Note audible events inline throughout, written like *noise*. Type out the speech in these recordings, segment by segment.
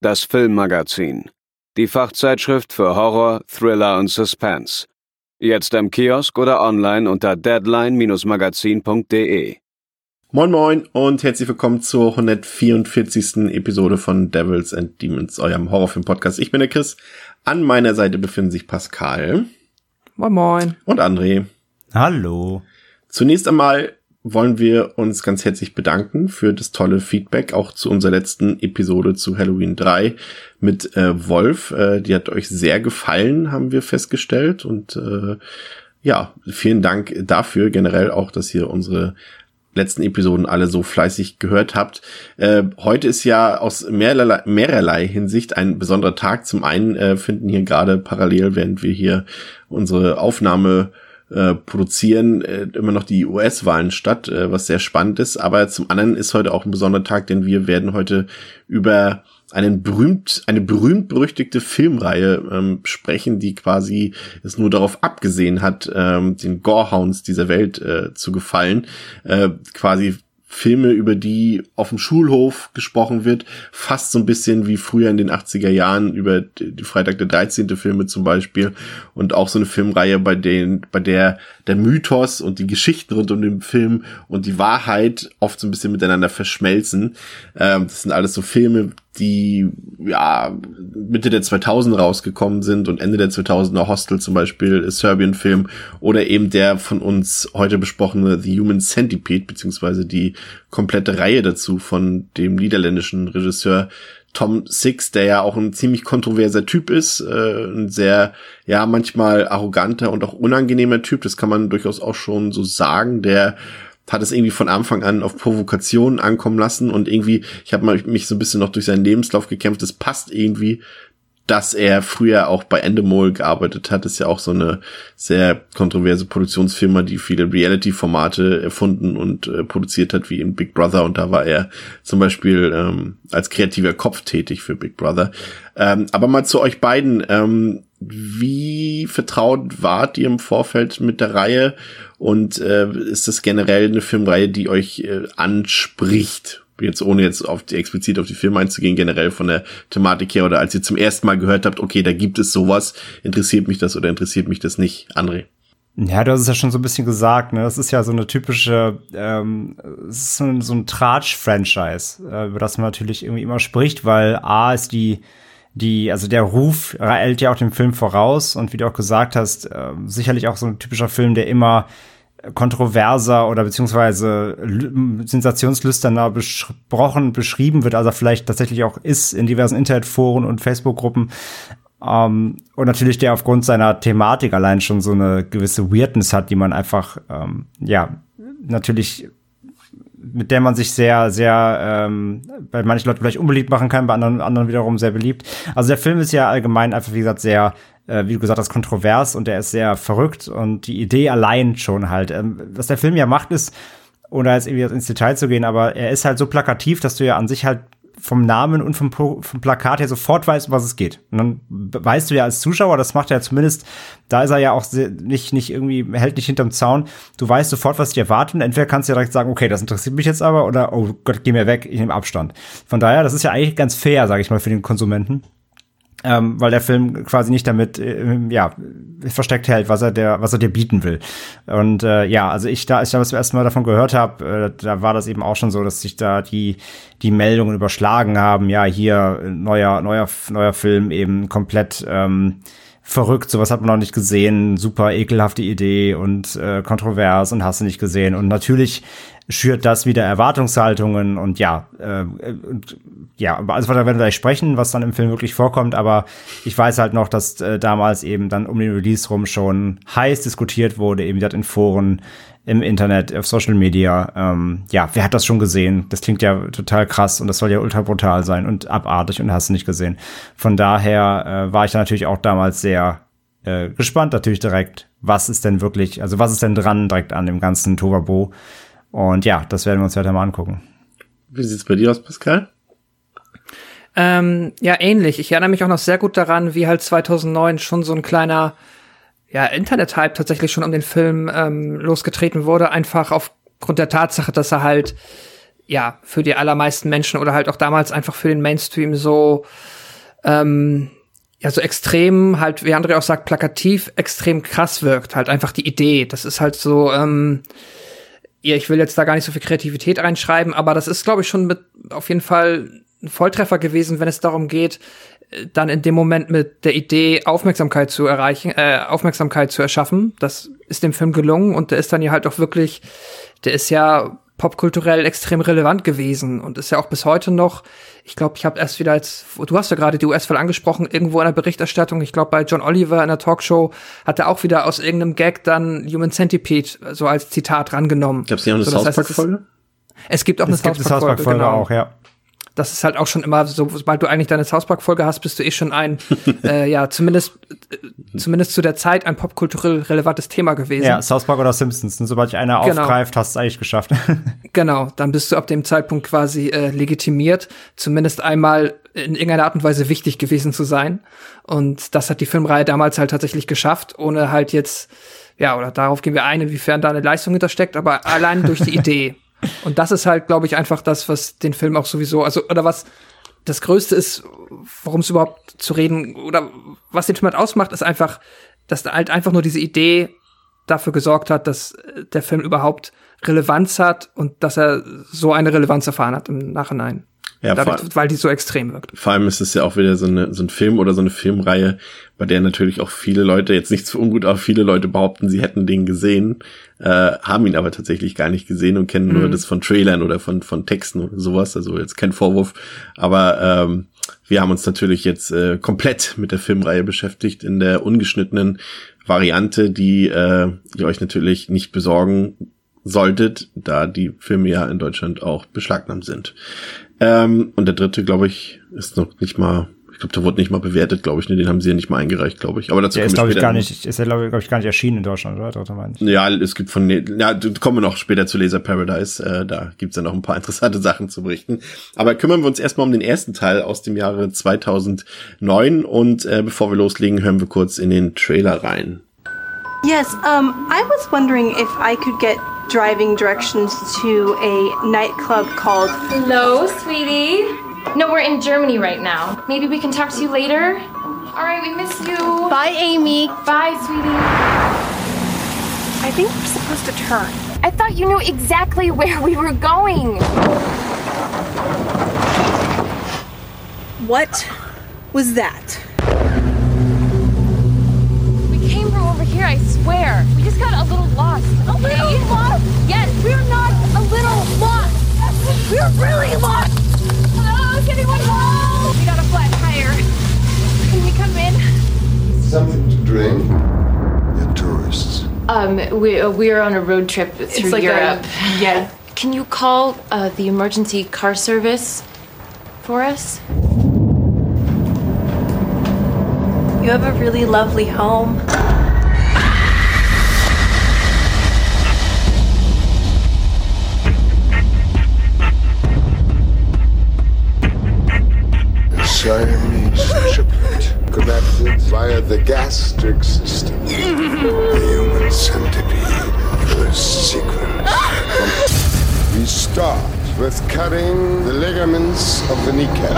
das Filmmagazin, die Fachzeitschrift für Horror, Thriller und Suspense. Jetzt im Kiosk oder online unter deadline-magazin.de. Moin Moin und herzlich willkommen zur 144. Episode von Devils and Demons, eurem Horrorfilm-Podcast. Ich bin der Chris. An meiner Seite befinden sich Pascal. Moin Moin. Und André. Hallo. Zunächst einmal wollen wir uns ganz herzlich bedanken für das tolle Feedback, auch zu unserer letzten Episode zu Halloween 3 mit äh, Wolf. Äh, die hat euch sehr gefallen, haben wir festgestellt. Und äh, ja, vielen Dank dafür generell auch, dass ihr unsere letzten Episoden alle so fleißig gehört habt. Äh, heute ist ja aus mehrerlei, mehrerlei Hinsicht ein besonderer Tag. Zum einen äh, finden hier gerade parallel, während wir hier unsere Aufnahme äh, produzieren, äh, immer noch die US-Wahlen statt, äh, was sehr spannend ist. Aber zum anderen ist heute auch ein besonderer Tag, denn wir werden heute über einen berühmt, eine berühmt berüchtigte Filmreihe ähm, sprechen, die quasi es nur darauf abgesehen hat, ähm, den Gorehounds dieser Welt äh, zu gefallen. Äh, quasi Filme, über die auf dem Schulhof gesprochen wird, fast so ein bisschen wie früher in den 80er Jahren über die Freitag der 13. Filme zum Beispiel und auch so eine Filmreihe, bei denen, bei der der Mythos und die Geschichten rund um den Film und die Wahrheit oft so ein bisschen miteinander verschmelzen. Ähm, das sind alles so Filme, die ja Mitte der 2000 rausgekommen sind und Ende der 2000er Hostel zum Beispiel, Serbian-Film oder eben der von uns heute besprochene The Human Centipede beziehungsweise die komplette Reihe dazu von dem niederländischen Regisseur Tom Six, der ja auch ein ziemlich kontroverser Typ ist, äh, ein sehr, ja, manchmal arroganter und auch unangenehmer Typ, das kann man durchaus auch schon so sagen, der hat es irgendwie von Anfang an auf Provokation ankommen lassen und irgendwie, ich habe mich so ein bisschen noch durch seinen Lebenslauf gekämpft, es passt irgendwie, dass er früher auch bei Endemol gearbeitet hat, ist ja auch so eine sehr kontroverse Produktionsfirma, die viele Reality-Formate erfunden und äh, produziert hat, wie in Big Brother. Und da war er zum Beispiel ähm, als kreativer Kopf tätig für Big Brother. Ähm, aber mal zu euch beiden. Ähm, wie vertraut wart ihr im Vorfeld mit der Reihe? Und äh, ist das generell eine Filmreihe, die euch äh, anspricht? Jetzt ohne jetzt auf die, explizit auf die Filme einzugehen, generell von der Thematik her oder als ihr zum ersten Mal gehört habt, okay, da gibt es sowas, interessiert mich das oder interessiert mich das nicht, André? Ja, du hast es ja schon so ein bisschen gesagt, ne? Das ist ja so eine typische, ähm, es ist so ein, so ein Tratsch-Franchise, äh, über das man natürlich irgendwie immer spricht, weil A ist die, die, also der Ruf eilt ja auch dem Film voraus und wie du auch gesagt hast, äh, sicherlich auch so ein typischer Film, der immer kontroverser oder beziehungsweise sensationslüsterner besprochen, beschrieben wird, also vielleicht tatsächlich auch ist in diversen Internetforen und Facebook-Gruppen. Ähm, und natürlich der aufgrund seiner Thematik allein schon so eine gewisse Weirdness hat, die man einfach, ähm, ja, natürlich mit der man sich sehr, sehr ähm, bei manchen Leuten vielleicht unbeliebt machen kann, bei anderen, anderen wiederum sehr beliebt. Also der Film ist ja allgemein einfach, wie gesagt, sehr äh, wie du gesagt hast, kontrovers und der ist sehr verrückt und die Idee allein schon halt. Ähm, was der Film ja macht, ist, ohne jetzt irgendwie ins Detail zu gehen, aber er ist halt so plakativ, dass du ja an sich halt vom Namen und vom, vom Plakat her sofort weißt, um was es geht. Und dann weißt du ja als Zuschauer, das macht er ja zumindest, da ist er ja auch nicht, nicht irgendwie, hält nicht hinterm Zaun. Du weißt sofort, was dich erwartet. Und entweder kannst du ja direkt sagen, okay, das interessiert mich jetzt aber, oder, oh Gott, geh mir weg, ich nehme Abstand. Von daher, das ist ja eigentlich ganz fair, sage ich mal, für den Konsumenten ähm, weil der Film quasi nicht damit äh, ja versteckt hält, was er der was er dir bieten will. Und äh, ja, also ich da ich das erste Mal davon gehört habe, äh, da war das eben auch schon so, dass sich da die die Meldungen überschlagen haben. Ja, hier neuer neuer neuer Film eben komplett ähm, verrückt, sowas hat man noch nicht gesehen, super ekelhafte Idee und äh, kontrovers und hast du nicht gesehen. Und natürlich schürt das wieder Erwartungshaltungen und ja, äh, und, ja, also da werden wir gleich sprechen, was dann im Film wirklich vorkommt, aber ich weiß halt noch, dass äh, damals eben dann um den Release rum schon heiß diskutiert wurde, eben in Foren, im Internet, auf Social Media. Ähm, ja, wer hat das schon gesehen? Das klingt ja total krass und das soll ja ultra brutal sein und abartig und hast du nicht gesehen. Von daher äh, war ich da natürlich auch damals sehr äh, gespannt natürlich direkt, was ist denn wirklich, also was ist denn dran direkt an dem ganzen Tovabo und ja, das werden wir uns weiter mal angucken. Wie sieht's bei dir aus, Pascal? Ähm, ja, ähnlich. Ich erinnere mich auch noch sehr gut daran, wie halt 2009 schon so ein kleiner ja, Internet-Hype tatsächlich schon um den Film ähm, losgetreten wurde, einfach aufgrund der Tatsache, dass er halt ja für die allermeisten Menschen oder halt auch damals einfach für den Mainstream so ähm, ja so extrem halt, wie André auch sagt, plakativ extrem krass wirkt. Halt einfach die Idee. Das ist halt so ähm, ja, ich will jetzt da gar nicht so viel Kreativität reinschreiben, aber das ist, glaube ich, schon mit auf jeden Fall ein Volltreffer gewesen, wenn es darum geht, dann in dem Moment mit der Idee Aufmerksamkeit zu erreichen, äh, Aufmerksamkeit zu erschaffen. Das ist dem Film gelungen und der ist dann ja halt auch wirklich, der ist ja popkulturell extrem relevant gewesen und ist ja auch bis heute noch, ich glaube, ich habe erst wieder als, du hast ja gerade die US-Wahl angesprochen, irgendwo in der Berichterstattung, ich glaube bei John Oliver in der Talkshow hat er auch wieder aus irgendeinem Gag dann Human Centipede so als Zitat rangenommen. Gab es nicht auch eine so, South Park-Folge? Es gibt auch es eine South Park-Folge, genau. auch, ja das ist halt auch schon immer so, sobald du eigentlich deine South Park Folge hast, bist du eh schon ein, *laughs* äh, ja, zumindest, äh, zumindest zu der Zeit ein popkulturell relevantes Thema gewesen. Ja, South Park oder Simpsons. Und sobald ich einer genau. aufgreift, hast du es eigentlich geschafft. *laughs* genau, dann bist du ab dem Zeitpunkt quasi äh, legitimiert, zumindest einmal in irgendeiner Art und Weise wichtig gewesen zu sein. Und das hat die Filmreihe damals halt tatsächlich geschafft, ohne halt jetzt, ja, oder darauf gehen wir ein, inwiefern da eine Leistung hintersteckt, aber allein durch die *laughs* Idee. Und das ist halt, glaube ich, einfach das, was den Film auch sowieso, also, oder was das Größte ist, worum es überhaupt zu reden, oder was den Film halt ausmacht, ist einfach, dass halt einfach nur diese Idee dafür gesorgt hat, dass der Film überhaupt Relevanz hat und dass er so eine Relevanz erfahren hat im Nachhinein. Ja, Dadurch, weil die so extrem wirkt. Vor allem ist es ja auch wieder so, eine, so ein Film oder so eine Filmreihe, bei der natürlich auch viele Leute, jetzt nichts für ungut, aber viele Leute behaupten, sie hätten den gesehen, äh, haben ihn aber tatsächlich gar nicht gesehen und kennen mhm. nur das von Trailern oder von, von Texten oder sowas. Also jetzt kein Vorwurf. Aber ähm, wir haben uns natürlich jetzt äh, komplett mit der Filmreihe beschäftigt in der ungeschnittenen Variante, die äh, ihr euch natürlich nicht besorgen solltet, da die Filme ja in Deutschland auch beschlagnahmt sind. Ähm, und der dritte, glaube ich, ist noch nicht mal, glaube, der wurde nicht mal bewertet, glaube ich. Ne? Den haben sie ja nicht mal eingereicht, glaube ich. Aber dazu der ist, glaube ich, gar nicht, ist ja, glaube glaub ich, gar nicht erschienen in Deutschland, oder? Dritte, ja, es gibt von, ja, kommen wir noch später zu Laser Paradise. Äh, da gibt's ja noch ein paar *laughs* interessante Sachen zu berichten. Aber kümmern wir uns erstmal um den ersten Teil aus dem Jahre 2009. Und äh, bevor wir loslegen, hören wir kurz in den Trailer rein. Yes, um, I was wondering if I could get driving directions to a nightclub called. Hello, sweetie. No, we're in Germany right now. Maybe we can talk to you later? All right, we miss you. Bye, Amy. Bye, sweetie. I think we're supposed to turn. I thought you knew exactly where we were going. What was that? We came from over here, I swear. We just got a little lost. A little lost? Yes. We're not a little lost. We're really lost. Hello, can anyone help? We got a flat tire. Can we come in? Something to drink? You're tourists. Um, we, uh, we are on a road trip through like Europe. A, *laughs* yeah. Can you call uh, the emergency car service for us? You have a really lovely home. Siamese triplet connected via the gastric system. the human centipede first sequence. We start with cutting the ligaments of the kneecap.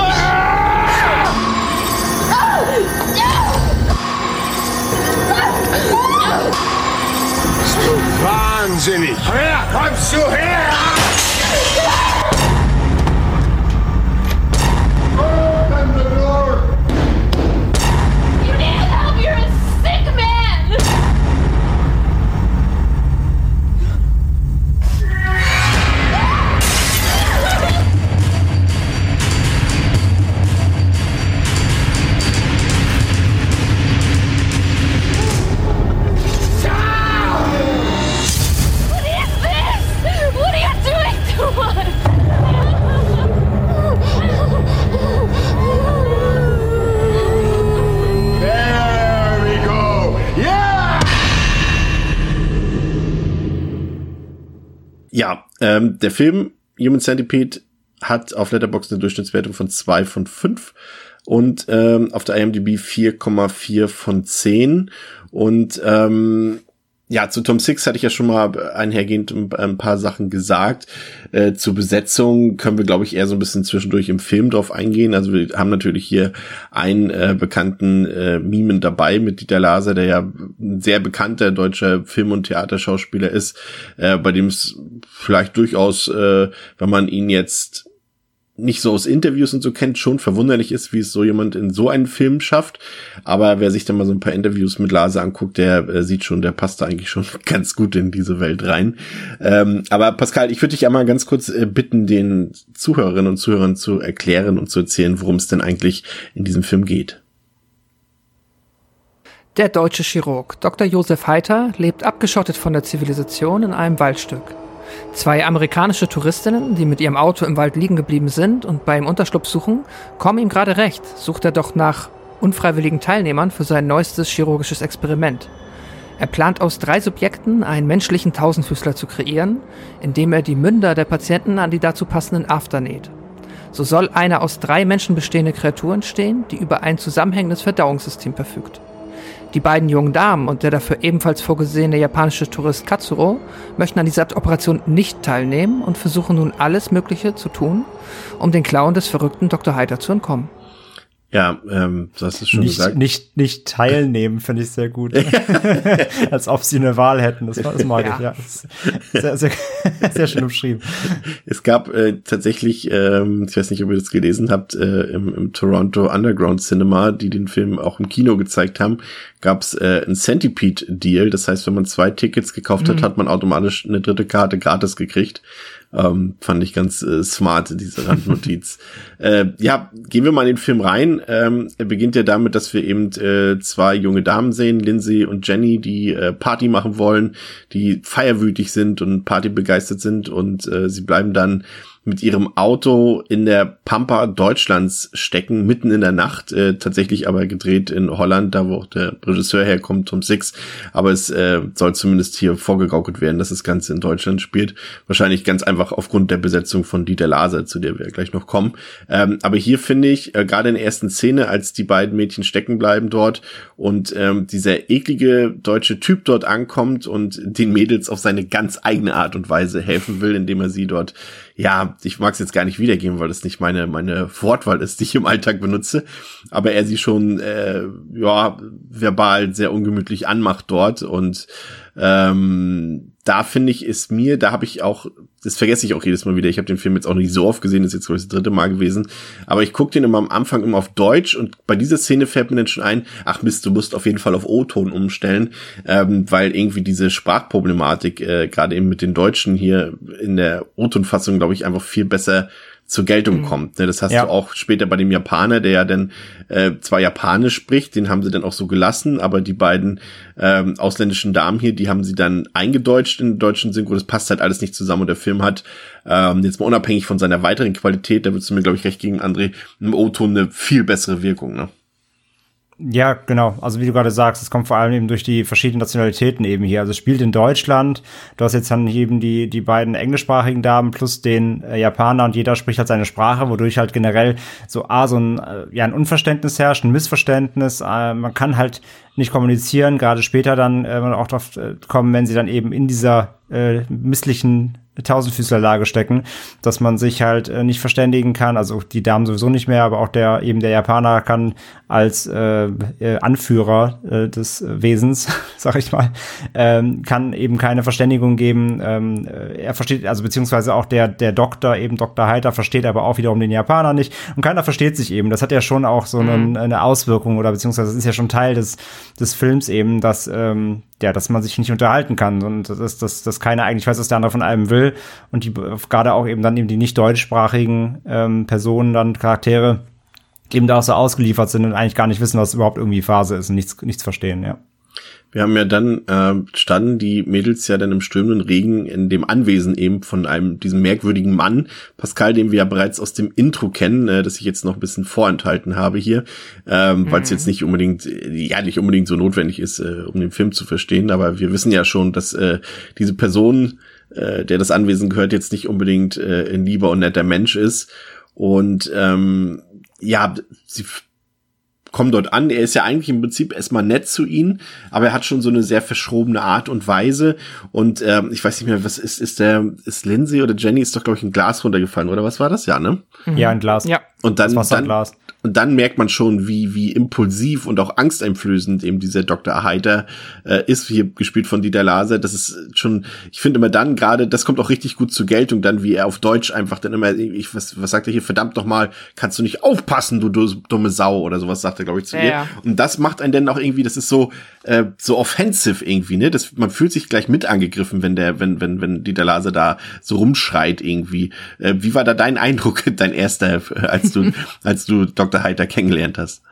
Wahnsinnig! Her kommst du her! Ja, ähm, der Film Human Centipede hat auf Letterboxd eine Durchschnittswertung von zwei von fünf und ähm, auf der IMDb 4,4 von 10. Und ähm, ja, zu Tom Six hatte ich ja schon mal einhergehend ein paar Sachen gesagt. Äh, zur Besetzung können wir, glaube ich, eher so ein bisschen zwischendurch im Film drauf eingehen. Also wir haben natürlich hier einen äh, bekannten äh, Mimen dabei mit Dieter Laser, der ja ein sehr bekannter deutscher Film- und Theaterschauspieler ist, äh, bei dem es vielleicht durchaus, äh, wenn man ihn jetzt nicht so aus Interviews und so kennt, schon verwunderlich ist, wie es so jemand in so einen Film schafft. Aber wer sich dann mal so ein paar Interviews mit Lase anguckt, der äh, sieht schon, der passt da eigentlich schon *laughs* ganz gut in diese Welt rein. Ähm, aber Pascal, ich würde dich einmal ganz kurz äh, bitten, den Zuhörerinnen und Zuhörern zu erklären und zu erzählen, worum es denn eigentlich in diesem Film geht. Der deutsche Chirurg Dr. Josef Heiter lebt abgeschottet von der Zivilisation in einem Waldstück. Zwei amerikanische Touristinnen, die mit ihrem Auto im Wald liegen geblieben sind und beim Unterschlupf suchen, kommen ihm gerade recht, sucht er doch nach unfreiwilligen Teilnehmern für sein neuestes chirurgisches Experiment. Er plant aus drei Subjekten einen menschlichen Tausendfüßler zu kreieren, indem er die Münder der Patienten an die dazu passenden After näht. So soll eine aus drei Menschen bestehende Kreatur entstehen, die über ein zusammenhängendes Verdauungssystem verfügt. Die beiden jungen Damen und der dafür ebenfalls vorgesehene japanische Tourist Katsuro möchten an dieser Operation nicht teilnehmen und versuchen nun alles Mögliche zu tun, um den Klauen des verrückten Dr. Heiter zu entkommen. Ja, ähm, das ist schon nicht, gesagt. Nicht, nicht teilnehmen, finde ich sehr gut. *laughs* Als ob sie eine Wahl hätten. Das, das mag ja. ich, ja. Sehr, sehr, sehr schön umschrieben. Es gab äh, tatsächlich, ähm, ich weiß nicht, ob ihr das gelesen habt, äh, im, im Toronto Underground Cinema, die den Film auch im Kino gezeigt haben, gab es äh, ein Centipede-Deal. Das heißt, wenn man zwei Tickets gekauft hat, mhm. hat man automatisch eine dritte Karte gratis gekriegt. Ähm, fand ich ganz äh, smart, diese Randnotiz. *laughs* äh, ja, gehen wir mal in den Film rein. Ähm, er beginnt ja damit, dass wir eben äh, zwei junge Damen sehen, Lindsay und Jenny, die äh, Party machen wollen, die feierwütig sind und Party begeistert sind und äh, sie bleiben dann mit ihrem Auto in der Pampa Deutschlands stecken, mitten in der Nacht, äh, tatsächlich aber gedreht in Holland, da wo auch der Regisseur herkommt, Tom Six, aber es äh, soll zumindest hier vorgegaukelt werden, dass das Ganze in Deutschland spielt. Wahrscheinlich ganz einfach aufgrund der Besetzung von Dieter Laser, zu der wir gleich noch kommen. Ähm, aber hier finde ich, äh, gerade in der ersten Szene, als die beiden Mädchen stecken bleiben dort und ähm, dieser eklige deutsche Typ dort ankommt und den Mädels auf seine ganz eigene Art und Weise helfen will, indem er sie dort ja, ich mag es jetzt gar nicht wiedergeben, weil das nicht meine, meine Wortwahl ist, die ich im Alltag benutze, aber er sie schon, äh, ja, verbal sehr ungemütlich anmacht dort. Und ähm, da finde ich, ist mir, da habe ich auch, das vergesse ich auch jedes Mal wieder, ich habe den Film jetzt auch nicht so oft gesehen, das ist jetzt glaube ich das dritte Mal gewesen, aber ich gucke den immer am Anfang immer auf Deutsch und bei dieser Szene fällt mir dann schon ein, ach Mist, du musst auf jeden Fall auf O-Ton umstellen, ähm, weil irgendwie diese Sprachproblematik, äh, gerade eben mit den Deutschen hier in der O-Ton-Fassung, glaube ich, einfach viel besser zur Geltung mhm. kommt. Ne? Das hast ja. du auch später bei dem Japaner, der ja dann äh, zwar Japanisch spricht, den haben sie dann auch so gelassen, aber die beiden ähm, ausländischen Damen hier, die haben sie dann eingedeutscht in deutschen Synchro. Das passt halt alles nicht zusammen und der Film hat ähm, jetzt mal unabhängig von seiner weiteren Qualität, da würdest du mir glaube ich recht gegen André, im O-Ton eine viel bessere Wirkung. Ne? Ja, genau. Also wie du gerade sagst, es kommt vor allem eben durch die verschiedenen Nationalitäten eben hier. Also es spielt in Deutschland. Du hast jetzt dann eben die, die beiden englischsprachigen Damen plus den äh, Japaner und jeder spricht halt seine Sprache, wodurch halt generell so A, so ein, äh, ja, ein Unverständnis herrscht, ein Missverständnis. Äh, man kann halt nicht kommunizieren, gerade später dann äh, auch drauf äh, kommen, wenn sie dann eben in dieser äh, misslichen Tausendfüßlerlage stecken, dass man sich halt äh, nicht verständigen kann. Also die Damen sowieso nicht mehr, aber auch der eben der Japaner kann als äh, äh, Anführer äh, des Wesens, *laughs* sag ich mal, ähm, kann eben keine Verständigung geben. Ähm, äh, er versteht, also beziehungsweise auch der der Doktor, eben Dr. Heiter, versteht aber auch wiederum den Japaner nicht und keiner versteht sich eben. Das hat ja schon auch so mhm. eine, eine Auswirkung oder beziehungsweise das ist ja schon Teil des des Films eben, dass ähm, ja, dass man sich nicht unterhalten kann und dass, dass, dass keiner eigentlich weiß, was der andere von einem will und die gerade auch eben dann eben die nicht deutschsprachigen ähm, Personen, dann Charaktere eben da auch so ausgeliefert sind und eigentlich gar nicht wissen, was überhaupt irgendwie Phase ist und nichts, nichts verstehen, ja. Wir haben ja dann äh, standen die Mädels ja dann im stürmenden Regen in dem Anwesen eben von einem diesem merkwürdigen Mann, Pascal, den wir ja bereits aus dem Intro kennen, äh, das ich jetzt noch ein bisschen vorenthalten habe hier, ähm, mhm. weil es jetzt nicht unbedingt, ja nicht unbedingt so notwendig ist, äh, um den Film zu verstehen, aber wir wissen ja schon, dass äh, diese Person, äh, der das Anwesen gehört, jetzt nicht unbedingt äh, ein lieber und netter Mensch ist und ähm, ja, sie kommen dort an. Er ist ja eigentlich im Prinzip erstmal nett zu ihnen, aber er hat schon so eine sehr verschrobene Art und Weise. Und ähm, ich weiß nicht mehr, was ist, ist der, ist Lindsay oder Jenny ist doch, glaube ich, ein Glas runtergefallen, oder was war das? Ja, ne? Ja, ein Glas. Ja. Und dann, dann, und dann merkt man schon, wie, wie impulsiv und auch angsteinflößend eben dieser Dr. Heiter äh, ist, hier gespielt von Dieter Laser. Das ist schon, ich finde immer dann gerade, das kommt auch richtig gut zur Geltung, dann wie er auf Deutsch einfach dann immer, ich, was, was sagt er hier, verdammt noch mal, kannst du nicht aufpassen, du dumme Sau oder sowas, sagt er, glaube ich, zu ja, ihr. Ja. Und das macht einen dann auch irgendwie, das ist so, äh, so offensive irgendwie, ne? Das, man fühlt sich gleich mit angegriffen, wenn der, wenn, wenn, wenn Dieter Laser da so rumschreit irgendwie. Äh, wie war da dein Eindruck, *laughs* dein erster, als du, *laughs* als du Dr. Dr. Heiter kennengelernt hast?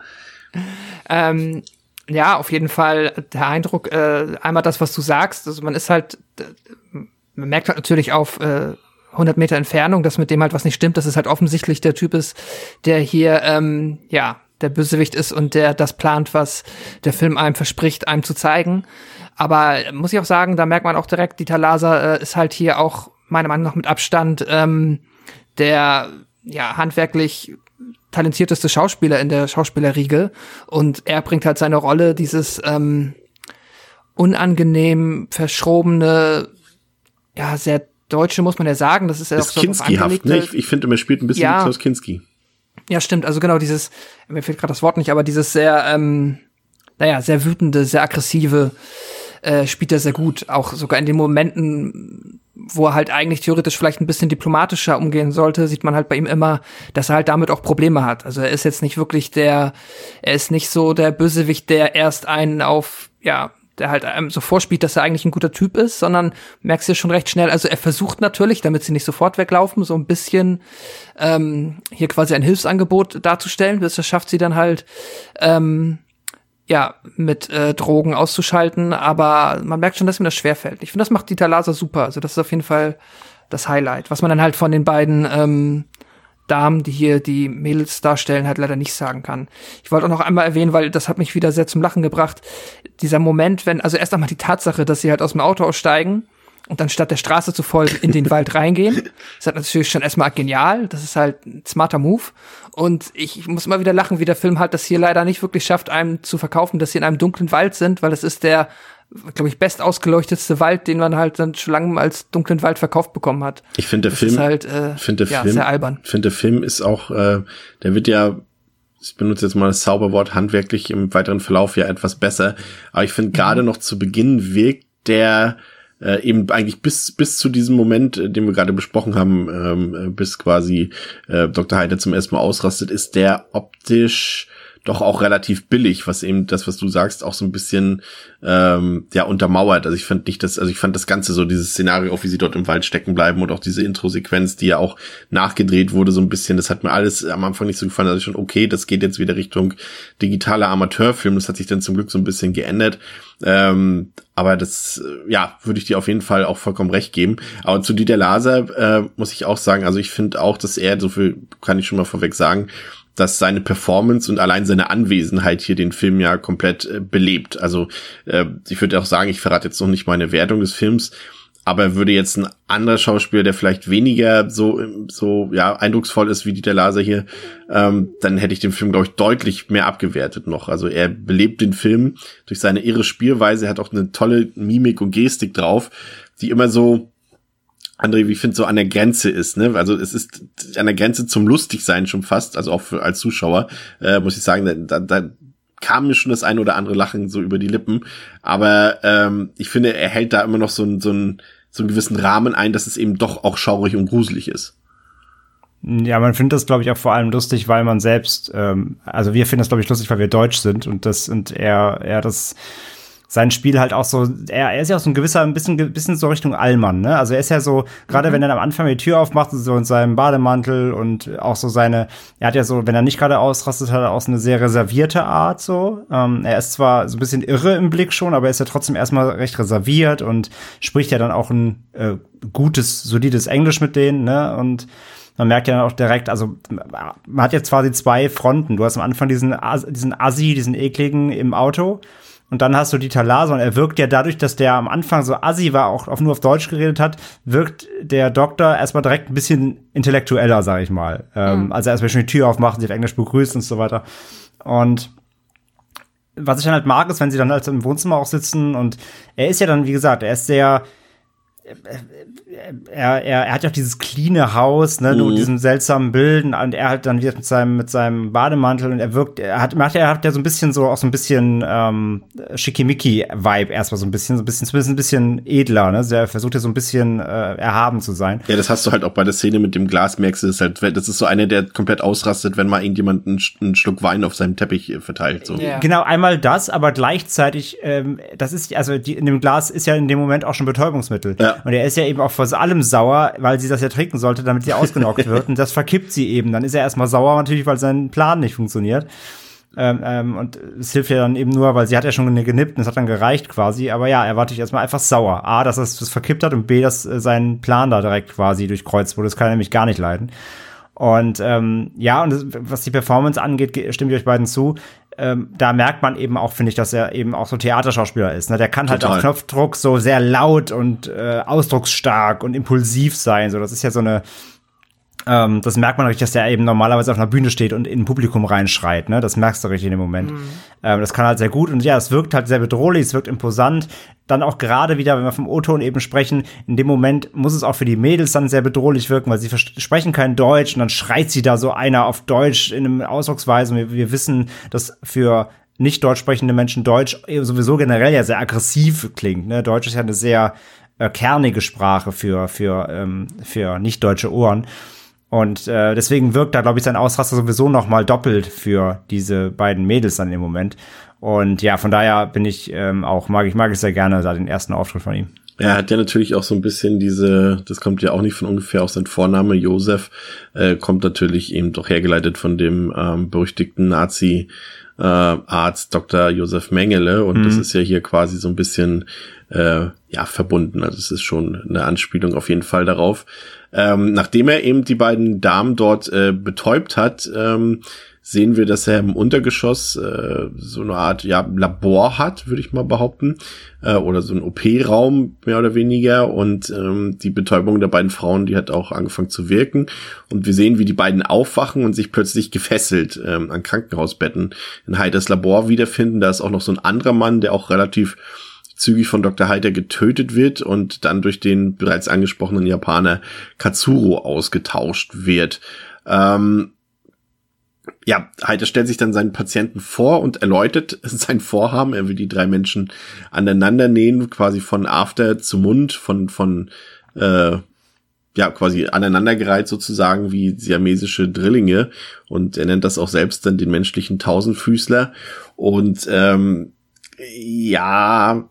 Ähm, ja, auf jeden Fall der Eindruck, äh, einmal das, was du sagst, also man ist halt, man merkt halt natürlich auf äh, 100 Meter Entfernung, dass mit dem halt was nicht stimmt, dass es halt offensichtlich der Typ ist, der hier, ähm, ja, der Bösewicht ist und der das plant, was der Film einem verspricht, einem zu zeigen. Aber muss ich auch sagen, da merkt man auch direkt, Dieter Laser äh, ist halt hier auch meiner Meinung nach mit Abstand ähm, der ja handwerklich talentierteste Schauspieler in der Schauspielerriege und er bringt halt seine Rolle, dieses ähm, unangenehm verschrobene, ja, sehr deutsche, muss man ja sagen, das ist ja auch so Kinski-haft, ne? Ich, ich finde, er spielt ein bisschen ja, Klaus Kinski. Ja, stimmt, also genau dieses, mir fehlt gerade das Wort nicht, aber dieses sehr, ähm, naja, sehr wütende, sehr aggressive, äh, spielt er sehr gut. Auch sogar in den Momenten, wo er halt eigentlich theoretisch vielleicht ein bisschen diplomatischer umgehen sollte, sieht man halt bei ihm immer, dass er halt damit auch Probleme hat. Also er ist jetzt nicht wirklich der, er ist nicht so der Bösewicht, der erst einen auf, ja, der halt einem so vorspielt, dass er eigentlich ein guter Typ ist, sondern merkst du schon recht schnell. Also er versucht natürlich, damit sie nicht sofort weglaufen, so ein bisschen ähm, hier quasi ein Hilfsangebot darzustellen. Das schafft sie dann halt ähm, ja, mit äh, Drogen auszuschalten, aber man merkt schon, dass mir das schwerfällt. Ich finde, das macht Dieter Laser super. Also das ist auf jeden Fall das Highlight. Was man dann halt von den beiden ähm, Damen, die hier die Mädels darstellen, halt leider nicht sagen kann. Ich wollte auch noch einmal erwähnen, weil das hat mich wieder sehr zum Lachen gebracht. Dieser Moment, wenn, also erst einmal die Tatsache, dass sie halt aus dem Auto aussteigen und dann statt der Straße zu folgen in den Wald reingehen. Das ist halt natürlich schon erstmal genial. Das ist halt ein smarter Move. Und ich, muss immer wieder lachen, wie der Film halt das hier leider nicht wirklich schafft, einem zu verkaufen, dass sie in einem dunklen Wald sind, weil es ist der, glaube ich, best ausgeleuchtetste Wald, den man halt dann schon lange als dunklen Wald verkauft bekommen hat. Ich finde der das Film, halt, äh, finde der ja, Film, sehr albern. Finde der Film ist auch, äh, der wird ja ich benutze jetzt mal das Zauberwort handwerklich im weiteren Verlauf ja etwas besser. Aber ich finde mhm. gerade noch zu Beginn wirkt der äh, eben eigentlich bis bis zu diesem Moment, äh, den wir gerade besprochen haben, ähm, äh, bis quasi äh, Dr. Heide zum ersten Mal ausrastet, ist der optisch doch auch relativ billig, was eben das, was du sagst, auch so ein bisschen ähm, ja untermauert. Also ich fand nicht das, also ich fand das Ganze so, dieses Szenario, auch wie sie dort im Wald stecken bleiben und auch diese Intro-Sequenz, die ja auch nachgedreht wurde, so ein bisschen, das hat mir alles am Anfang nicht so gefallen. Also schon, okay, das geht jetzt wieder Richtung digitaler Amateurfilm. Das hat sich dann zum Glück so ein bisschen geändert. Ähm, aber das, ja, würde ich dir auf jeden Fall auch vollkommen recht geben. Aber zu Dieter Laser äh, muss ich auch sagen, also ich finde auch, dass er, so viel kann ich schon mal vorweg sagen, dass seine Performance und allein seine Anwesenheit hier den Film ja komplett äh, belebt. Also äh, ich würde auch sagen, ich verrate jetzt noch nicht meine Wertung des Films, aber würde jetzt ein anderer Schauspieler, der vielleicht weniger so so ja eindrucksvoll ist wie Dieter Laser hier, ähm, dann hätte ich den Film glaube ich deutlich mehr abgewertet noch. Also er belebt den Film durch seine irre Spielweise, hat auch eine tolle Mimik und Gestik drauf, die immer so André, wie ich finde, so an der Grenze ist, ne? Also es ist an der Grenze zum Lustigsein schon fast, also auch für, als Zuschauer, äh, muss ich sagen, da, da kam mir schon das ein oder andere Lachen so über die Lippen. Aber ähm, ich finde, er hält da immer noch so, ein, so, ein, so einen gewissen Rahmen ein, dass es eben doch auch schaurig und gruselig ist. Ja, man findet das, glaube ich, auch vor allem lustig, weil man selbst, ähm, also wir finden das, glaube ich, lustig, weil wir deutsch sind und das und er, er das sein Spiel halt auch so, er, er ist ja auch so ein gewisser, ein bisschen, bisschen so Richtung Allmann, ne? Also er ist ja so, gerade mhm. wenn er am Anfang die Tür aufmacht, so in seinem Bademantel und auch so seine, er hat ja so, wenn er nicht gerade ausrastet, hat er auch so eine sehr reservierte Art so. Ähm, er ist zwar so ein bisschen irre im Blick schon, aber er ist ja trotzdem erstmal recht reserviert und spricht ja dann auch ein äh, gutes, solides Englisch mit denen, ne? Und man merkt ja auch direkt, also man hat jetzt quasi zwei Fronten. Du hast am Anfang diesen, diesen Assi, diesen ekligen im Auto und dann hast du Dieter Laser und er wirkt ja dadurch, dass der am Anfang so assi war, auch auf, nur auf Deutsch geredet hat, wirkt der Doktor erstmal direkt ein bisschen intellektueller, sag ich mal. Ähm, mhm. Also erstmal schon die Tür aufmacht, sie auf Englisch begrüßt und so weiter. Und was ich dann halt mag, ist, wenn sie dann halt im Wohnzimmer auch sitzen und er ist ja dann, wie gesagt, er ist sehr, er, er, er hat ja auch dieses cleane Haus, ne, mhm. nur mit diesem seltsamen Bilden und er halt dann wieder mit seinem, mit seinem Bademantel und er wirkt, er hat, macht, er hat ja so ein bisschen so, auch so ein bisschen, ähm, Schickimicki-Vibe erstmal so ein bisschen, so ein bisschen, zumindest ein bisschen edler, ne, also er versucht ja so ein bisschen, äh, erhaben zu sein. Ja, das hast du halt auch bei der Szene mit dem Glas, merkst du das halt, das ist so einer, der komplett ausrastet, wenn mal irgendjemand einen, einen Schluck Wein auf seinem Teppich äh, verteilt, so. Yeah. Genau, einmal das, aber gleichzeitig, ähm, das ist, also die, in dem Glas ist ja in dem Moment auch schon Betäubungsmittel. Ja. Und er ist ja eben auch vor allem sauer, weil sie das ja trinken sollte, damit sie ausgenockt wird. *laughs* Und das verkippt sie eben. Dann ist er erstmal sauer natürlich, weil sein Plan nicht funktioniert. Ähm, ähm, und es hilft ja dann eben nur, weil sie hat ja schon genippt und es hat dann gereicht quasi. Aber ja, er war natürlich erstmal einfach sauer. A, dass er es das verkippt hat und B, dass äh, sein Plan da direkt quasi durchkreuzt wurde. Das kann er nämlich gar nicht leiden. Und ähm, ja, und das, was die Performance angeht, stimme ich euch beiden zu ähm, da merkt man eben auch, finde ich, dass er eben auch so Theaterschauspieler ist. Ne? Der kann halt Total. auf Knopfdruck so sehr laut und äh, ausdrucksstark und impulsiv sein. So, das ist ja so eine ähm, das merkt man richtig, dass der eben normalerweise auf einer Bühne steht und in ein Publikum reinschreit. Ne? Das merkst du richtig in dem Moment. Mhm. Ähm, das kann halt sehr gut. Und ja, es wirkt halt sehr bedrohlich, es wirkt imposant. Dann auch gerade wieder, wenn wir vom O-Ton eben sprechen, in dem Moment muss es auch für die Mädels dann sehr bedrohlich wirken, weil sie sprechen kein Deutsch und dann schreit sie da so einer auf Deutsch in einem Ausdrucksweise. Wir, wir wissen, dass für nicht deutsch sprechende Menschen Deutsch sowieso generell ja sehr aggressiv klingt. Ne? Deutsch ist ja eine sehr äh, kernige Sprache für, für, ähm, für nicht deutsche Ohren. Und äh, deswegen wirkt da, glaube ich, sein Ausraster sowieso noch mal doppelt für diese beiden Mädels dann im Moment. Und ja, von daher bin ich ähm, auch, mag ich, mag ich sehr gerne da den ersten Auftritt von ihm. Er hat ja natürlich auch so ein bisschen diese, das kommt ja auch nicht von ungefähr, auch sein Vorname Josef äh, kommt natürlich eben doch hergeleitet von dem ähm, berüchtigten Nazi äh, Arzt Dr. Josef Mengele und mhm. das ist ja hier quasi so ein bisschen äh, ja verbunden. Also es ist schon eine Anspielung auf jeden Fall darauf. Ähm, nachdem er eben die beiden Damen dort äh, betäubt hat, ähm, sehen wir, dass er im Untergeschoss äh, so eine Art ja, Labor hat, würde ich mal behaupten, äh, oder so ein OP-Raum mehr oder weniger. Und ähm, die Betäubung der beiden Frauen, die hat auch angefangen zu wirken. Und wir sehen, wie die beiden aufwachen und sich plötzlich gefesselt ähm, an Krankenhausbetten in Heiders Labor wiederfinden. Da ist auch noch so ein anderer Mann, der auch relativ zügig von Dr. Heiter getötet wird und dann durch den bereits angesprochenen Japaner Katsuro ausgetauscht wird. Ähm, ja, Heiter stellt sich dann seinen Patienten vor und erläutert *laughs* sein Vorhaben. Er will die drei Menschen aneinander nähen, quasi von After zu Mund, von, von, äh, ja, quasi aneinandergereiht sozusagen wie siamesische Drillinge. Und er nennt das auch selbst dann den menschlichen Tausendfüßler. Und ähm, ja,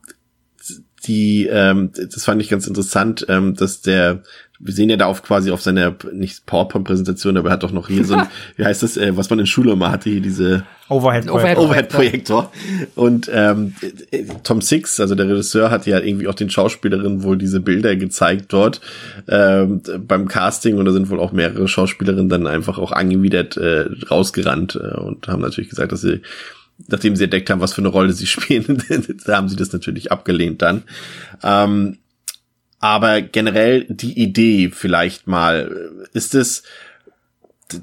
die, ähm, das fand ich ganz interessant, ähm, dass der, wir sehen ja da auf quasi auf seiner, nicht PowerPoint-Präsentation, aber er hat doch noch hier so ein, *laughs* wie heißt das, äh, was man in Schule immer hatte, hier diese Overhead-Projektor. Overhead-Projektor. Und ähm, Tom Six, also der Regisseur, hat ja irgendwie auch den Schauspielerinnen wohl diese Bilder gezeigt dort ähm, beim Casting und da sind wohl auch mehrere Schauspielerinnen dann einfach auch angewidert äh, rausgerannt äh, und haben natürlich gesagt, dass sie nachdem sie entdeckt haben, was für eine Rolle sie *laughs* spielen, da haben sie das natürlich abgelehnt dann. Ähm, aber generell die Idee vielleicht mal, ist es,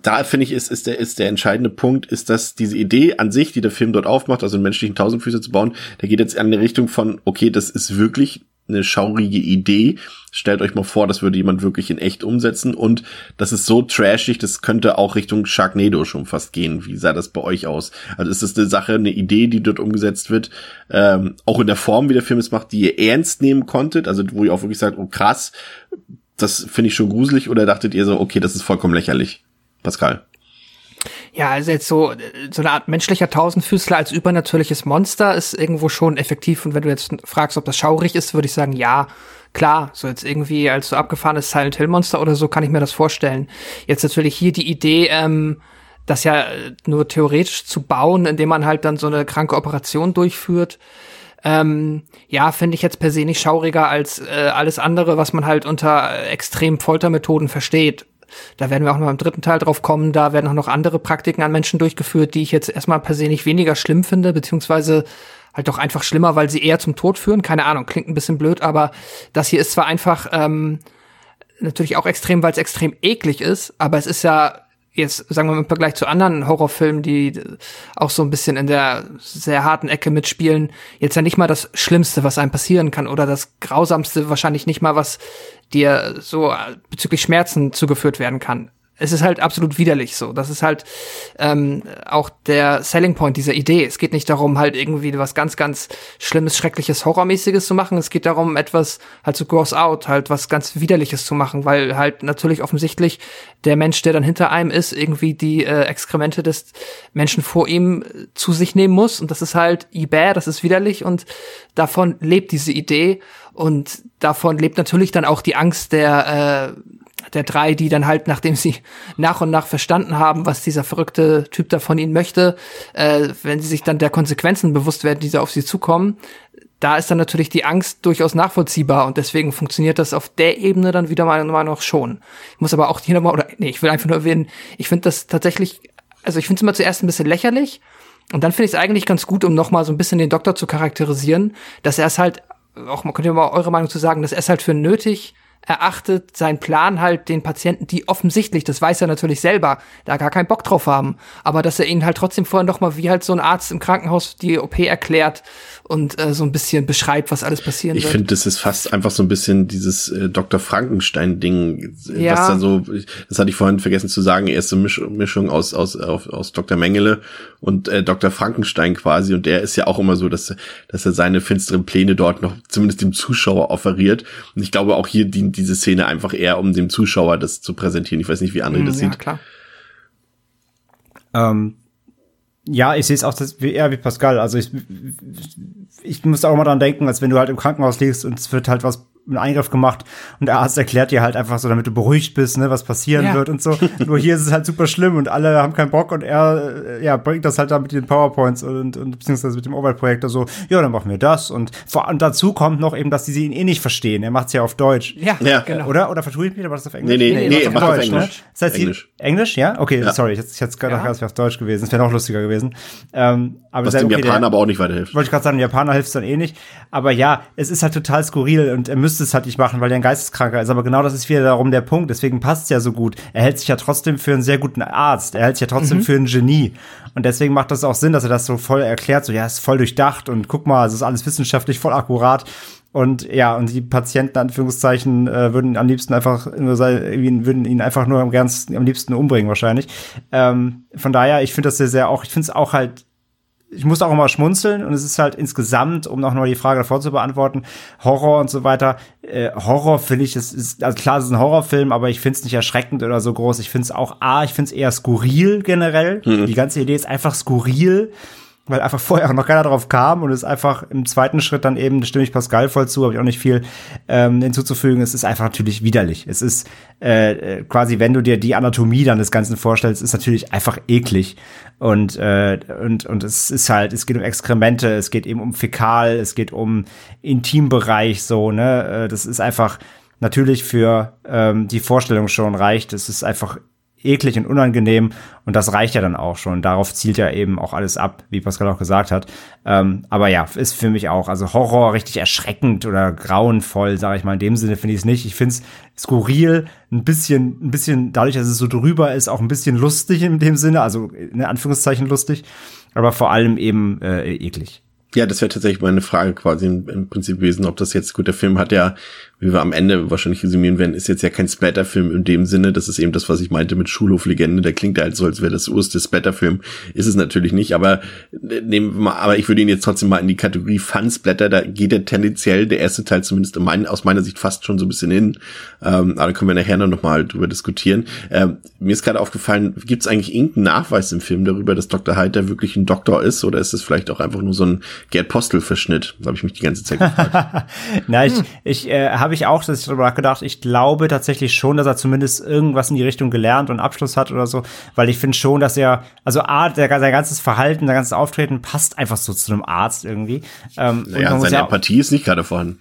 da finde ich, ist, ist, der, ist der entscheidende Punkt, ist, dass diese Idee an sich, die der Film dort aufmacht, also einen menschlichen Tausendfüßer zu bauen, der geht jetzt in eine Richtung von, okay, das ist wirklich eine schaurige Idee. Stellt euch mal vor, das würde jemand wirklich in echt umsetzen und das ist so trashig, das könnte auch Richtung Sharknado schon fast gehen. Wie sah das bei euch aus? Also ist das eine Sache, eine Idee, die dort umgesetzt wird, ähm, auch in der Form, wie der Film es macht, die ihr ernst nehmen konntet, also wo ihr auch wirklich sagt, oh krass, das finde ich schon gruselig oder dachtet ihr so, okay, das ist vollkommen lächerlich? Pascal. Ja, also jetzt so, so eine Art menschlicher Tausendfüßler als übernatürliches Monster ist irgendwo schon effektiv. Und wenn du jetzt fragst, ob das schaurig ist, würde ich sagen, ja, klar. So jetzt irgendwie als so abgefahrenes Silent Hill Monster oder so kann ich mir das vorstellen. Jetzt natürlich hier die Idee, ähm, das ja nur theoretisch zu bauen, indem man halt dann so eine kranke Operation durchführt. Ähm, ja, finde ich jetzt per se nicht schauriger als äh, alles andere, was man halt unter äh, extremen Foltermethoden versteht. Da werden wir auch noch im dritten Teil drauf kommen. Da werden auch noch andere Praktiken an Menschen durchgeführt, die ich jetzt erstmal per se nicht weniger schlimm finde, beziehungsweise halt doch einfach schlimmer, weil sie eher zum Tod führen. Keine Ahnung, klingt ein bisschen blöd, aber das hier ist zwar einfach ähm, natürlich auch extrem, weil es extrem eklig ist, aber es ist ja jetzt sagen wir mal im Vergleich zu anderen Horrorfilmen, die auch so ein bisschen in der sehr harten Ecke mitspielen, jetzt ja nicht mal das Schlimmste, was einem passieren kann oder das Grausamste, wahrscheinlich nicht mal, was dir so bezüglich Schmerzen zugeführt werden kann es ist halt absolut widerlich so. Das ist halt ähm, auch der Selling Point dieser Idee. Es geht nicht darum, halt irgendwie was ganz, ganz Schlimmes, Schreckliches, Horrormäßiges zu machen. Es geht darum, etwas halt zu so gross out, halt was ganz Widerliches zu machen, weil halt natürlich offensichtlich der Mensch, der dann hinter einem ist, irgendwie die äh, Exkremente des Menschen vor ihm zu sich nehmen muss. Und das ist halt ibär, das ist widerlich und davon lebt diese Idee. Und davon lebt natürlich dann auch die Angst der äh, der drei, die dann halt, nachdem sie nach und nach verstanden haben, was dieser verrückte Typ da von ihnen möchte, äh, wenn sie sich dann der Konsequenzen bewusst werden, die da auf sie zukommen, da ist dann natürlich die Angst durchaus nachvollziehbar und deswegen funktioniert das auf der Ebene dann wieder mal, mal noch schon. Ich muss aber auch hier nochmal, oder nee, ich will einfach nur erwähnen, ich finde das tatsächlich, also ich finde es immer zuerst ein bisschen lächerlich und dann finde ich es eigentlich ganz gut, um nochmal so ein bisschen den Doktor zu charakterisieren, dass er es halt, auch man könnte mal eure Meinung zu sagen, dass er es halt für nötig erachtet sein Plan halt den Patienten, die offensichtlich, das weiß er natürlich selber, da gar keinen Bock drauf haben, aber dass er ihnen halt trotzdem vorher noch mal wie halt so ein Arzt im Krankenhaus die OP erklärt und äh, so ein bisschen beschreibt, was alles passieren ich wird. Ich finde, das ist fast einfach so ein bisschen dieses äh, Dr. Frankenstein-Ding, ja. was da so, das hatte ich vorhin vergessen zu sagen, erste Misch Mischung aus, aus, aus, aus Dr. Mengele und äh, Dr. Frankenstein quasi und der ist ja auch immer so, dass, dass er seine finsteren Pläne dort noch zumindest dem Zuschauer offeriert und ich glaube auch hier dient diese Szene einfach eher, um dem Zuschauer das zu präsentieren. Ich weiß nicht, wie André mm, das ja, sieht. klar. Ähm, ja, ich sehe es auch das, wie, eher wie Pascal. Also ich, ich muss auch immer dran denken, als wenn du halt im Krankenhaus liegst und es wird halt was einen Eingriff gemacht und der Arzt erklärt dir halt einfach so, damit du beruhigt bist, ne, was passieren ja. wird und so. Nur hier ist es halt super schlimm und alle haben keinen Bock und er, äh, ja, bringt das halt da mit den PowerPoints und, und beziehungsweise mit dem Overprojektor so, ja, dann machen wir das und vor und dazu kommt noch eben, dass die ihn eh nicht verstehen. Er macht es ja auf Deutsch. Ja, ja. genau. Oder? Oder vertue ich mich, war das auf Englisch? Nee, nee, nee, nee, nee macht auf Deutsch, Englisch. Ne? Das heißt, Englisch. Englisch, ja? Okay, ja. sorry, ich hätte es gerade ja. auf Deutsch gewesen. Das wäre noch lustiger gewesen. Ähm, aber was dem okay, Japaner aber auch nicht weiterhilft. Wollte ich gerade sagen, Japaner hilft es dann eh nicht. Aber ja, es ist halt total skurril und er müsste es halt nicht machen, weil er ein Geisteskranker ist. Aber genau das ist wieder darum der Punkt. Deswegen passt es ja so gut. Er hält sich ja trotzdem für einen sehr guten Arzt. Er hält sich ja trotzdem mhm. für einen Genie. Und deswegen macht das auch Sinn, dass er das so voll erklärt. So, ja, ist voll durchdacht und guck mal, es ist alles wissenschaftlich voll akkurat. Und ja, und die Patienten, Anführungszeichen, äh, würden am liebsten einfach nur würden ihn einfach nur am, ganz, am liebsten umbringen, wahrscheinlich. Ähm, von daher, ich finde das sehr, sehr auch, ich finde es auch halt ich muss auch immer schmunzeln und es ist halt insgesamt, um noch mal die Frage davor zu beantworten, Horror und so weiter. Äh, Horror finde ich, es ist, also klar, es ist ein Horrorfilm, aber ich finde es nicht erschreckend oder so groß. Ich finde es auch, A, ich finde es eher skurril generell. Mhm. Die ganze Idee ist einfach skurril weil einfach vorher auch noch keiner drauf kam und es einfach im zweiten Schritt dann eben, da stimme ich Pascal voll zu, habe ich auch nicht viel ähm, hinzuzufügen, es ist einfach natürlich widerlich. Es ist äh, quasi, wenn du dir die Anatomie dann des Ganzen vorstellst, ist natürlich einfach eklig. Und, äh, und, und es ist halt, es geht um Exkremente, es geht eben um Fäkal, es geht um Intimbereich, so, ne? Äh, das ist einfach natürlich für ähm, die Vorstellung schon reicht. Es ist einfach eklig und unangenehm und das reicht ja dann auch schon. Darauf zielt ja eben auch alles ab, wie Pascal auch gesagt hat. Ähm, aber ja, ist für mich auch, also Horror richtig erschreckend oder grauenvoll, sage ich mal. In dem Sinne finde ich es nicht. Ich finde es skurril, ein bisschen, ein bisschen, dadurch, dass es so drüber ist, auch ein bisschen lustig in dem Sinne, also in Anführungszeichen lustig, aber vor allem eben äh, eklig. Ja, das wäre tatsächlich meine Frage quasi im, Prinzip gewesen, ob das jetzt, gut, der Film hat ja, wie wir am Ende wahrscheinlich resümieren werden, ist jetzt ja kein Splatter-Film in dem Sinne, das ist eben das, was ich meinte mit Schulhoflegende, der klingt ja halt so, als wäre das urste Splatter-Film, ist es natürlich nicht, aber äh, nehmen wir mal, aber ich würde ihn jetzt trotzdem mal in die Kategorie Fun-Splatter, da geht er tendenziell, der erste Teil zumindest mein, aus meiner Sicht fast schon so ein bisschen hin, ähm, aber da können wir nachher noch mal drüber diskutieren. Ähm, mir ist gerade aufgefallen, gibt es eigentlich irgendeinen Nachweis im Film darüber, dass Dr. Heiter wirklich ein Doktor ist, oder ist es vielleicht auch einfach nur so ein Gerd Postel-Verschnitt. Da habe ich mich die ganze Zeit gefragt. *laughs* Na, ich, ich äh, habe ich auch dass ich darüber nachgedacht. Ich glaube tatsächlich schon, dass er zumindest irgendwas in die Richtung gelernt und Abschluss hat oder so, weil ich finde schon, dass er, also A, der, sein ganzes Verhalten, sein ganzes Auftreten passt einfach so zu einem Arzt irgendwie. Ähm, naja, seine ja Empathie ist nicht gerade vorhanden.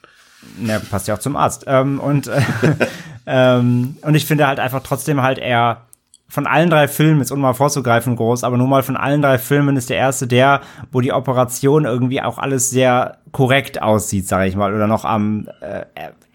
Na, passt ja auch zum Arzt. Ähm, und, äh, *laughs* ähm, und ich finde halt einfach trotzdem halt eher von allen drei Filmen, jetzt ohne mal vorzugreifen groß, aber nur mal von allen drei Filmen ist der erste der, wo die Operation irgendwie auch alles sehr korrekt aussieht, sage ich mal, oder noch am äh,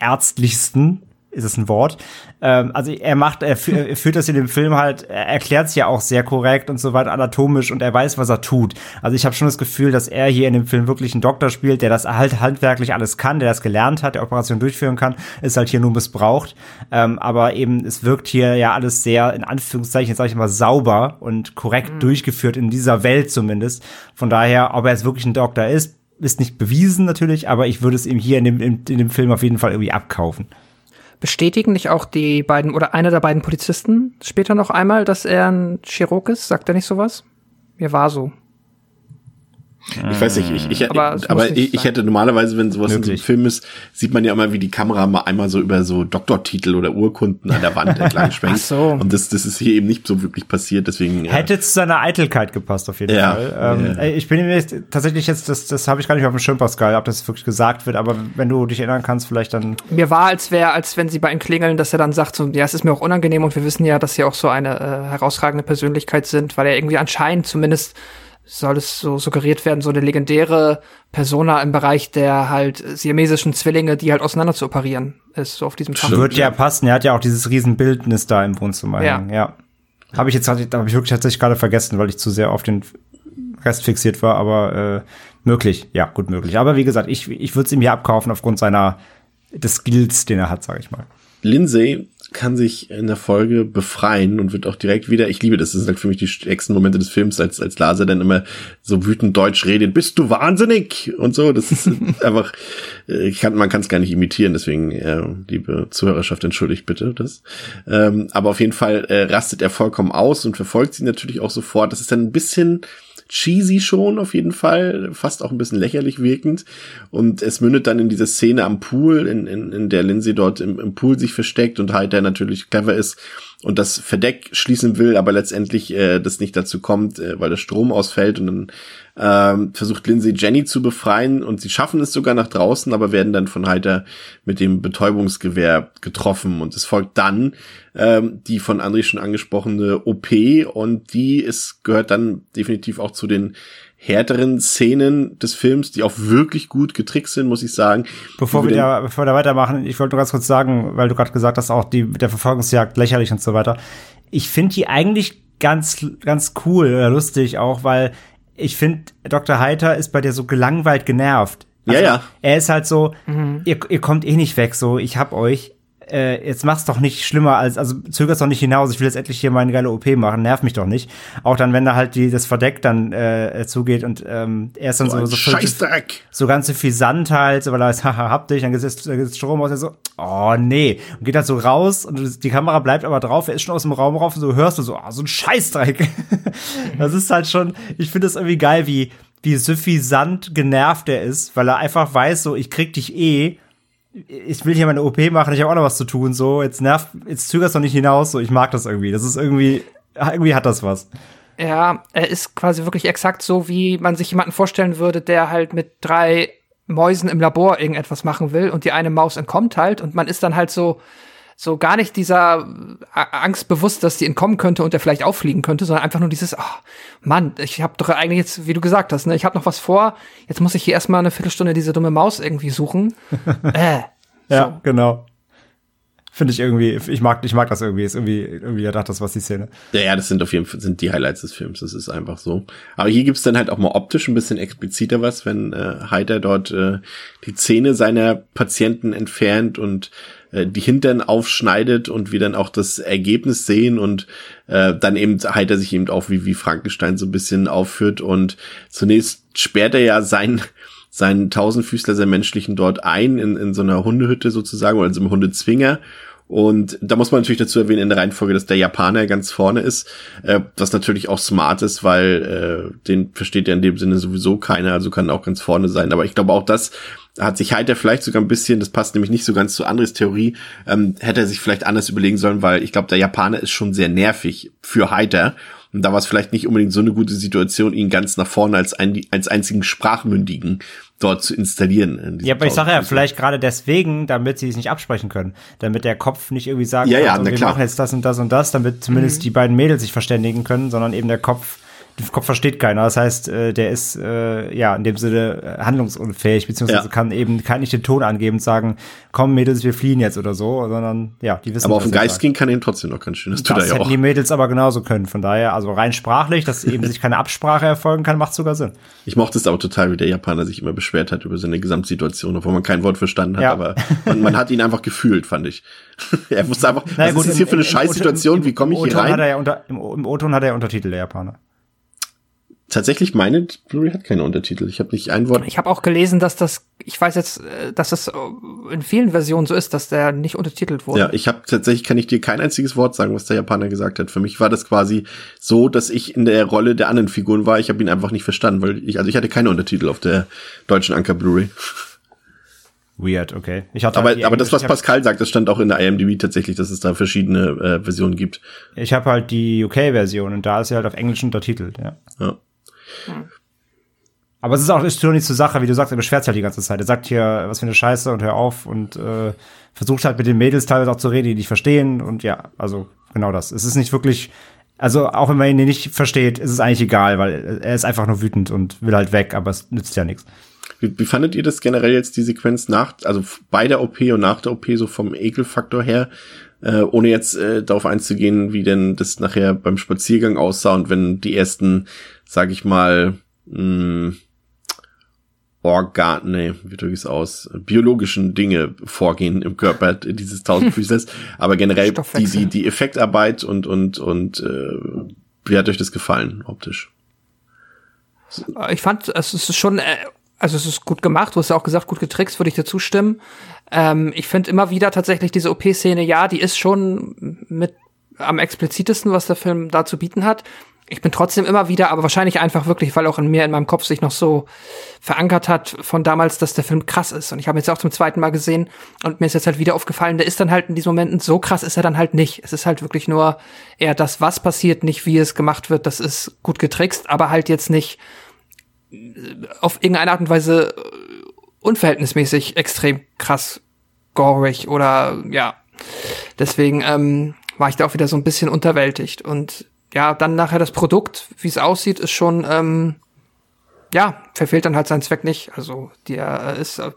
ärztlichsten ist es ein Wort. Ähm, also er macht, er, er führt das in dem Film halt, er erklärt es ja auch sehr korrekt und so weiter anatomisch und er weiß, was er tut. Also ich habe schon das Gefühl, dass er hier in dem Film wirklich einen Doktor spielt, der das halt handwerklich alles kann, der das gelernt hat, der Operation durchführen kann, ist halt hier nur missbraucht. Ähm, aber eben, es wirkt hier ja alles sehr, in Anführungszeichen, sage ich mal, sauber und korrekt mhm. durchgeführt, in dieser Welt zumindest. Von daher, ob er jetzt wirklich ein Doktor ist, ist nicht bewiesen natürlich, aber ich würde es ihm hier in dem, in, in dem Film auf jeden Fall irgendwie abkaufen. Bestätigen nicht auch die beiden oder einer der beiden Polizisten später noch einmal, dass er ein Chirurg ist? Sagt er nicht sowas? Mir war so. Ich weiß nicht, ich, ich, aber, aber ich, ich, hätte normalerweise, wenn sowas Möglich. in so einem Film ist, sieht man ja immer, wie die Kamera mal einmal so über so Doktortitel oder Urkunden an der Wand entlang *laughs* schwenkt. Ach so. Und das, das ist hier eben nicht so wirklich passiert, deswegen. Ja. Hätte zu seiner Eitelkeit gepasst, auf jeden ja, Fall. Ähm, ja. Ich bin mir tatsächlich jetzt, das, das habe ich gar nicht auf dem Schirm, Pascal, ob das wirklich gesagt wird, aber wenn du dich erinnern kannst, vielleicht dann. Mir war, als wäre, als wenn sie bei ihm klingeln, dass er dann sagt, so, ja, es ist mir auch unangenehm und wir wissen ja, dass sie auch so eine äh, herausragende Persönlichkeit sind, weil er irgendwie anscheinend zumindest soll es so suggeriert werden, so eine legendäre Persona im Bereich der halt siamesischen Zwillinge, die halt auseinander zu operieren ist, so auf diesem Kampf. Wird ja passen, er hat ja auch dieses Riesenbildnis da im Wohnzimmer. Ja. ja. Habe ich jetzt habe ich wirklich tatsächlich gerade vergessen, weil ich zu sehr auf den Rest fixiert war, aber äh, möglich, ja, gut möglich. Aber wie gesagt, ich, ich würde es ihm hier abkaufen aufgrund seiner des Skills, den er hat, sage ich mal. Lindsay kann sich in der Folge befreien und wird auch direkt wieder, ich liebe das, das sind halt für mich die stärksten Momente des Films, als, als Laser dann immer so wütend Deutsch redet, bist du wahnsinnig? Und so, das ist *laughs* einfach, äh, ich kann, man kann es gar nicht imitieren, deswegen, äh, liebe Zuhörerschaft, entschuldigt bitte das. Ähm, aber auf jeden Fall äh, rastet er vollkommen aus und verfolgt sie natürlich auch sofort. Das ist dann ein bisschen, cheesy schon auf jeden Fall, fast auch ein bisschen lächerlich wirkend. Und es mündet dann in diese Szene am Pool, in, in, in der Lindsay dort im, im Pool sich versteckt und halt der natürlich clever ist und das Verdeck schließen will, aber letztendlich äh, das nicht dazu kommt, äh, weil der Strom ausfällt und dann ähm, versucht Lindsay Jenny zu befreien und sie schaffen es sogar nach draußen, aber werden dann von Heiter mit dem Betäubungsgewehr getroffen und es folgt dann ähm, die von André schon angesprochene OP und die ist gehört dann definitiv auch zu den härteren Szenen des Films, die auch wirklich gut getrickst sind, muss ich sagen. Bevor wir, da, bevor wir da weitermachen, ich wollte nur ganz kurz sagen, weil du gerade gesagt hast, auch die der Verfolgungsjagd lächerlich und so weiter. Ich finde die eigentlich ganz ganz cool oder lustig auch, weil ich finde Dr. Heiter ist bei dir so gelangweilt genervt. Also, ja, ja. Er ist halt so, mhm. ihr, ihr kommt eh nicht weg, so, ich hab euch äh, jetzt mach's doch nicht schlimmer als, also zöger's doch nicht hinaus, ich will jetzt endlich hier meine geile OP machen, nerv mich doch nicht. Auch dann, wenn da halt die, das Verdeck dann äh, zugeht und ähm, er ist dann so, so, so, so ganz suffisant halt, weil er ist, *laughs* haha, hab dich, dann geht es Strom aus, er so, oh nee, und geht dann so raus und die Kamera bleibt aber drauf, er ist schon aus dem Raum rauf und so hörst du so, oh, so ein Scheißdreck. *laughs* das ist halt schon, ich finde das irgendwie geil, wie, wie suffisant genervt er ist, weil er einfach weiß, so, ich krieg dich eh ich will hier meine OP machen, ich habe auch noch was zu tun, so, jetzt nervt, jetzt zögerst doch nicht hinaus, so, ich mag das irgendwie. Das ist irgendwie, irgendwie hat das was. Ja, er ist quasi wirklich exakt so, wie man sich jemanden vorstellen würde, der halt mit drei Mäusen im Labor irgendetwas machen will und die eine Maus entkommt halt und man ist dann halt so, so gar nicht dieser äh, Angst bewusst, dass die entkommen könnte und der vielleicht auffliegen könnte, sondern einfach nur dieses, oh, Mann, ich habe doch eigentlich jetzt, wie du gesagt hast, ne, ich habe noch was vor, jetzt muss ich hier erstmal eine Viertelstunde diese dumme Maus irgendwie suchen. *laughs* äh, ja, genau. Finde ich irgendwie, ich mag, ich mag das irgendwie, ist irgendwie, irgendwie erdacht das was die Szene. Ja, ja, das sind auf jeden Fall sind die Highlights des Films, das ist einfach so. Aber hier gibt's dann halt auch mal optisch ein bisschen expliziter was, wenn äh, Heider dort äh, die Zähne seiner Patienten entfernt und äh, die Hintern aufschneidet und wir dann auch das Ergebnis sehen und äh, dann eben Heider sich eben auch wie, wie Frankenstein so ein bisschen aufführt und zunächst sperrt er ja sein seinen Tausendfüßler, seinen menschlichen dort ein in, in so einer Hundehütte sozusagen oder in so einem Hundezwinger. Und da muss man natürlich dazu erwähnen in der Reihenfolge, dass der Japaner ganz vorne ist, äh, was natürlich auch smart ist, weil äh, den versteht ja in dem Sinne sowieso keiner, also kann auch ganz vorne sein. Aber ich glaube auch das hat sich Heiter vielleicht sogar ein bisschen, das passt nämlich nicht so ganz zu Andres Theorie, ähm, hätte er sich vielleicht anders überlegen sollen, weil ich glaube, der Japaner ist schon sehr nervig für Heiter. Und da war es vielleicht nicht unbedingt so eine gute Situation, ihn ganz nach vorne als, ein, als einzigen Sprachmündigen dort zu installieren. Ja, aber ich sage ja, vielleicht gerade deswegen, damit sie es nicht absprechen können. Damit der Kopf nicht irgendwie sagt, ja, ja, also, wir klar. machen jetzt das und das und das, damit zumindest mhm. die beiden Mädels sich verständigen können, sondern eben der Kopf den Kopf versteht keiner. Das heißt, äh, der ist äh, ja in dem Sinne äh, handlungsunfähig, beziehungsweise ja. kann eben kann nicht den Ton angeben und sagen, komm Mädels, wir fliehen jetzt oder so, sondern ja, die wissen. Aber auf den Geist gehen kann ihn trotzdem noch ganz schön. Das, tut das er ja auch. die Mädels aber genauso können. Von daher, also rein sprachlich, dass eben sich keine Absprache erfolgen kann, macht sogar Sinn. *laughs* Ich mochte es aber total, wie der Japaner sich immer beschwert hat über seine Gesamtsituation, obwohl man kein Wort verstanden hat, ja. aber man, man, hat ihn einfach gefühlt, fand ich. *laughs* er wusste einfach, naja, was gut, ist das hier für eine Scheißsituation, wie komme ich hier rein? Hat er ja unter, Im, im O-Ton hat er ja Untertitel, der Japaner tatsächlich meine Blu-ray hat keine Untertitel. Ich habe nicht ein Wort. Ich habe auch gelesen, dass das, ich weiß jetzt, dass das in vielen Versionen so ist, dass der nicht untertitelt wurde. Ja, ich habe tatsächlich kann ich dir kein einziges Wort sagen, was der Japaner gesagt hat. Für mich war das quasi so, dass ich in der Rolle der anderen Figuren war. Ich habe ihn einfach nicht verstanden, weil ich also ich hatte keine Untertitel auf der deutschen Anker Blu-ray. Weird, okay. Ich hatte aber, halt aber das, was Pascal sagt, das stand auch in der IMDb tatsächlich, dass es da verschiedene äh, Versionen gibt. Ich habe halt die UK-Version und da ist sie halt auf Englisch untertitelt, ja. Ja. Aber es ist auch ist nicht zur Sache, wie du sagst, er beschwert sich halt die ganze Zeit. Er sagt hier, was für eine Scheiße und hör auf und äh, versucht halt mit den Mädels teilweise auch zu reden, die nicht verstehen und ja, also genau das. Es ist nicht wirklich, also auch wenn man ihn nicht versteht, ist es eigentlich egal, weil er ist einfach nur wütend und will halt weg, aber es nützt ja nichts. Wie, wie fandet ihr das generell jetzt die Sequenz nach, also bei der OP und nach der OP so vom Ekelfaktor her? Äh, ohne jetzt äh, darauf einzugehen, wie denn das nachher beim Spaziergang aussah und wenn die ersten sag ich mal, mh, Organ, nee, wie drücke ich es aus, biologischen Dinge vorgehen im Körper dieses Tausendfüßlers, *laughs* aber generell die, die, die Effektarbeit und, und, und äh, wie hat euch das gefallen, optisch? Ich fand, es ist schon, äh, also es ist gut gemacht, du hast ja auch gesagt, gut getrickst, würde ich dir zustimmen. Ähm, ich finde immer wieder tatsächlich diese OP-Szene, ja, die ist schon mit am explizitesten, was der Film da zu bieten hat ich bin trotzdem immer wieder, aber wahrscheinlich einfach wirklich, weil auch in mir, in meinem Kopf sich noch so verankert hat von damals, dass der Film krass ist. Und ich habe jetzt auch zum zweiten Mal gesehen und mir ist jetzt halt wieder aufgefallen, der ist dann halt in diesen Momenten so krass ist er dann halt nicht. Es ist halt wirklich nur eher das, was passiert, nicht wie es gemacht wird. Das ist gut getrickst, aber halt jetzt nicht äh, auf irgendeine Art und Weise äh, unverhältnismäßig extrem krass gorig oder ja. Deswegen ähm, war ich da auch wieder so ein bisschen unterwältigt und ja, dann nachher das Produkt, wie es aussieht, ist schon, ähm, ja, verfehlt dann halt seinen Zweck nicht. Also der ist, äh,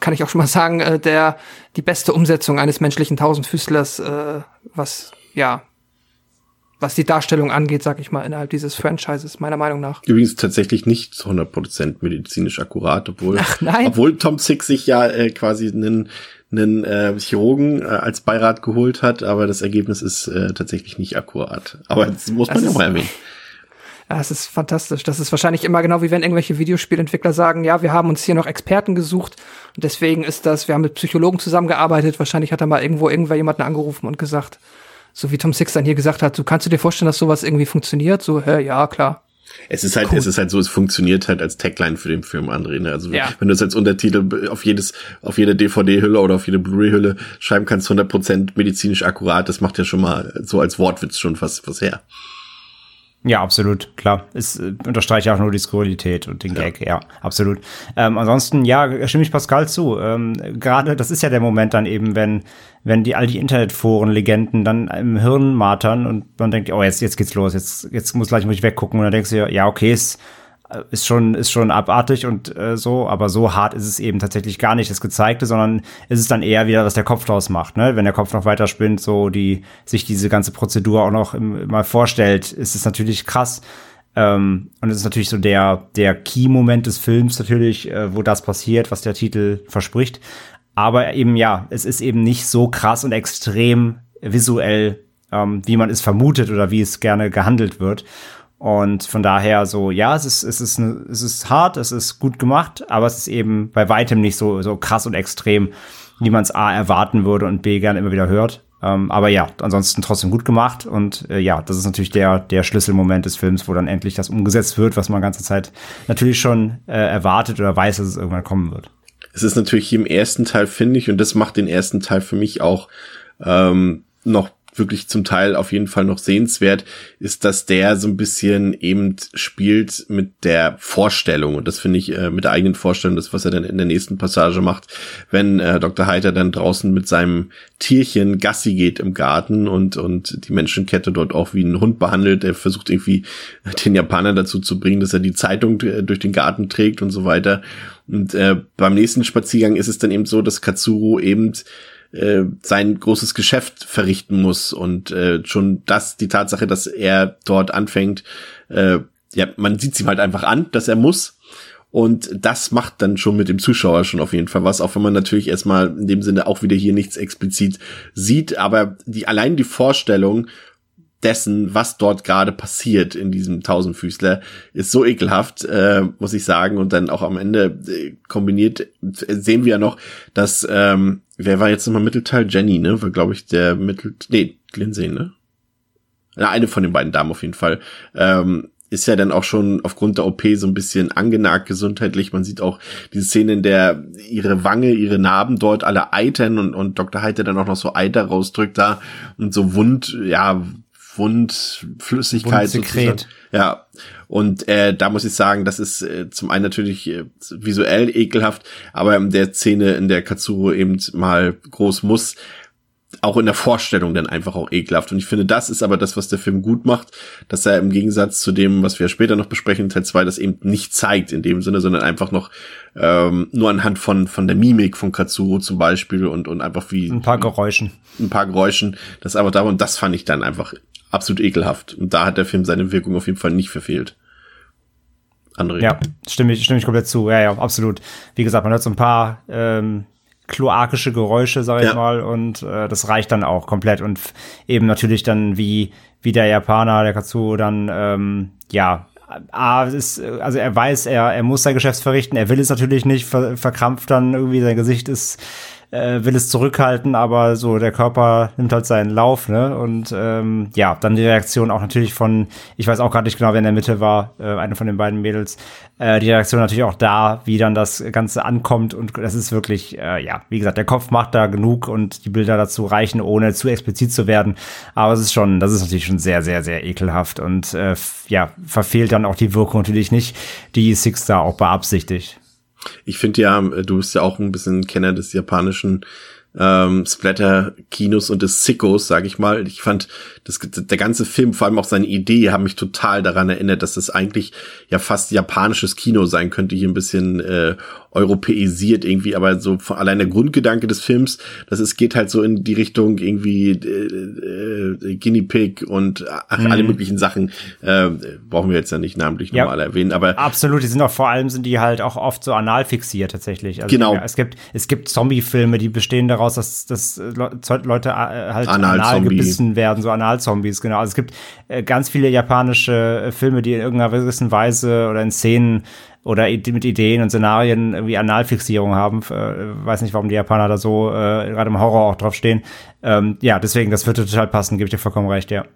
kann ich auch schon mal sagen, äh, der die beste Umsetzung eines menschlichen Tausendfüßlers, äh, was ja, was die Darstellung angeht, sag ich mal, innerhalb dieses Franchises, meiner Meinung nach. Übrigens tatsächlich nicht zu 100% medizinisch akkurat, obwohl, Ach, obwohl Tom Six sich ja äh, quasi einen einen äh, Chirurgen äh, als Beirat geholt hat, aber das Ergebnis ist äh, tatsächlich nicht akkurat. Aber das muss man das ja mal erwähnen. Ja, es ist fantastisch. Das ist wahrscheinlich immer genau wie wenn irgendwelche Videospielentwickler sagen, ja, wir haben uns hier noch Experten gesucht und deswegen ist das, wir haben mit Psychologen zusammengearbeitet. Wahrscheinlich hat er mal irgendwo irgendwer jemanden angerufen und gesagt, so wie Tom Six dann hier gesagt hat, so kannst du dir vorstellen, dass sowas irgendwie funktioniert? So, hä, ja, klar. Es ist halt, cool. es ist halt so, es funktioniert halt als Tagline für den Film, André. Ne? Also ja. wenn du es als Untertitel auf jedes, auf jede DVD-Hülle oder auf jede Blu-ray-Hülle schreiben kannst, 100% medizinisch akkurat, das macht ja schon mal so als Wortwitz schon was, was her. Ja, absolut, klar. Es äh, unterstreicht auch nur die Skurrilität und den Gag, ja, ja absolut. Ähm, ansonsten, ja, stimme ich Pascal zu. Ähm, Gerade, das ist ja der Moment dann eben, wenn, wenn die all die Internetforen-Legenden dann im Hirn martern und man denkt, oh, jetzt, jetzt geht's los, jetzt, jetzt muss gleich muss ich weggucken und dann denkst du, ja, okay, ist ist schon, ist schon abartig und äh, so, aber so hart ist es eben tatsächlich gar nicht das Gezeigte, sondern ist es dann eher wieder, was der Kopf draus macht, ne? Wenn der Kopf noch weiter spinnt, so die, sich diese ganze Prozedur auch noch im, mal vorstellt, ist es natürlich krass. Ähm, und es ist natürlich so der, der Key-Moment des Films natürlich, äh, wo das passiert, was der Titel verspricht. Aber eben, ja, es ist eben nicht so krass und extrem visuell, ähm, wie man es vermutet oder wie es gerne gehandelt wird. Und von daher so, ja, es ist, es ist, es ist hart, es ist gut gemacht, aber es ist eben bei weitem nicht so, so krass und extrem, wie man es A erwarten würde und B gerne immer wieder hört. Ähm, aber ja, ansonsten trotzdem gut gemacht. Und äh, ja, das ist natürlich der, der Schlüsselmoment des Films, wo dann endlich das umgesetzt wird, was man ganze Zeit natürlich schon äh, erwartet oder weiß, dass es irgendwann kommen wird. Es ist natürlich im ersten Teil, finde ich, und das macht den ersten Teil für mich auch ähm, noch wirklich zum Teil auf jeden Fall noch sehenswert, ist, dass der so ein bisschen eben spielt mit der Vorstellung. Und das finde ich äh, mit der eigenen Vorstellung, das, was er dann in der nächsten Passage macht, wenn äh, Dr. Heiter dann draußen mit seinem Tierchen Gassi geht im Garten und, und die Menschenkette dort auch wie ein Hund behandelt. Er versucht irgendwie den Japaner dazu zu bringen, dass er die Zeitung äh, durch den Garten trägt und so weiter. Und äh, beim nächsten Spaziergang ist es dann eben so, dass Katsuro eben äh, sein großes Geschäft verrichten muss. Und äh, schon das die Tatsache, dass er dort anfängt, äh, ja, man sieht ihm halt einfach an, dass er muss. Und das macht dann schon mit dem Zuschauer schon auf jeden Fall was, auch wenn man natürlich erstmal in dem Sinne auch wieder hier nichts explizit sieht, aber die allein die Vorstellung dessen, was dort gerade passiert in diesem Tausendfüßler, ist so ekelhaft, äh, muss ich sagen. Und dann auch am Ende äh, kombiniert äh, sehen wir ja noch, dass ähm, wer war jetzt nochmal Mittelteil? Jenny, ne? War, glaube ich, der Mittel... Nee, Lindsay, ne? Ja, eine von den beiden Damen auf jeden Fall. Ähm, ist ja dann auch schon aufgrund der OP so ein bisschen angenagt gesundheitlich. Man sieht auch diese Szene, in der ihre Wange, ihre Narben dort alle eitern und, und Dr. Heiter dann auch noch so Eiter rausdrückt da und so Wund, ja, Wundflüssigkeit. Wundsekret. Ja. Und äh, da muss ich sagen, das ist äh, zum einen natürlich äh, visuell ekelhaft, aber in der Szene, in der Katsuro eben mal groß muss, auch in der Vorstellung dann einfach auch ekelhaft. Und ich finde, das ist aber das, was der Film gut macht, dass er im Gegensatz zu dem, was wir später noch besprechen, Teil 2, das eben nicht zeigt in dem Sinne, sondern einfach noch ähm, nur anhand von, von der Mimik von Katsuro zum Beispiel und, und einfach wie. Ein paar Geräuschen. Ein paar Geräuschen, das aber da, und das fand ich dann einfach absolut ekelhaft. Und da hat der Film seine Wirkung auf jeden Fall nicht verfehlt. André. Ja, stimme ich, stimme ich komplett zu. Ja, ja, absolut. Wie gesagt, man hört so ein paar ähm, kloakische Geräusche, sag ich ja. mal, und äh, das reicht dann auch komplett. Und eben natürlich dann, wie, wie der Japaner, der Katsuo, dann, ähm, ja, A, ist, also er weiß, er, er muss sein Geschäft verrichten, er will es natürlich nicht, ver, verkrampft dann irgendwie, sein Gesicht ist äh, will es zurückhalten, aber so der Körper nimmt halt seinen Lauf, ne? Und ähm, ja, dann die Reaktion auch natürlich von, ich weiß auch gerade nicht genau, wer in der Mitte war, äh, eine von den beiden Mädels. Äh, die Reaktion natürlich auch da, wie dann das Ganze ankommt und das ist wirklich, äh, ja, wie gesagt, der Kopf macht da genug und die Bilder dazu reichen, ohne zu explizit zu werden. Aber es ist schon, das ist natürlich schon sehr, sehr, sehr ekelhaft und äh, ja, verfehlt dann auch die Wirkung natürlich nicht, die Six da auch beabsichtigt. Ich finde ja, du bist ja auch ein bisschen Kenner des japanischen ähm, Splatter-Kinos und des Sickos, sag ich mal. Ich fand, das, der ganze Film, vor allem auch seine Idee, haben mich total daran erinnert, dass das eigentlich ja fast japanisches Kino sein könnte, hier ein bisschen äh, europäisiert irgendwie, aber so allein der Grundgedanke des Films, das ist, geht halt so in die Richtung irgendwie äh, äh, Guinea Pig und ach, mhm. alle möglichen Sachen, äh, brauchen wir jetzt ja nicht namentlich ja. nochmal erwähnen, aber absolut, die sind auch vor allem sind die halt auch oft so anal fixiert tatsächlich. Also genau. Es gibt es gibt Zombie-Filme, die bestehen daraus, dass, dass Leute äh, halt anal, anal gebissen werden, so Anal-Zombies, genau. Also es gibt äh, ganz viele japanische äh, Filme, die in irgendeiner gewissen Weise oder in Szenen oder mit Ideen und Szenarien irgendwie Analfixierung haben. Äh, weiß nicht, warum die Japaner da so äh, gerade im Horror auch drauf stehen. Ähm, ja, deswegen, das würde total passen, gebe ich dir vollkommen recht, ja.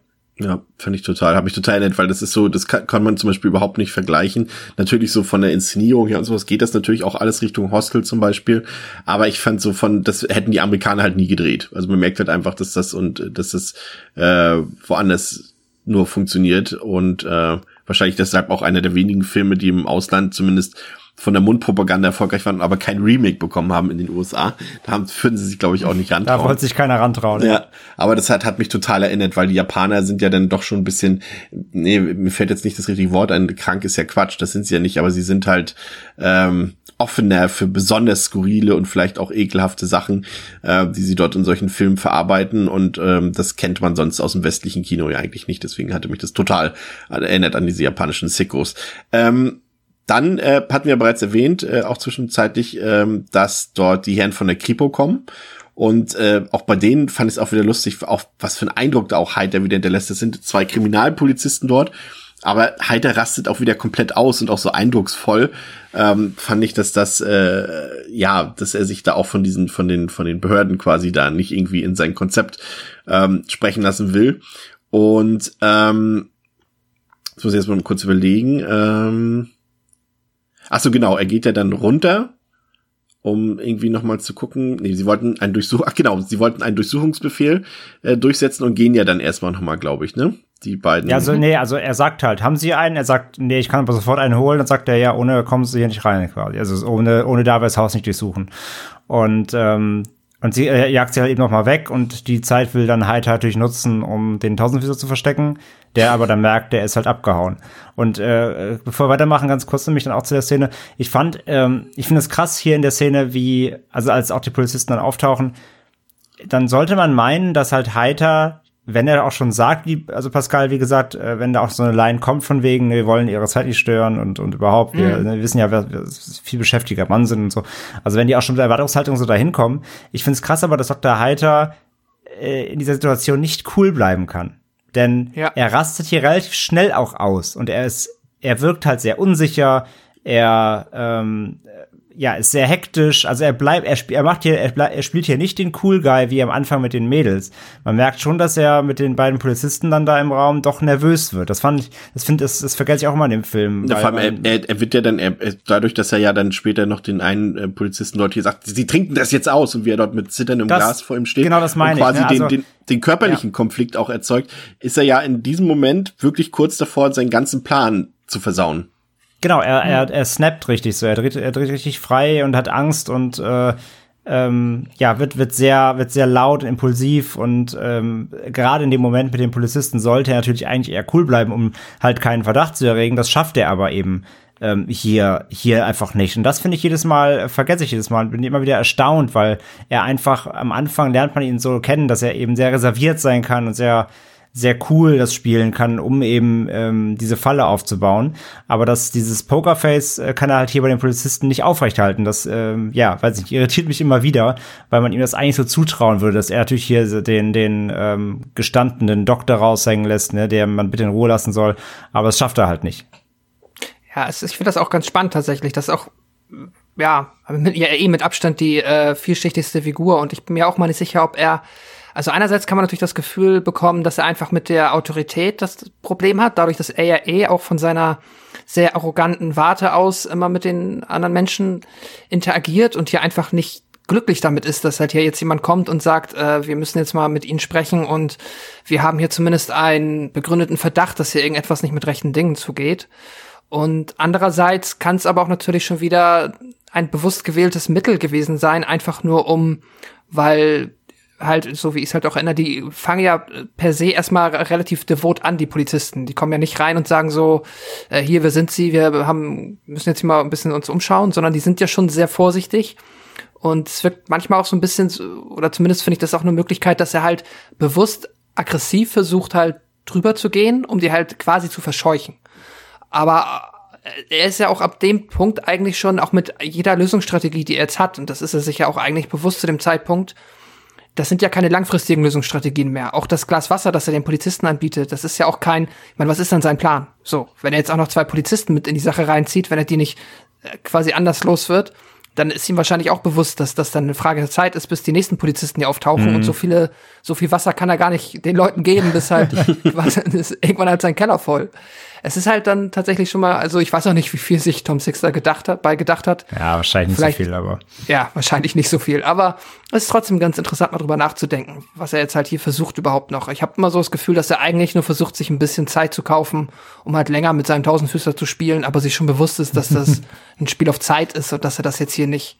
Ja, finde ich total, habe ich total nett, weil das ist so, das kann, kann man zum Beispiel überhaupt nicht vergleichen. Natürlich so von der Inszenierung her und sowas geht das natürlich auch alles Richtung Hostel zum Beispiel. Aber ich fand so von, das hätten die Amerikaner halt nie gedreht. Also man merkt halt einfach, dass das und dass das äh, woanders nur funktioniert und äh, wahrscheinlich deshalb auch einer der wenigen Filme, die im Ausland zumindest von der Mundpropaganda erfolgreich waren, aber kein Remake bekommen haben in den USA. Da haben, würden sie sich, glaube ich, auch nicht rantrauen. Da wollte sich keiner rantrauen. Ja, aber das hat, hat mich total erinnert, weil die Japaner sind ja dann doch schon ein bisschen, nee, mir fällt jetzt nicht das richtige Wort ein, krank ist ja Quatsch, das sind sie ja nicht, aber sie sind halt ähm, offener für besonders skurrile und vielleicht auch ekelhafte Sachen, äh, die sie dort in solchen Filmen verarbeiten und ähm, das kennt man sonst aus dem westlichen Kino ja eigentlich nicht, deswegen hatte mich das total erinnert an diese japanischen Sickos. Ähm, dann äh, hatten wir bereits erwähnt, äh, auch zwischenzeitlich, ähm, dass dort die Herren von der Kripo kommen. Und äh, auch bei denen fand ich es auch wieder lustig, auch was für ein Eindruck da auch Heiter wieder hinterlässt. Das sind zwei Kriminalpolizisten dort, aber Heiter rastet auch wieder komplett aus und auch so eindrucksvoll. Ähm, fand ich, dass das äh, ja, dass er sich da auch von diesen, von den, von den Behörden quasi da nicht irgendwie in sein Konzept ähm, sprechen lassen will. Und ähm, das muss ich jetzt mal kurz überlegen. Ähm, Ach so, genau, er geht ja dann runter, um irgendwie nochmal zu gucken. Nee, sie wollten einen Durchsuch, ach genau, sie wollten einen Durchsuchungsbefehl äh, durchsetzen und gehen ja dann erstmal nochmal, glaube ich, ne? Die beiden. Ja, also nee, also er sagt halt, haben Sie einen? Er sagt, nee, ich kann aber sofort einen holen. Dann sagt er, ja, ohne kommen Sie hier nicht rein, quasi. Also ohne, ohne da das Haus nicht durchsuchen. Und und sie äh, jagt sie halt eben noch mal weg und die Zeit will dann Heiter natürlich nutzen, um den Tausendfüßer zu verstecken der aber dann merkt, der ist halt abgehauen. Und äh, bevor wir weitermachen, ganz kurz nämlich dann auch zu der Szene. Ich fand, ähm, ich finde es krass hier in der Szene, wie, also als auch die Polizisten dann auftauchen, dann sollte man meinen, dass halt Heiter, wenn er auch schon sagt, wie, also Pascal, wie gesagt, äh, wenn da auch so eine Line kommt von wegen, wir wollen ihre Zeit nicht stören und, und überhaupt, wir, mhm. wir wissen ja, wir, wir viel beschäftiger Mann sind und so. Also wenn die auch schon mit der Erwartungshaltung so dahin kommen. Ich finde es krass aber, dass Dr. Heiter äh, in dieser Situation nicht cool bleiben kann. Denn ja. er rastet hier relativ schnell auch aus und er ist, er wirkt halt sehr unsicher, er ähm, ja, ist sehr hektisch. Also er bleibt, er, er macht hier, er, bleib, er spielt hier nicht den Cool Guy wie am Anfang mit den Mädels. Man merkt schon, dass er mit den beiden Polizisten dann da im Raum doch nervös wird. Das fand ich, das finde, das, das vergesse ich auch immer in dem Film. Ja, vor allem, er, er, wird ja dann, er, dadurch, dass er ja dann später noch den einen äh, Polizisten dort hier sagt, sie trinken das jetzt aus und wie er dort mit zitterndem das, Glas vor ihm steht. Genau, das meine und quasi ich. Ne? Also, den, den, den körperlichen ja. Konflikt auch erzeugt, ist er ja in diesem Moment wirklich kurz davor, seinen ganzen Plan zu versauen. Genau, er, er, er snappt richtig so, er dreht, er dreht richtig frei und hat Angst und äh, ähm, ja, wird, wird sehr, wird sehr laut, impulsiv und ähm, gerade in dem Moment mit den Polizisten sollte er natürlich eigentlich eher cool bleiben, um halt keinen Verdacht zu erregen. Das schafft er aber eben ähm, hier, hier einfach nicht. Und das finde ich jedes Mal, vergesse ich jedes Mal und bin immer wieder erstaunt, weil er einfach am Anfang lernt man ihn so kennen, dass er eben sehr reserviert sein kann und sehr sehr cool das spielen kann, um eben ähm, diese Falle aufzubauen. Aber dass dieses Pokerface äh, kann er halt hier bei den Polizisten nicht aufrechthalten. Das, ähm, ja, weiß nicht, irritiert mich immer wieder, weil man ihm das eigentlich so zutrauen würde, dass er natürlich hier den, den ähm, gestandenen Doktor raushängen lässt, ne, der man bitte in Ruhe lassen soll. Aber das schafft er halt nicht. Ja, es, ich finde das auch ganz spannend tatsächlich. Das ist auch ja, ja eh mit Abstand die äh, vielschichtigste Figur und ich bin mir auch mal nicht sicher, ob er also einerseits kann man natürlich das Gefühl bekommen, dass er einfach mit der Autorität das Problem hat, dadurch, dass er ja eh auch von seiner sehr arroganten Warte aus immer mit den anderen Menschen interagiert und hier einfach nicht glücklich damit ist, dass halt hier jetzt jemand kommt und sagt, äh, wir müssen jetzt mal mit ihnen sprechen und wir haben hier zumindest einen begründeten Verdacht, dass hier irgendetwas nicht mit rechten Dingen zugeht. Und andererseits kann es aber auch natürlich schon wieder ein bewusst gewähltes Mittel gewesen sein, einfach nur um, weil halt, so wie ich es halt auch erinnere, die fangen ja per se erstmal relativ devot an, die Polizisten. Die kommen ja nicht rein und sagen so, äh, hier, wir sind sie, wir haben, müssen jetzt hier mal ein bisschen uns umschauen, sondern die sind ja schon sehr vorsichtig. Und es wirkt manchmal auch so ein bisschen, oder zumindest finde ich das auch eine Möglichkeit, dass er halt bewusst aggressiv versucht halt drüber zu gehen, um die halt quasi zu verscheuchen. Aber äh, er ist ja auch ab dem Punkt eigentlich schon auch mit jeder Lösungsstrategie, die er jetzt hat, und das ist er sich ja auch eigentlich bewusst zu dem Zeitpunkt, das sind ja keine langfristigen Lösungsstrategien mehr. Auch das Glas Wasser, das er den Polizisten anbietet, das ist ja auch kein, ich meine, was ist dann sein Plan? So, wenn er jetzt auch noch zwei Polizisten mit in die Sache reinzieht, wenn er die nicht äh, quasi anders los wird, dann ist ihm wahrscheinlich auch bewusst, dass das dann eine Frage der Zeit ist, bis die nächsten Polizisten hier auftauchen Mhm. und so viele, so viel Wasser kann er gar nicht den Leuten geben, bis halt *laughs* *laughs* irgendwann halt sein Keller voll. Es ist halt dann tatsächlich schon mal, also ich weiß auch nicht, wie viel sich Tom Sixer gedacht hat, bei gedacht hat. Ja, wahrscheinlich nicht Vielleicht- so viel, aber. Ja, wahrscheinlich nicht so viel, aber es ist trotzdem ganz interessant, mal drüber nachzudenken, was er jetzt halt hier versucht überhaupt noch. Ich habe immer so das Gefühl, dass er eigentlich nur versucht, sich ein bisschen Zeit zu kaufen, um halt länger mit seinem Tausendfüßler zu spielen, aber sich schon bewusst ist, dass das *laughs* ein Spiel auf Zeit ist und dass er das jetzt hier nicht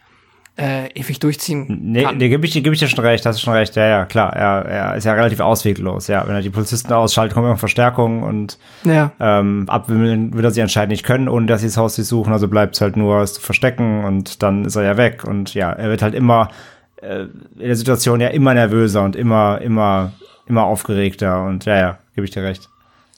äh, ewig durchziehen Nee, kann. nee gebe ich, dir- geb ich dir schon recht, hast du schon recht. Ja, ja, klar. Er, er ist ja relativ ausweglos. Ja, wenn er die Polizisten ausschaltet, kommen immer Verstärkungen und Ja. ähm, abwimmeln wird er sie anscheinend nicht können, ohne dass sie das Haus sich suchen. Also bleibt es halt nur, es zu verstecken und dann ist er ja weg. Und ja, er wird halt immer äh, in der Situation ja immer nervöser und immer, immer, immer aufgeregter. Und ja, ja, gebe ich dir recht.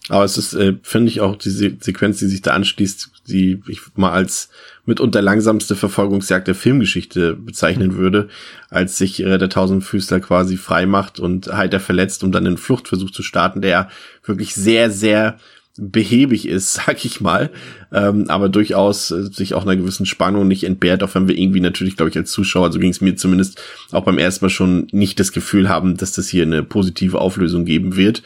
Aber es ist, äh, finde ich, auch diese Sequenz, die sich da anschließt, die ich mal als mitunter langsamste Verfolgungsjagd der Filmgeschichte bezeichnen würde, als sich äh, der Tausendfüßler quasi frei macht und Heiter verletzt, um dann einen Fluchtversuch zu starten, der wirklich sehr, sehr behäbig ist, *laughs* sag ich mal, ähm, aber durchaus äh, sich auch einer gewissen Spannung nicht entbehrt, auch wenn wir irgendwie natürlich, glaube ich, als Zuschauer, so ging es mir zumindest auch beim ersten Mal schon nicht das Gefühl haben, dass das hier eine positive Auflösung geben wird.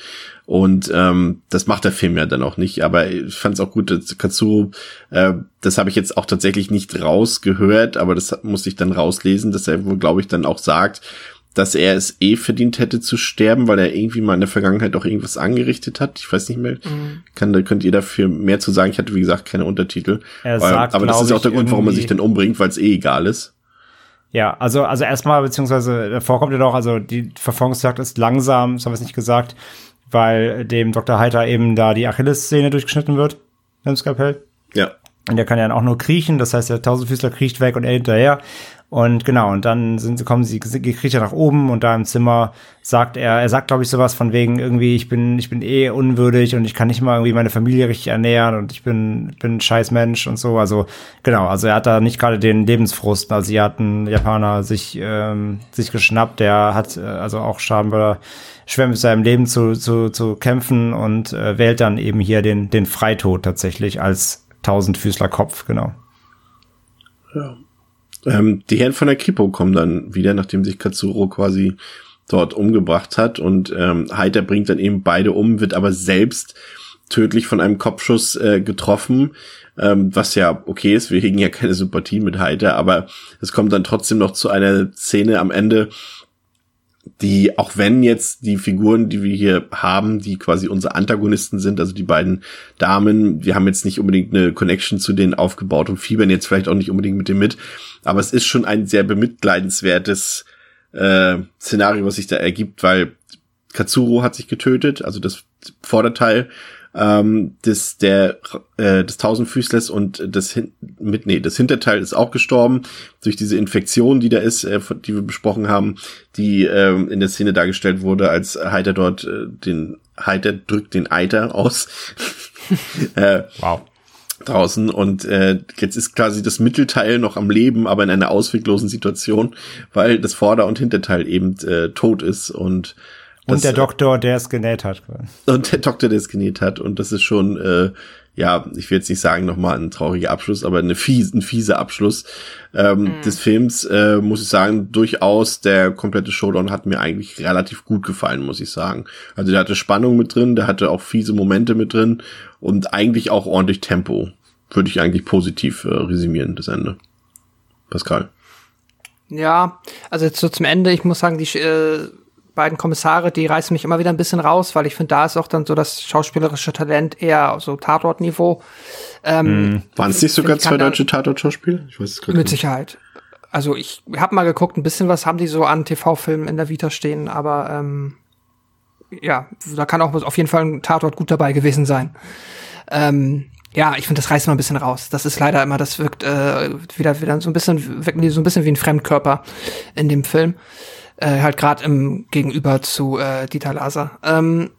Und ähm, das macht der Film ja dann auch nicht. Aber ich fand es auch gut, dass Katsuro, äh, das habe ich jetzt auch tatsächlich nicht rausgehört, aber das musste ich dann rauslesen, dass er wohl, glaube ich, dann auch sagt, dass er es eh verdient hätte zu sterben, weil er irgendwie mal in der Vergangenheit auch irgendwas angerichtet hat. Ich weiß nicht mehr. Kann, da könnt ihr dafür mehr zu sagen. Ich hatte, wie gesagt, keine Untertitel. Er sagt, aber das ist auch der ich, Grund, warum er sich dann umbringt, weil es eh egal ist. Ja, also, also erstmal, beziehungsweise davor kommt ja doch, also die Verfolgungsjagd ist langsam, das haben wir es nicht gesagt, weil dem Dr. Heiter eben da die Achillessehne durchgeschnitten wird im Skalpell. Ja. Und der kann ja dann auch nur kriechen, das heißt, der Tausendfüßler kriecht weg und er hinterher. Und genau, und dann sind, kommen sie, kriecht er nach oben und da im Zimmer sagt er, er sagt, glaube ich, sowas von wegen irgendwie, ich bin, ich bin eh unwürdig und ich kann nicht mal irgendwie meine Familie richtig ernähren und ich bin, bin ein scheiß Mensch und so. Also, genau, also er hat da nicht gerade den Lebensfrust. Also hier hat ein Japaner sich, ähm, sich geschnappt, der hat äh, also auch scheinbar schwer mit seinem Leben zu, zu, zu kämpfen und äh, wählt dann eben hier den, den Freitod tatsächlich als Tausendfüßler Kopf, genau. Ähm, die Herren von der Kripo kommen dann wieder, nachdem sich Katsuro quasi dort umgebracht hat. Und ähm, Heiter bringt dann eben beide um, wird aber selbst tödlich von einem Kopfschuss äh, getroffen, ähm, was ja okay ist, wir hegen ja keine Sympathie mit Heiter, aber es kommt dann trotzdem noch zu einer Szene am Ende, die, auch wenn jetzt die Figuren, die wir hier haben, die quasi unsere Antagonisten sind, also die beiden Damen, wir haben jetzt nicht unbedingt eine Connection zu denen aufgebaut und fiebern jetzt vielleicht auch nicht unbedingt mit dem mit, aber es ist schon ein sehr bemitleidenswertes äh, Szenario, was sich da ergibt, weil Katsuro hat sich getötet, also das Vorderteil ähm, des der äh, des Tausendfüßlers und das hin mit nee das Hinterteil ist auch gestorben durch diese Infektion, die da ist, äh, die wir besprochen haben, die ähm, in der Szene dargestellt wurde, als Heiter dort äh, den Heiter drückt den Eiter aus. *laughs* äh, Wow. draußen und äh, jetzt ist quasi das Mittelteil noch am Leben, aber in einer ausweglosen Situation, weil das Vorder- und Hinterteil eben äh, tot ist und Und das, der äh, Doktor, der es genäht hat. und der Doktor, der es genäht hat. Und das ist schon, äh, ja, ich will jetzt nicht sagen nochmal ein trauriger Abschluss, aber eine fies, ein fieser Abschluss ähm, des Films, äh, muss ich sagen, durchaus der komplette Showdown hat mir eigentlich relativ gut gefallen, muss ich sagen. Also der hatte Spannung mit drin, der hatte auch fiese Momente mit drin und eigentlich auch ordentlich Tempo. Würde ich eigentlich positiv äh, resümieren, das Ende. Pascal. Ja, also jetzt so zum Ende, ich muss sagen, die äh, beiden Kommissare, die reißen mich immer wieder ein bisschen raus, weil ich finde, da ist auch dann so das schauspielerische Talent eher so Tatortniveau. Ähm, Waren es nicht sogar zwei deutsche Tatort-Schauspieler? Ich weiß es gerade Mit nicht. Sicherheit. Also ich habe mal geguckt, ein bisschen was haben die so an TV-Filmen in der Vita stehen, aber ähm, ja, da kann auch auf jeden Fall ein Tatort gut dabei gewesen sein. Ähm, ja, ich finde, das reißt mal ein bisschen raus. Das ist leider immer, das wirkt äh, wieder wieder so ein bisschen, wirken die so ein bisschen wie ein Fremdkörper in dem Film. Äh, halt gerade im Gegenüber zu äh, Dieter Laser. Ähm,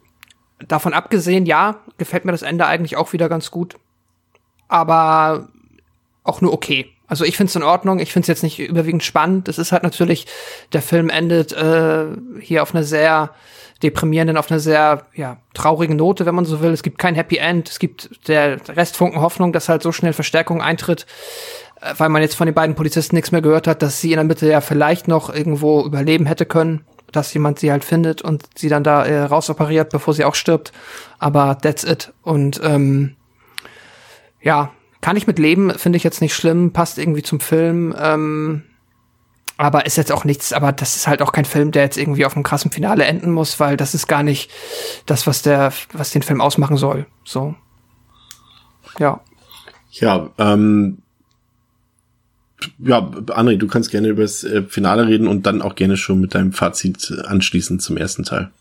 davon abgesehen, ja, gefällt mir das Ende eigentlich auch wieder ganz gut. Aber auch nur okay. Also ich finde es in Ordnung. Ich finde es jetzt nicht überwiegend spannend. Es ist halt natürlich, der Film endet äh, hier auf einer sehr deprimierenden, auf einer sehr ja, traurigen Note, wenn man so will. Es gibt kein Happy End. Es gibt der Restfunken Hoffnung, dass halt so schnell Verstärkung eintritt. Äh, weil man jetzt von den beiden Polizisten nichts mehr gehört hat, dass sie in der Mitte ja vielleicht noch irgendwo überleben hätte können, dass jemand sie halt findet und sie dann da äh, rausoperiert, bevor sie auch stirbt. Aber that's it. Und ähm, ja, kann ich mit leben, finde ich jetzt nicht schlimm, passt irgendwie zum Film. Ähm, aber ist jetzt auch nichts, aber das ist halt auch kein Film, der jetzt irgendwie auf einem krassen Finale enden muss, weil das ist gar nicht das, was der, was den Film ausmachen soll. So. Ja. Ja, ähm, ja, André, du kannst gerne über das äh, Finale reden und dann auch gerne schon mit deinem Fazit anschließen zum ersten Teil.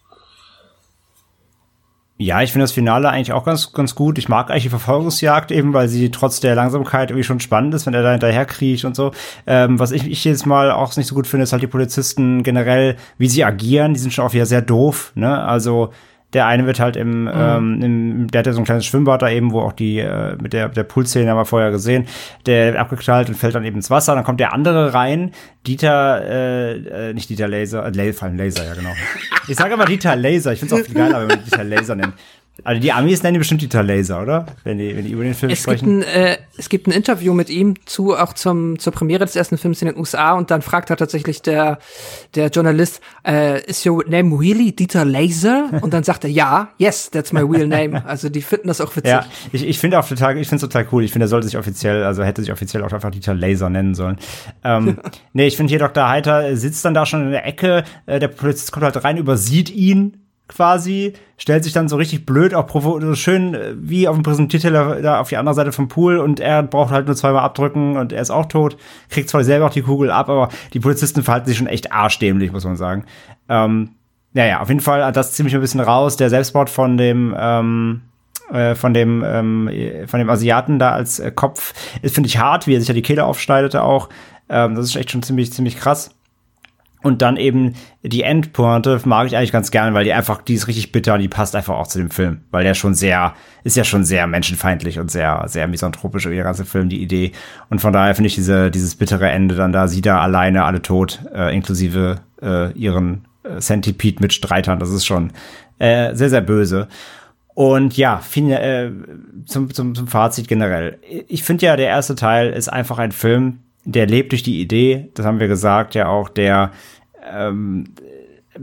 Ja, ich finde das Finale eigentlich auch ganz, ganz gut. Ich mag eigentlich die Verfolgungsjagd eben, weil sie trotz der Langsamkeit irgendwie schon spannend ist, wenn er da hinterher kriecht und so. Ähm, was ich, ich jetzt mal auch nicht so gut finde, ist halt die Polizisten generell, wie sie agieren. Die sind schon auch wieder sehr doof, ne? Also, der eine wird halt im, mhm. ähm, im, der hat ja so ein kleines Schwimmbad da eben, wo auch die, äh, mit der, der Poolszene haben wir vorher gesehen, der wird abgeknallt und fällt dann eben ins Wasser. Dann kommt der andere rein, Dieter, äh, äh nicht Dieter Laser, äh, Laser, Laser, ja genau. Ich sage aber Dieter Laser, ich finde es auch viel geiler, wenn man Dieter Laser nennt. Also die Amis nennen die bestimmt Dieter Laser, oder? Wenn die, wenn die über den Film es sprechen. Gibt ein, äh, es gibt ein Interview mit ihm zu, auch zum, zur Premiere des ersten Films in den USA und dann fragt er tatsächlich der, der Journalist, äh, is your name really Dieter Laser? Und dann sagt er, ja, yes, that's my real name. Also die finden das auch witzig. Ja, ich, ich finde auch total, ich finde es total cool. Ich finde, er sollte sich offiziell, also hätte sich offiziell auch einfach Dieter Laser nennen sollen. Ähm, *laughs* nee, ich finde hier Dr. Heiter sitzt dann da schon in der Ecke, äh, der Polizist kommt halt rein, übersieht ihn quasi, stellt sich dann so richtig blöd, auch so schön äh, wie auf dem Präsentierteller da auf die andere Seite vom Pool und er braucht halt nur zweimal abdrücken und er ist auch tot, kriegt zwar selber auch die Kugel ab, aber die Polizisten verhalten sich schon echt arschdämlich, muss man sagen. Ähm, naja, auf jeden Fall hat das ziemlich ein bisschen raus. Der Selbstmord von dem, ähm, äh, von dem, ähm, von dem Asiaten da als äh, Kopf ist, finde ich, hart, wie er sich ja die Kehle aufschneidete auch. Ähm, das ist echt schon ziemlich, ziemlich krass. Und dann eben die Endpointe mag ich eigentlich ganz gerne, weil die einfach, die ist richtig bitter und die passt einfach auch zu dem Film, weil der schon sehr, ist ja schon sehr menschenfeindlich und sehr, sehr misanthropisch, der ganze Film, die Idee. Und von daher finde ich diese, dieses bittere Ende dann da, sie da alleine, alle tot, äh, inklusive äh, ihren äh, Centipede-Mitstreitern, das ist schon äh, sehr, sehr böse. Und ja, fin äh, zum, zum, zum Fazit generell. Ich finde ja, der erste Teil ist einfach ein Film, der lebt durch die Idee, das haben wir gesagt, ja auch, der ähm,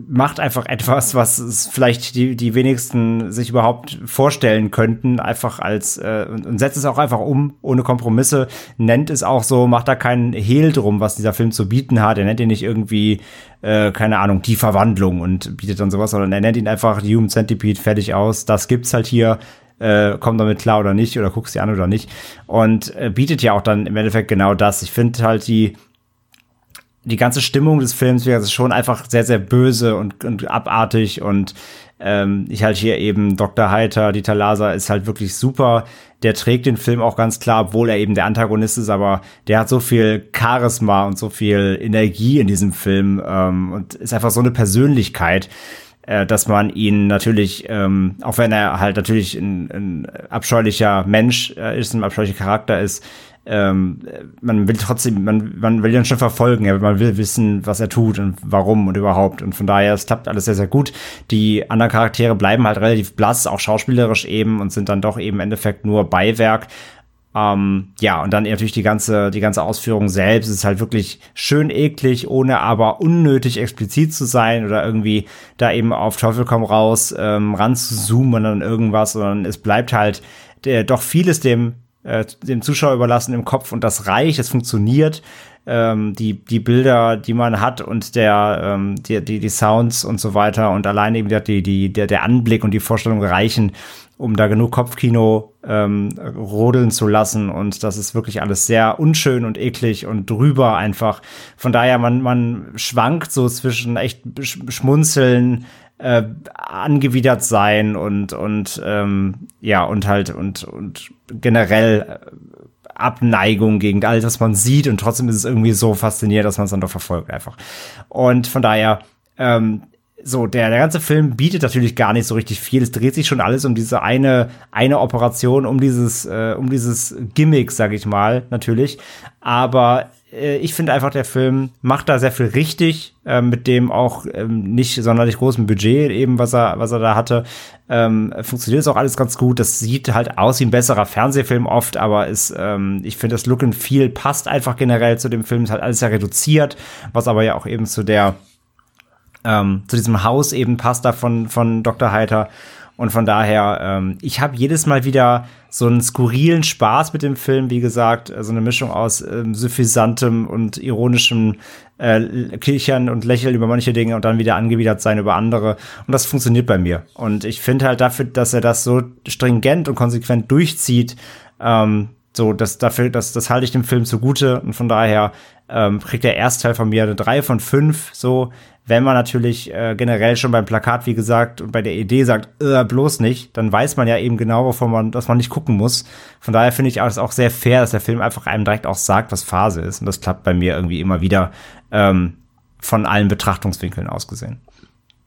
macht einfach etwas, was vielleicht die, die wenigsten sich überhaupt vorstellen könnten, einfach als äh, und setzt es auch einfach um, ohne Kompromisse, nennt es auch so, macht da keinen Hehl drum, was dieser Film zu bieten hat. Er nennt ihn nicht irgendwie, äh, keine Ahnung, die Verwandlung und bietet dann sowas, sondern er nennt ihn einfach Human Centipede fertig aus. Das gibt's halt hier äh, komm damit klar oder nicht oder guckst dir an oder nicht. Und äh, bietet ja auch dann im Endeffekt genau das. Ich finde halt die, die ganze Stimmung des Films wäre schon einfach sehr, sehr böse und, und abartig und ähm, ich halt hier eben Dr. Heiter, Dieter Laser ist halt wirklich super. Der trägt den Film auch ganz klar, obwohl er eben der Antagonist ist, aber der hat so viel Charisma und so viel Energie in diesem Film ähm, und ist einfach so eine Persönlichkeit, äh, dass man ihn natürlich, ähm, auch wenn er halt natürlich ein, ein abscheulicher Mensch äh, ist, ein abscheulicher Charakter ist, ähm, man will trotzdem, man, man will ihn schon verfolgen, man will wissen, was er tut und warum und überhaupt. Und von daher, es klappt alles sehr, sehr gut. Die anderen Charaktere bleiben halt relativ blass, auch schauspielerisch eben und sind dann doch eben im Endeffekt nur Beiwerk. Ähm, ja, und dann natürlich die ganze, die ganze Ausführung selbst ist halt wirklich schön eklig, ohne aber unnötig explizit zu sein oder irgendwie da eben auf Teufel komm raus ähm, ran zu zoomen an irgendwas, sondern es bleibt halt der, doch vieles dem, äh, dem Zuschauer überlassen im Kopf und das reicht, es funktioniert. Ähm, die, die Bilder, die man hat und der, ähm, die, die, die Sounds und so weiter und alleine eben die, die, der, der Anblick und die Vorstellung reichen, um da genug Kopfkino ähm, rodeln zu lassen. Und das ist wirklich alles sehr unschön und eklig und drüber einfach. Von daher, man, man schwankt so zwischen echt Schmunzeln, äh, angewidert sein und, und ähm, ja, und halt und, und generell äh, Abneigung gegen all das, was man sieht und trotzdem ist es irgendwie so faszinierend, dass man es dann doch verfolgt einfach. Und von daher, ähm, so, der, der ganze Film bietet natürlich gar nicht so richtig viel. Es dreht sich schon alles um diese eine, eine Operation, um dieses, äh, um dieses Gimmick, sag ich mal, natürlich. Aber äh, ich finde einfach, der Film macht da sehr viel richtig, äh, mit dem auch ähm, nicht sonderlich großen Budget eben, was er, was er da hatte. Ähm, funktioniert es auch alles ganz gut. Das sieht halt aus wie ein besserer Fernsehfilm oft, aber ist, ähm, ich finde, das Look and Feel passt einfach generell zu dem Film. Ist halt alles sehr reduziert, was aber ja auch eben zu der, ähm, zu diesem Haus eben passt da von, von Dr. Heiter. Und von daher, ähm, ich habe jedes Mal wieder so einen skurrilen Spaß mit dem Film, wie gesagt, so also eine Mischung aus ähm, suffisantem und ironischem äh, Kichern und Lächeln über manche Dinge und dann wieder angewidert sein über andere. Und das funktioniert bei mir. Und ich finde halt dafür, dass er das so stringent und konsequent durchzieht, ähm, so, das dafür, das, das halte ich dem Film zugute und von daher ähm, kriegt der Erstteil von mir eine 3 von 5. So, wenn man natürlich äh, generell schon beim Plakat, wie gesagt, und bei der Idee sagt, äh, bloß nicht, dann weiß man ja eben genau, wovon man, dass man nicht gucken muss. Von daher finde ich es auch sehr fair, dass der Film einfach einem direkt auch sagt, was Phase ist. Und das klappt bei mir irgendwie immer wieder ähm, von allen Betrachtungswinkeln aus gesehen.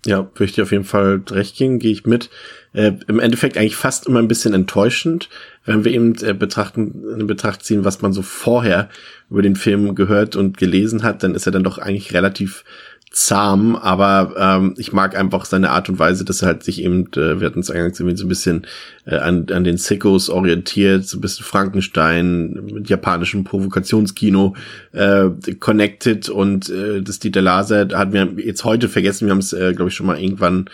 Ja, würde ich dir auf jeden Fall recht gehen, gehe ich mit. Äh, Im Endeffekt eigentlich fast immer ein bisschen enttäuschend, wenn wir eben äh, betrachten, in Betracht ziehen, was man so vorher über den Film gehört und gelesen hat, dann ist er dann doch eigentlich relativ zahm, aber ähm, ich mag einfach seine Art und Weise, dass er halt sich eben, äh, wir hatten es eingangs irgendwie so ein bisschen äh, an, an den Sickos orientiert, so ein bisschen Frankenstein mit japanischem Provokationskino äh, connected und äh, das Dieter Laser hat mir jetzt heute vergessen, wir haben es, äh, glaube ich, schon mal irgendwann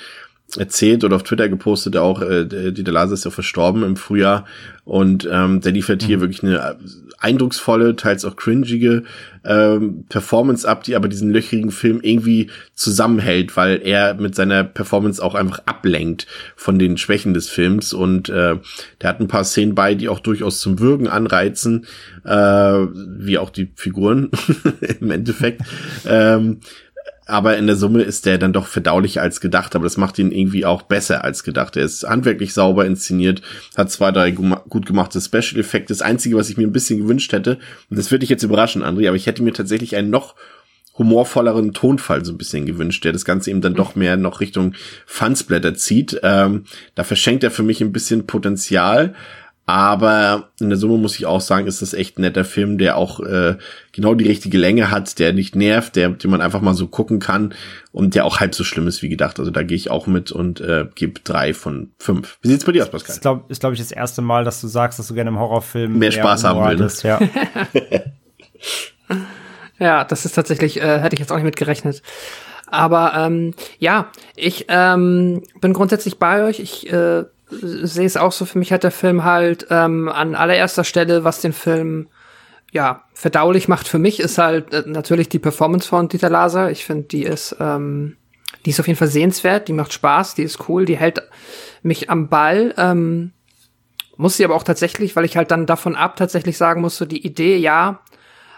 erzählt oder auf Twitter gepostet auch, äh, Dieter Laser ist ja verstorben im Frühjahr und ähm, der liefert hier mhm. wirklich eine eindrucksvolle, teils auch cringige ähm, Performance ab, die aber diesen löchrigen Film irgendwie zusammenhält, weil er mit seiner Performance auch einfach ablenkt von den Schwächen des Films und äh, der hat ein paar Szenen bei, die auch durchaus zum Würgen anreizen, äh, wie auch die Figuren *laughs* im Endeffekt. ähm, aber in der Summe ist der dann doch verdaulicher als gedacht, aber das macht ihn irgendwie auch besser als gedacht. Er ist handwerklich sauber inszeniert, hat zwei, drei gut gemachte Special Effekte. Das Einzige, was ich mir ein bisschen gewünscht hätte, und das würde dich jetzt überraschen, André, aber ich hätte mir tatsächlich einen noch humorvolleren Tonfall so ein bisschen gewünscht, der das Ganze eben dann doch mehr noch Richtung Fansblätter zieht. Ähm, da verschenkt er für mich ein bisschen Potenzial, aber in der Summe muss ich auch sagen, ist das echt ein netter Film, der auch äh, genau die richtige Länge hat, der nicht nervt, der, den man einfach mal so gucken kann und der auch halb so schlimm ist wie gedacht. Also da gehe ich auch mit und äh, gebe drei von fünf. Wie sieht's bei dir aus, Pascal? Das ist, glaube glaub ich, das erste Mal, dass du sagst, dass du gerne im Horrorfilm mehr Spaß haben willst. Ja. *laughs* ja, das ist tatsächlich, äh, hätte ich jetzt auch nicht mit gerechnet. Aber ähm, ja, ich ähm, bin grundsätzlich bei euch. Ich äh, sehe es auch so, für mich hat der Film halt ähm, an allererster Stelle, was den Film ja verdaulich macht für mich, ist halt äh, natürlich die Performance von Dieter Laser. Ich finde, die ist ähm, die ist auf jeden Fall sehenswert, die macht Spaß, die ist cool, die hält mich am Ball. Ähm, muss sie aber auch tatsächlich, weil ich halt dann davon ab tatsächlich sagen musste, die Idee, ja,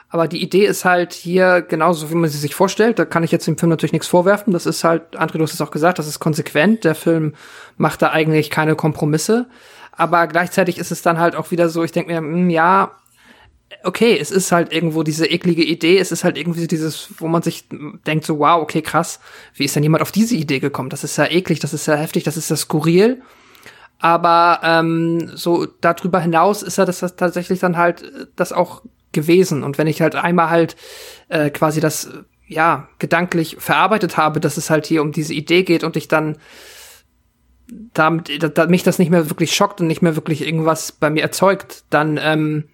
aber die Idee ist halt hier genauso, wie man sie sich vorstellt. Da kann ich jetzt dem Film natürlich nichts vorwerfen. Das ist halt, André, du hast es auch gesagt, das ist konsequent. Der Film macht da eigentlich keine Kompromisse. Aber gleichzeitig ist es dann halt auch wieder so, ich denke mir, mh, hm, ja, okay, es ist halt irgendwo diese eklige Idee, es ist halt irgendwie dieses, wo man sich denkt so, wow, okay, krass, wie ist denn jemand auf diese Idee gekommen? Das ist ja eklig, das ist ja heftig, das ist ja skurril. Aber ähm, so darüber hinaus ist ja das, das tatsächlich dann halt das auch gewesen. Und wenn ich halt einmal halt äh, quasi das ja gedanklich verarbeitet habe, dass es halt hier um diese Idee geht und ich dann damit da, da, mich das nicht mehr wirklich schockt und nicht mehr wirklich irgendwas bei mir erzeugt, dann ähm,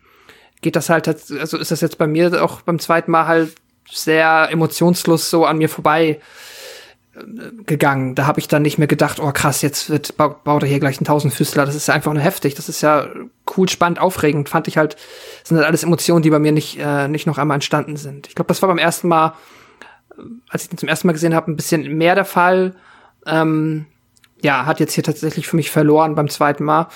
geht das halt, also ist das jetzt bei mir auch beim zweiten Mal halt sehr emotionslos so an mir vorbei gegangen. Da habe ich dann nicht mehr gedacht, oh krass, jetzt wird baut er hier gleich einen Tausendfüßler. Das ist ja einfach nur heftig. Das ist ja cool, spannend, aufregend. Fand ich halt, sind halt alles Emotionen, die bei mir nicht äh, nicht noch einmal entstanden sind. Ich glaube, das war beim ersten Mal, als ich den zum ersten Mal gesehen habe, ein bisschen mehr der Fall. Ähm, ja, hat jetzt hier tatsächlich für mich verloren beim zweiten Mal.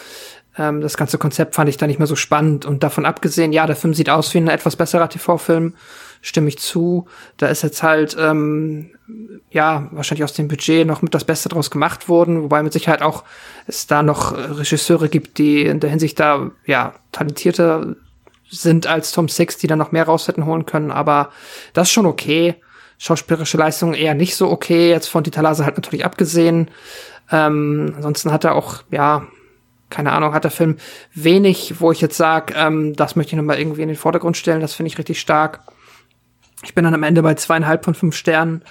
Ähm, das ganze Konzept fand ich da nicht mehr so spannend. Und davon abgesehen, ja, der Film sieht aus wie ein etwas besserer TV-Film stimme ich zu. Da ist jetzt halt, ähm, ja, wahrscheinlich aus dem Budget noch mit das Beste draus gemacht worden, wobei mit Sicherheit auch es da noch Regisseure gibt, die in der Hinsicht da, ja, talentierter sind als Tom Six, die da noch mehr raus hätten holen können, aber das ist schon okay. Schauspielerische Leistung eher nicht so okay, jetzt von Dieter Lase halt natürlich abgesehen. Ähm, ansonsten hat er auch, ja, keine Ahnung, hat der Film wenig, wo ich jetzt sage, ähm, das möchte ich nochmal irgendwie in den Vordergrund stellen, das finde ich richtig stark. Ich bin dann am Ende bei zweieinhalb von fünf Sternen.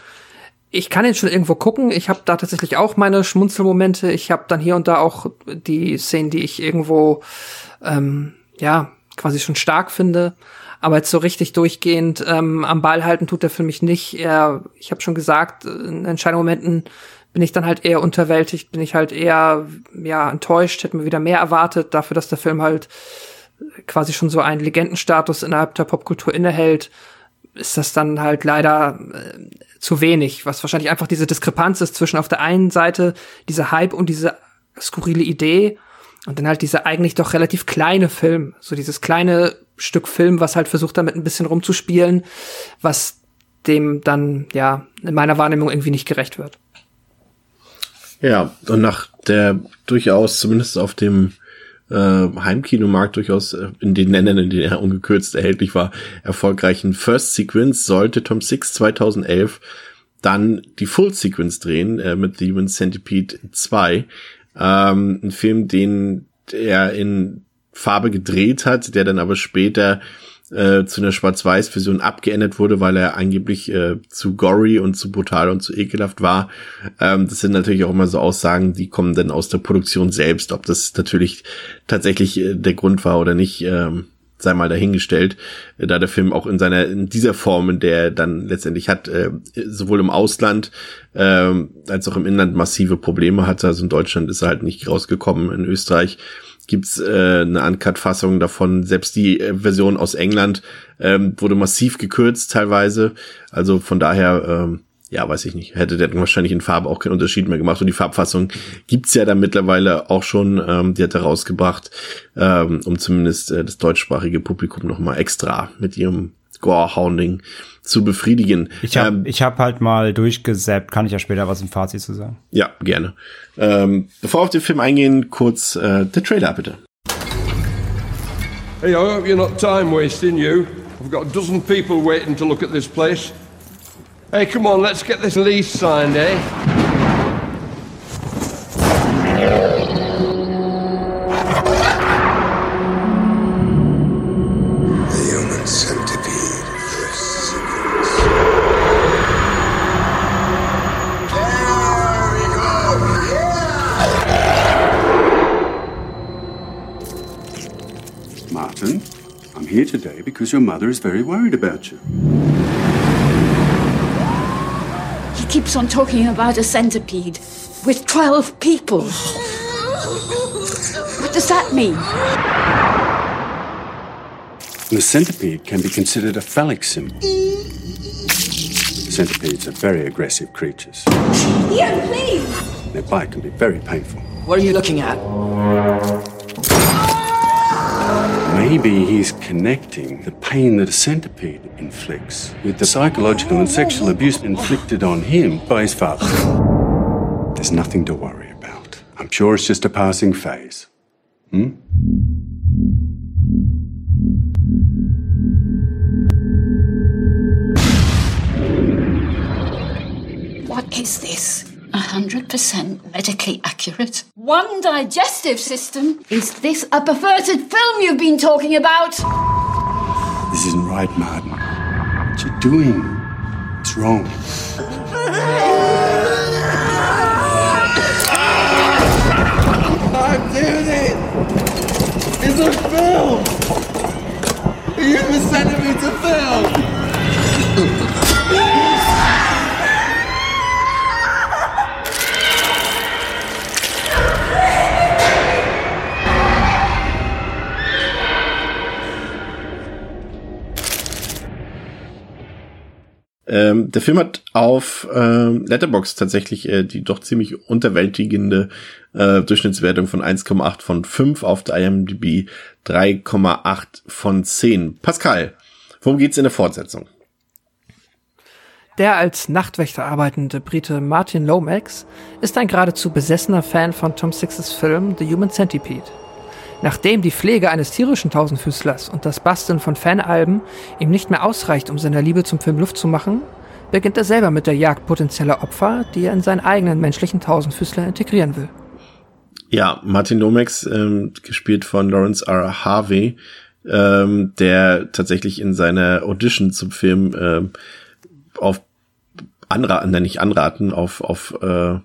Ich kann ihn schon irgendwo gucken. Ich habe da tatsächlich auch meine Schmunzelmomente. Ich habe dann hier und da auch die Szenen, die ich irgendwo ähm, ja quasi schon stark finde. Aber jetzt so richtig durchgehend ähm, am Ball halten tut er für mich nicht. Er, ich habe schon gesagt, in entscheidenden Momenten bin ich dann halt eher unterwältigt, bin ich halt eher ja enttäuscht, hätte mir wieder mehr erwartet dafür, dass der Film halt quasi schon so einen Legendenstatus innerhalb der Popkultur innehält, ist das dann halt leider äh, zu wenig, was wahrscheinlich einfach diese Diskrepanz ist zwischen auf der einen Seite dieser Hype und diese skurrile Idee und dann halt dieser eigentlich doch relativ kleine Film, so dieses kleine Stück Film, was halt versucht damit ein bisschen rumzuspielen, was dem dann ja in meiner Wahrnehmung irgendwie nicht gerecht wird. Ja, und nach der durchaus zumindest auf dem äh, Heimkinomarkt durchaus äh, in den Ländern, in denen er ungekürzt erhältlich war, erfolgreichen First Sequence sollte Tom Six 2011 dann die Full Sequence drehen äh, mit The Human Centipede 2. Ähm, ein Film, den er in Farbe gedreht hat, der dann aber später äh, zu einer Schwarz-Weiß-Version abgeändert wurde, weil er angeblich äh, zu gory und zu brutal und zu ekelhaft war. Ähm, das sind natürlich auch immer so Aussagen, die kommen dann aus der Produktion selbst. Ob das natürlich tatsächlich äh, der Grund war oder nicht, ähm, sei mal dahingestellt, äh, da der Film auch in seiner in dieser Form, in der er dann letztendlich hat, äh, sowohl im Ausland äh, als auch im Inland massive Probleme hatte. Also in Deutschland ist er halt nicht rausgekommen, in Österreich gibt's äh, eine Uncut-Fassung davon. Selbst die äh, Version aus England ähm, wurde massiv gekürzt teilweise. Also von daher, ähm, ja, weiß ich nicht, hätte der wahrscheinlich in Farbe auch keinen Unterschied mehr gemacht. Und die Farbfassung gibt's ja dann mittlerweile auch schon, ähm, die hat er rausgebracht, ähm, um zumindest äh, das deutschsprachige Publikum nochmal extra mit ihrem Gore-Hounding zu befriedigen. Ich habe ähm, ich hab halt mal durchgesäppt, kann ich ja später was im Fazit zu sagen. Ja, gerne. Ähm, bevor wir auf den Film eingehen, kurz äh, der Trailer bitte. Hey, I hope you're not time wasting, you. I've got a dozen people waiting to look at this place. Hey, come on, let's get this lease signed, eh? Here today because your mother is very worried about you. He keeps on talking about a centipede with 12 people. What does that mean? The centipede can be considered a phallic symbol. Centipedes are very aggressive creatures. Ian, please! Their bite can be very painful. What are you looking at? Maybe he's connecting the pain that a centipede inflicts with the psychological and sexual abuse inflicted on him by his father. There's nothing to worry about. I'm sure it's just a passing phase. Hmm? What is this? 100% medically accurate. One digestive system? Is this a perverted film you've been talking about? This isn't right, Martin. What you're doing, it's wrong. I'm doing it! It's a film! You're sending me to film! *laughs* Ähm, der Film hat auf ähm, Letterbox tatsächlich äh, die doch ziemlich unterwältigende äh, Durchschnittswertung von 1,8 von 5 auf der IMDb 3,8 von 10. Pascal, worum geht's in der Fortsetzung? Der als Nachtwächter arbeitende Brite Martin Lomax ist ein geradezu besessener Fan von Tom Sixes Film The Human Centipede. Nachdem die Pflege eines tierischen Tausendfüßlers und das Basteln von Fanalben ihm nicht mehr ausreicht, um seiner Liebe zum Film Luft zu machen, beginnt er selber mit der Jagd potenzieller Opfer, die er in seinen eigenen menschlichen Tausendfüßler integrieren will. Ja, Martin Lomax, ähm, gespielt von Lawrence R. Harvey, ähm, der tatsächlich in seiner Audition zum Film ähm, auf anraten, nicht anraten, auf, auf äh,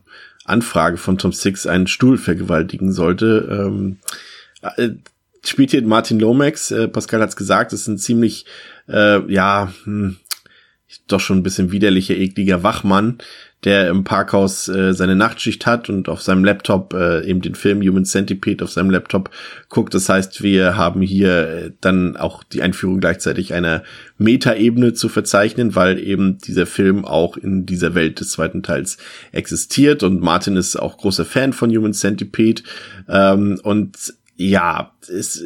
Anfrage von Tom Six einen Stuhl vergewaltigen sollte. Ähm, äh, spielt hier Martin Lomax, äh, Pascal hat's gesagt, ist ein ziemlich, äh, ja, hm, doch schon ein bisschen widerlicher, ekliger Wachmann, der im Parkhaus äh, seine Nachtschicht hat und auf seinem Laptop äh, eben den Film Human Centipede auf seinem Laptop guckt. Das heißt, wir haben hier äh, dann auch die Einführung gleichzeitig einer Metaebene zu verzeichnen, weil eben dieser Film auch in dieser Welt des zweiten Teils existiert. Und Martin ist auch großer Fan von Human Centipede. Ähm, und ja, es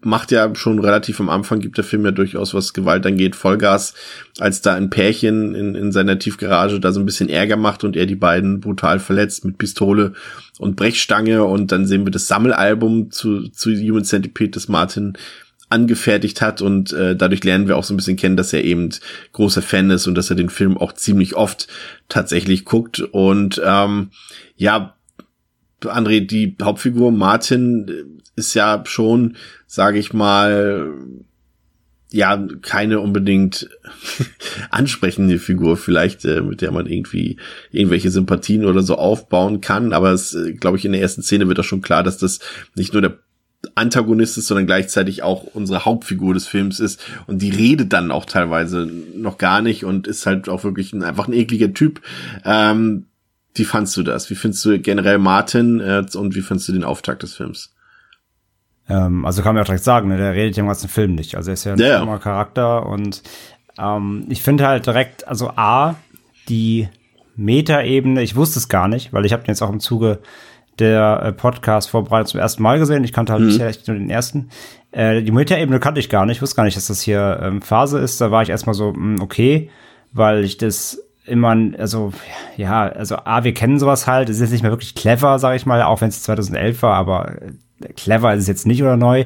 macht ja schon relativ am Anfang, gibt der Film ja durchaus, was Gewalt angeht, Vollgas, als da ein Pärchen in, in seiner Tiefgarage da so ein bisschen Ärger macht und er die beiden brutal verletzt mit Pistole und Brechstange und dann sehen wir das Sammelalbum zu, zu Human Centipede, das Martin angefertigt hat und äh, dadurch lernen wir auch so ein bisschen kennen, dass er eben großer Fan ist und dass er den Film auch ziemlich oft tatsächlich guckt und ähm, ja, André, die Hauptfigur Martin ist ja schon, sage ich mal, ja, keine unbedingt *laughs* ansprechende Figur vielleicht, äh, mit der man irgendwie irgendwelche Sympathien oder so aufbauen kann. Aber es, äh, glaube ich, in der ersten Szene wird auch schon klar, dass das nicht nur der Antagonist ist, sondern gleichzeitig auch unsere Hauptfigur des Films ist. Und die redet dann auch teilweise noch gar nicht und ist halt auch wirklich ein, einfach ein ekliger Typ. Ähm, wie fandst du das? Wie findest du generell Martin äh, und wie findest du den Auftakt des Films? Ähm, also kann man ja direkt sagen, ne, der redet ja im ganzen Film nicht. Also er ist ja ein Ja. yeah. Charakter und ähm, ich finde halt direkt, also A, die Metaebene, ich wusste es gar nicht, weil ich habe den jetzt auch im Zuge der äh, Podcast-Vorbereitung zum ersten Mal gesehen. Ich kannte halt Mhm. bisher echt nur den ersten. Äh, die Metaebene kannte ich gar nicht. Ich wusste gar nicht, dass das hier ähm, Phase ist. Da war ich erstmal so, mh, okay, weil ich das immer, also, ja, also A, wir kennen sowas halt. Es ist nicht mehr wirklich clever, sage ich mal, auch wenn es 2011 war, aber äh, clever ist es jetzt nicht oder neu.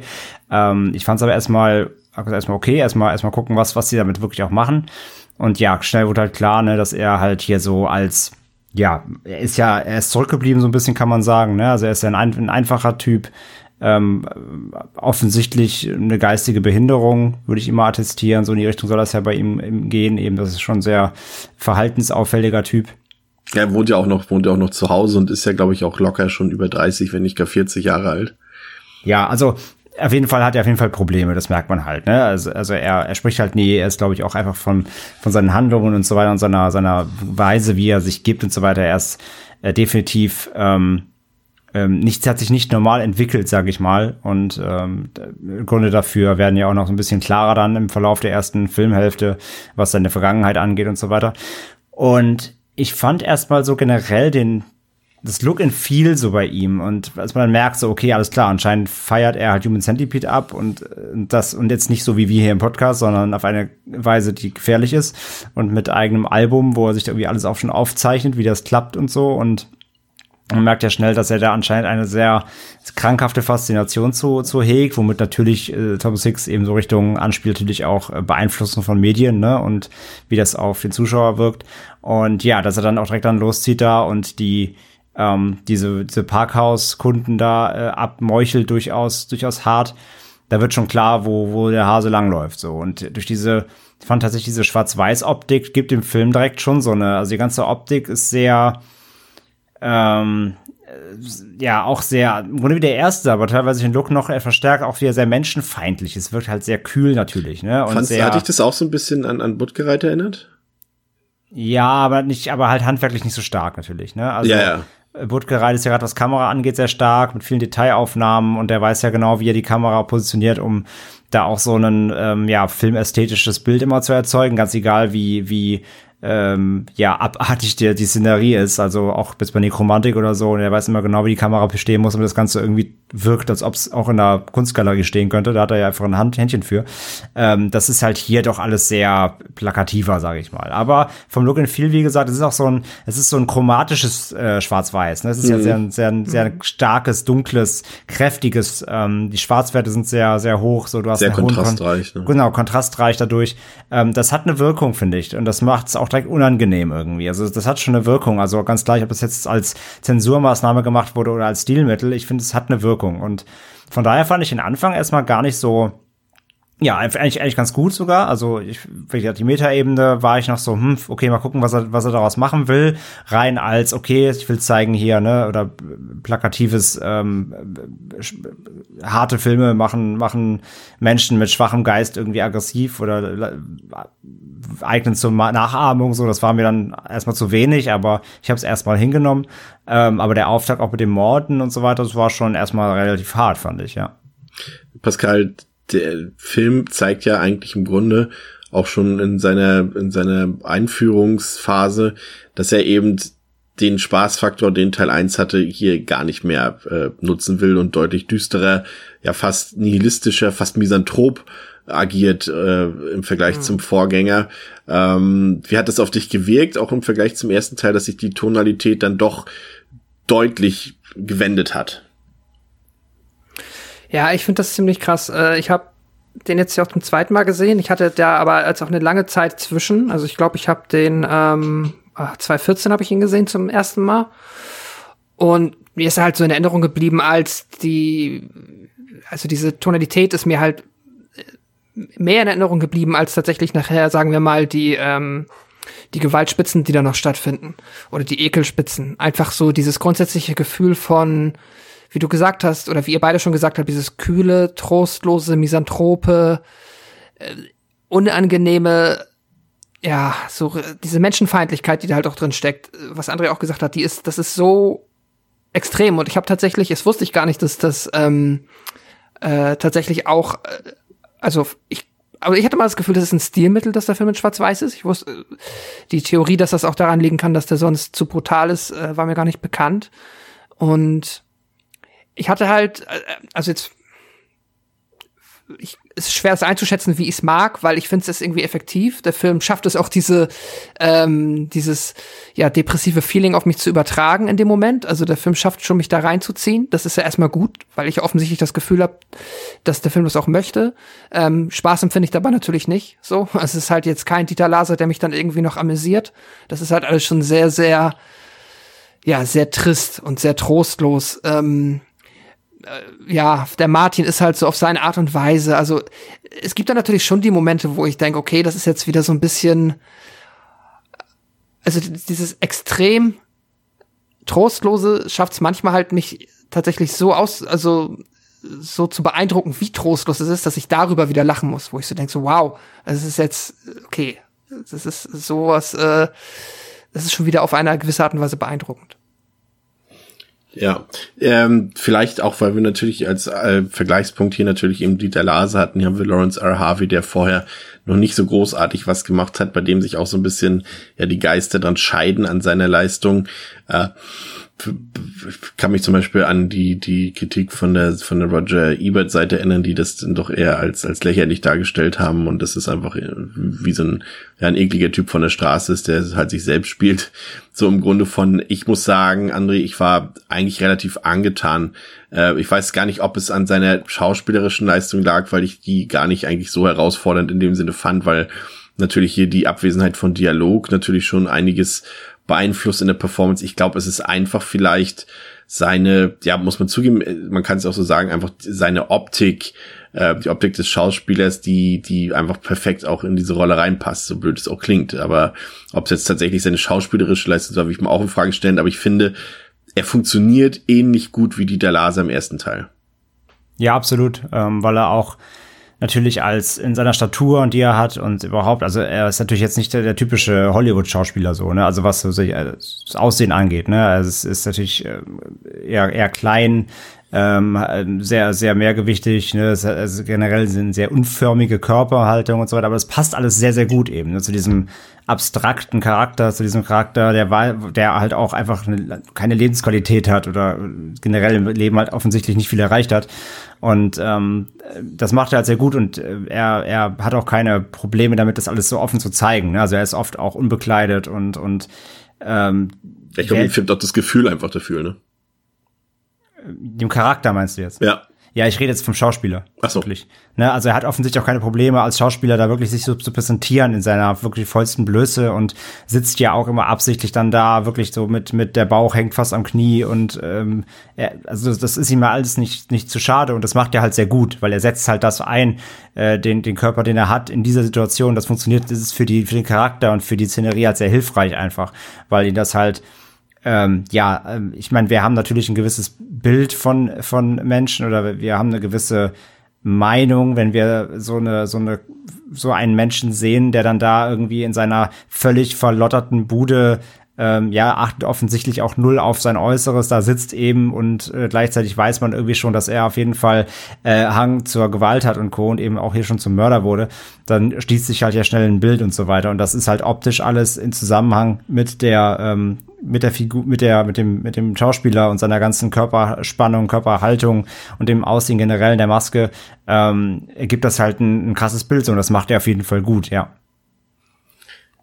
Ähm, ich fand es aber erstmal, erstmal okay, erstmal, erstmal gucken, was, was sie damit wirklich auch machen. Und ja, schnell wurde halt klar, ne, dass er halt hier so als, ja, er ist ja, er ist zurückgeblieben, so ein bisschen kann man sagen, ne? Also er ist ja ein, ein einfacher Typ, ähm, offensichtlich eine geistige Behinderung, würde ich immer attestieren. So in die Richtung soll das ja bei ihm, gehen. Eben, das ist schon ein sehr verhaltensauffälliger Typ. Er wohnt ja auch noch, wohnt ja auch noch zu Hause und ist ja, glaube ich, auch locker schon über 30, wenn nicht gar 40 Jahre alt. Ja, also auf jeden Fall hat er auf jeden Fall Probleme, das merkt man halt. Ne? Also, also er, er spricht halt nie, er ist, glaube ich, auch einfach von, von seinen Handlungen und so weiter und seiner, seiner Weise, wie er sich gibt und so weiter. Er ist äh, definitiv ähm, ähm, nichts hat sich nicht normal entwickelt, sage ich mal. Und ähm, Gründe dafür werden ja auch noch so ein bisschen klarer dann im Verlauf der ersten Filmhälfte, was seine Vergangenheit angeht und so weiter. Und ich fand erstmal so generell den das Look and Feel so bei ihm und als man dann merkt so okay alles klar anscheinend feiert er halt Human Centipede ab und, und das und jetzt nicht so wie wir hier im Podcast sondern auf eine Weise die gefährlich ist und mit eigenem Album wo er sich irgendwie alles auch schon aufzeichnet wie das klappt und so und man merkt ja schnell, dass er da anscheinend eine sehr krankhafte Faszination zu, zu hegt, womit natürlich äh, Thomas Hicks eben so Richtung anspielt, natürlich auch äh, Beeinflussung von Medien, ne, und wie das auf den Zuschauer wirkt. Und ja, dass er dann auch direkt dann loszieht da und die, ähm, diese, diese Parkhaus-Kunden da äh, abmeuchelt durchaus, durchaus hart. Da wird schon klar, wo, wo der Hase langläuft, so. Und durch diese, ich fand tatsächlich diese Schwarz-Weiß-Optik gibt dem Film direkt schon so eine, also die ganze Optik ist sehr, ähm, äh, ja, auch sehr, im Grunde wie der erste, aber teilweise den Look noch er verstärkt, auch wieder sehr menschenfeindlich. Es wirkt halt sehr kühl natürlich, ne? Und Fandst, sehr, hat dich das auch so ein bisschen an, an Buttgereit erinnert? Ja, aber nicht, aber halt handwerklich nicht so stark natürlich, ne? Also, Ja, ja. Butgereit ist ja gerade was Kamera angeht sehr stark mit vielen Detailaufnahmen und der weiß ja genau, wie er die Kamera positioniert, um da auch so ein ähm, ja filmästhetisches Bild immer zu erzeugen, ganz egal wie wie ähm, ja abartig *laughs* die, die Szenerie ist, also auch bis bei Nekromantik oder so und er weiß immer genau, wie die Kamera bestehen muss, damit das Ganze irgendwie wirkt, als ob es auch in einer Kunstgalerie stehen könnte. Da hat er ja einfach ein Hand, Händchen für. Ähm, das ist halt hier doch alles sehr plakativer, sage ich mal. Aber vom Look and Feel, wie gesagt, es ist auch so ein, es ist so ein chromatisches äh, Schwarz-Weiß. Ne? Es ist ja Mhm. sehr, sehr, sehr starkes, dunkles, kräftiges. Ähm, die Schwarzwerte sind sehr, sehr hoch. So, du hast Sehr kontrastreich, ne? Genau, kontrastreich dadurch. Ähm, das hat eine Wirkung, finde ich. Und das macht es auch direkt unangenehm irgendwie. Also das hat schon eine Wirkung. Also ganz gleich, ob das jetzt als Zensurmaßnahme gemacht wurde oder als Stilmittel. Ich finde, es hat eine Wirkung. Und von daher fand ich den Anfang erstmal gar nicht so ja, eigentlich, eigentlich ganz gut sogar. Also ich, wie gesagt, die Metaebene war ich noch so, hm, okay, mal gucken, was er, was er daraus machen will. Rein als, okay, ich will zeigen hier, ne, oder plakatives, ähm, harte Filme machen, machen Menschen mit schwachem Geist irgendwie aggressiv oder eignen zur Nachahmung, so, das war mir dann erstmal zu wenig, aber ich habe es erstmal hingenommen. Ähm, aber der Auftakt auch mit dem Morden und so weiter, das war schon erstmal relativ hart, fand ich, ja. Pascal, der Film zeigt ja eigentlich im Grunde auch schon in seiner, in seiner Einführungsphase, dass er eben den Spaßfaktor, den Teil 1 hatte, hier gar nicht mehr äh, nutzen will und deutlich düsterer, ja fast nihilistischer, fast misanthrop agiert äh, im Vergleich mhm. zum Vorgänger. Ähm, wie hat das auf dich gewirkt, auch im Vergleich zum ersten Teil, dass sich die Tonalität dann doch deutlich gewendet hat? Ja, ich finde das ziemlich krass. Äh, ich habe den jetzt ja auch zum zweiten Mal gesehen. Ich hatte da aber als auch eine lange Zeit zwischen. Also ich glaube, ich habe den ähm, 2014 habe ich ihn gesehen zum ersten Mal. Und mir ist er halt so in Erinnerung geblieben, als die, also diese Tonalität ist mir halt äh, mehr in Erinnerung geblieben, als tatsächlich nachher, sagen wir mal, die, ähm, die Gewaltspitzen, die da noch stattfinden. Oder die Ekelspitzen. Einfach so dieses grundsätzliche Gefühl von, wie du gesagt hast, oder wie ihr beide schon gesagt habt, dieses kühle, trostlose, misanthrope, äh, unangenehme, ja, so diese Menschenfeindlichkeit, die da halt auch drin steckt, was André auch gesagt hat, die ist, das ist so extrem. Und ich habe tatsächlich, es wusste ich gar nicht, dass das ähm, äh, tatsächlich auch, äh, also ich aber ich hatte mal das Gefühl, das ist ein Stilmittel, dass der Film in Schwarz-Weiß ist. Ich wusste, äh, die Theorie, dass das auch daran liegen kann, dass der sonst zu brutal ist, äh, war mir gar nicht bekannt. Und ich hatte halt, äh, also jetzt, ich, es ist schwer es einzuschätzen, wie ich es mag, weil ich finde es irgendwie effektiv. Der Film schafft es auch diese, ähm, dieses ja depressive Feeling auf mich zu übertragen in dem Moment. Also der Film schafft schon mich da reinzuziehen. Das ist ja erstmal gut, weil ich offensichtlich das Gefühl habe, dass der Film das auch möchte. Ähm, Spaß empfinde ich dabei natürlich nicht. So, also *laughs* es ist halt jetzt kein Dieter Laser, der mich dann irgendwie noch amüsiert. Das ist halt alles schon sehr, sehr, ja, sehr trist und sehr trostlos. Ähm, äh, ja, der Martin ist halt so auf seine Art und Weise. Also es gibt da natürlich schon die Momente, wo ich denke, okay, das ist jetzt wieder so ein bisschen, also dieses extrem trostlose schafft es manchmal halt nicht tatsächlich so aus, also so zu beeindrucken, wie trostlos es ist, dass ich darüber wieder lachen muss, wo ich so denke, so wow, es ist jetzt okay, das ist sowas, äh, das ist schon wieder auf eine gewisse Art und Weise beeindruckend. Ja, ähm, vielleicht auch, weil wir natürlich als äh, Vergleichspunkt hier natürlich eben Dieter Lase hatten, hier haben wir Lawrence R. Harvey, der vorher noch nicht so großartig was gemacht hat, bei dem sich auch so ein bisschen ja die Geister dann scheiden an seiner Leistung. Äh, kann mich zum Beispiel an die, die Kritik von der, von der Roger Ebert Seite erinnern, die das dann doch eher als, als lächerlich dargestellt haben und das ist einfach wie so ein, ja, ein ekliger Typ von der Straße ist, der halt sich selbst spielt. *laughs* So im Grunde von, ich muss sagen, André, ich war eigentlich relativ angetan. Äh, ich weiß gar nicht, ob es an seiner schauspielerischen Leistung lag, weil ich die gar nicht eigentlich so herausfordernd in dem Sinne fand, weil natürlich hier die Abwesenheit von Dialog natürlich schon einiges beeinflusst in der Performance. Ich glaube, es ist einfach vielleicht seine, ja, muss man zugeben, man kann es auch so sagen, einfach seine Optik, äh, die Optik des Schauspielers, die, die einfach perfekt auch in diese Rolle reinpasst, so blöd es auch klingt. Aber ob es jetzt tatsächlich seine schauspielerische Leistung soll, will ich mir auch in Frage stellen. Aber ich finde, er funktioniert ähnlich gut wie Dieter Laser im ersten Teil. Ja, absolut, ähm, weil er auch natürlich als in seiner Statur und die er hat und überhaupt, also er ist natürlich jetzt nicht der, der typische Hollywood-Schauspieler so, ne? Also was so äh, das Aussehen angeht, ne? Also es ist natürlich äh, eher, eher klein, ähm, sehr, sehr mehrgewichtig, ne? Also generell sind sehr unförmige Körperhaltung und so weiter, aber es passt alles sehr, sehr gut eben, ne? zu diesem abstrakten Charakter, zu diesem Charakter, der war, der halt auch einfach eine, keine Lebensqualität hat oder generell im Leben halt offensichtlich nicht viel erreicht hat. Und ähm, das macht er halt sehr gut und äh, er, er hat auch keine Probleme damit, das alles so offen zu zeigen. Ne? Also er ist oft auch unbekleidet und, und ähm, ich glaube, ihm fehlt auch das Gefühl einfach dafür, ne? Dem Charakter meinst du jetzt? Ja. Ja, ich rede jetzt vom Schauspieler. Ach so. Wirklich. Ne, also er hat offensichtlich auch keine Probleme als Schauspieler da wirklich sich so zu präsentieren in seiner wirklich vollsten Blöße und sitzt ja auch immer absichtlich dann da wirklich so mit mit der Bauch hängt fast am Knie und ähm, er, also das ist ihm ja alles nicht nicht zu schade und das macht er halt sehr gut, weil er setzt halt das ein, äh, den den Körper, den er hat in dieser Situation. Das funktioniert, das ist für die für den Charakter und für die Szenerie halt sehr hilfreich einfach, weil ihn das halt ähm, ja, ähm, ich meine, wir haben natürlich ein gewisses Bild von, von Menschen oder wir haben eine gewisse Meinung, wenn wir so eine, so eine, so einen Menschen sehen, der dann da irgendwie in seiner völlig verlotterten Bude ähm, ja, achtet offensichtlich auch null auf sein Äußeres, da sitzt eben und äh, gleichzeitig weiß man irgendwie schon, dass er auf jeden Fall äh, Hang zur Gewalt hat und Co. und eben auch hier schon zum Mörder wurde, dann schließt sich halt ja schnell ein Bild und so weiter. Und das ist halt optisch alles in Zusammenhang mit der, ähm, mit der Figur, mit der, mit dem, mit dem Schauspieler und seiner ganzen Körperspannung, Körperhaltung und dem Aussehen generell in der Maske, ähm, ergibt das halt ein, ein krasses Bild so und das macht er auf jeden Fall gut, ja.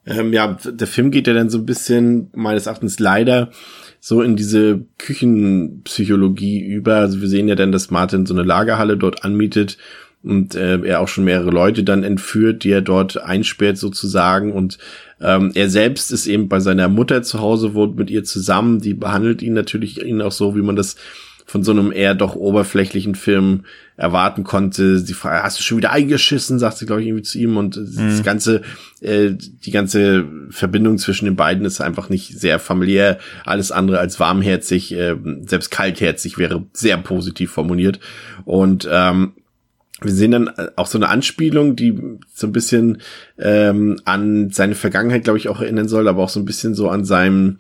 Ähm, ja, der Film geht ja dann so ein bisschen, meines Erachtens leider, so in diese Küchenpsychologie über. Also wir sehen ja dann, dass Martin so eine Lagerhalle dort anmietet und äh, er auch schon mehrere Leute dann entführt, die er dort einsperrt sozusagen und ähm, er selbst ist eben bei seiner Mutter zu Hause, wohnt mit ihr zusammen, die behandelt ihn natürlich ihn auch so, wie man das von so einem eher doch oberflächlichen Film erwarten konnte. Sie fragt, hast du schon wieder eingeschissen, sagt sie, glaube ich, irgendwie zu ihm. Und mhm. das ganze, äh, die ganze Verbindung zwischen den beiden ist einfach nicht sehr familiär. Alles andere als warmherzig, äh, selbst kaltherzig wäre sehr positiv formuliert. Und ähm, wir sehen dann auch so eine Anspielung, die so ein bisschen ähm, an seine Vergangenheit, glaube ich, auch erinnern soll, aber auch so ein bisschen so an seinem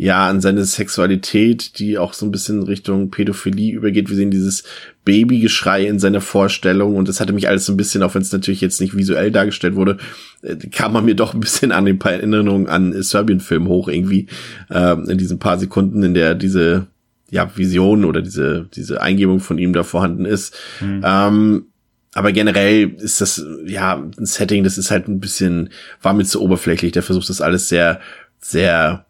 ja, an seine Sexualität, die auch so ein bisschen Richtung Pädophilie übergeht. Wir sehen dieses Babygeschrei in seiner Vorstellung und das hatte mich alles so ein bisschen, auch wenn es natürlich jetzt nicht visuell dargestellt wurde, äh, kam man mir doch ein bisschen an den paar Erinnerungen an Serbien-Film hoch irgendwie, äh, in diesen paar Sekunden, in der diese ja, Vision oder diese, diese Eingebung von ihm da vorhanden ist. Mhm. Ähm, aber generell ist das, ja, ein Setting, das ist halt ein bisschen, war mir zu oberflächlich. Der versucht das alles sehr, sehr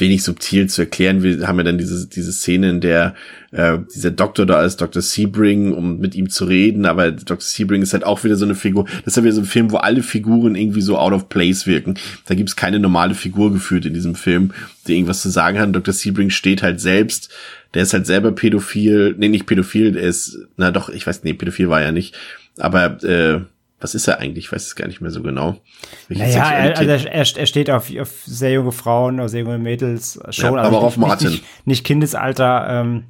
wenig subtil zu erklären. Wir haben ja dann diese, diese Szene, in der äh, dieser Doktor da ist, Dr. Sebring, um mit ihm zu reden, aber Dr. Sebring ist halt auch wieder so eine Figur. Das ist ja wieder so ein Film, wo alle Figuren irgendwie so out of place wirken. Da gibt's keine normale Figur geführt in diesem Film, die irgendwas zu sagen hat. Dr. Sebring steht halt selbst der ist halt selber pädophil, nee, nicht pädophil, der ist, na doch, ich weiß, nee, pädophil war er nicht, aber äh, was ist er eigentlich? Ich weiß es gar nicht mehr so genau. naja, er, also er, er steht auf, auf sehr junge Frauen oder sehr junge Mädels schon. Ja, aber also auch auf Martin. Nicht, nicht Kindesalter, ähm,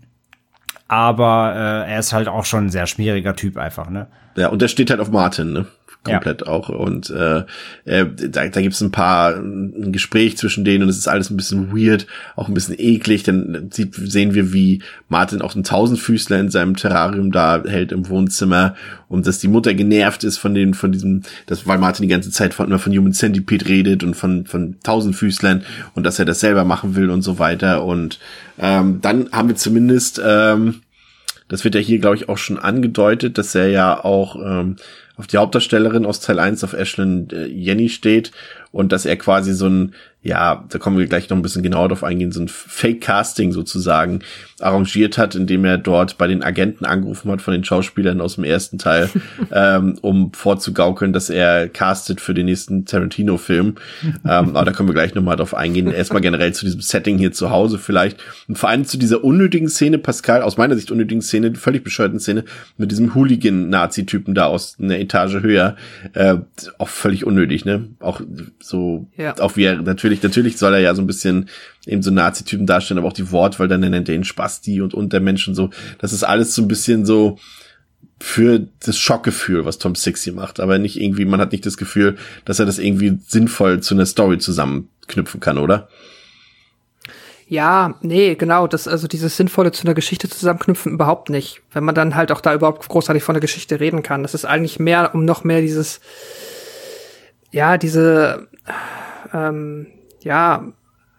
aber äh, er ist halt auch schon ein sehr schmieriger Typ einfach, ne? Ja, und er steht halt auf Martin, ne? Komplett ja. auch. Und äh, äh, da, da gibt es ein paar ein Gespräch zwischen denen und es ist alles ein bisschen weird, auch ein bisschen eklig. Dann sieht, sehen wir, wie Martin auch einen Tausendfüßler in seinem Terrarium da hält im Wohnzimmer und dass die Mutter genervt ist von den, von diesem, das, weil Martin die ganze Zeit von, immer von Human Centipede redet und von, von Tausendfüßlern und dass er das selber machen will und so weiter. Und ähm, dann haben wir zumindest, ähm, das wird ja hier, glaube ich, auch schon angedeutet, dass er ja auch ähm, auf die Hauptdarstellerin aus Teil 1 auf Ashlyn äh, Jenny steht und dass er quasi so ein, ja, da kommen wir gleich noch ein bisschen genauer drauf eingehen, so ein Fake-Casting sozusagen arrangiert hat, indem er dort bei den Agenten angerufen hat von den Schauspielern aus dem ersten Teil, *laughs* ähm, um vorzugaukeln, dass er castet für den nächsten Tarantino-Film. ähm, aber da können wir gleich nochmal drauf eingehen. Erstmal generell zu diesem Setting hier zu Hause vielleicht und vor allem zu dieser unnötigen Szene, Pascal, aus meiner Sicht unnötigen Szene, völlig bescheuerten Szene mit diesem Hooligan-Nazi-Typen da aus einer Etage höher, äh, auch völlig unnötig, ne? Auch so, ja. auch wie er, natürlich, natürlich soll er ja so ein bisschen eben so Nazi-Typen darstellen, aber auch die Wortwahl, dann nennt er ihn Spasti und Untermenschen so. Das ist alles so ein bisschen so für das Schockgefühl, was Tom Sixy macht, aber nicht irgendwie, man hat nicht das Gefühl, dass er das irgendwie sinnvoll zu einer Story zusammenknüpfen kann, oder? Ja, nee, genau, das, also dieses Sinnvolle zu einer Geschichte zusammenknüpfen überhaupt nicht. Wenn man dann halt auch da überhaupt großartig von der Geschichte reden kann. Das ist eigentlich mehr, um noch mehr dieses, ja, diese, ähm, ja,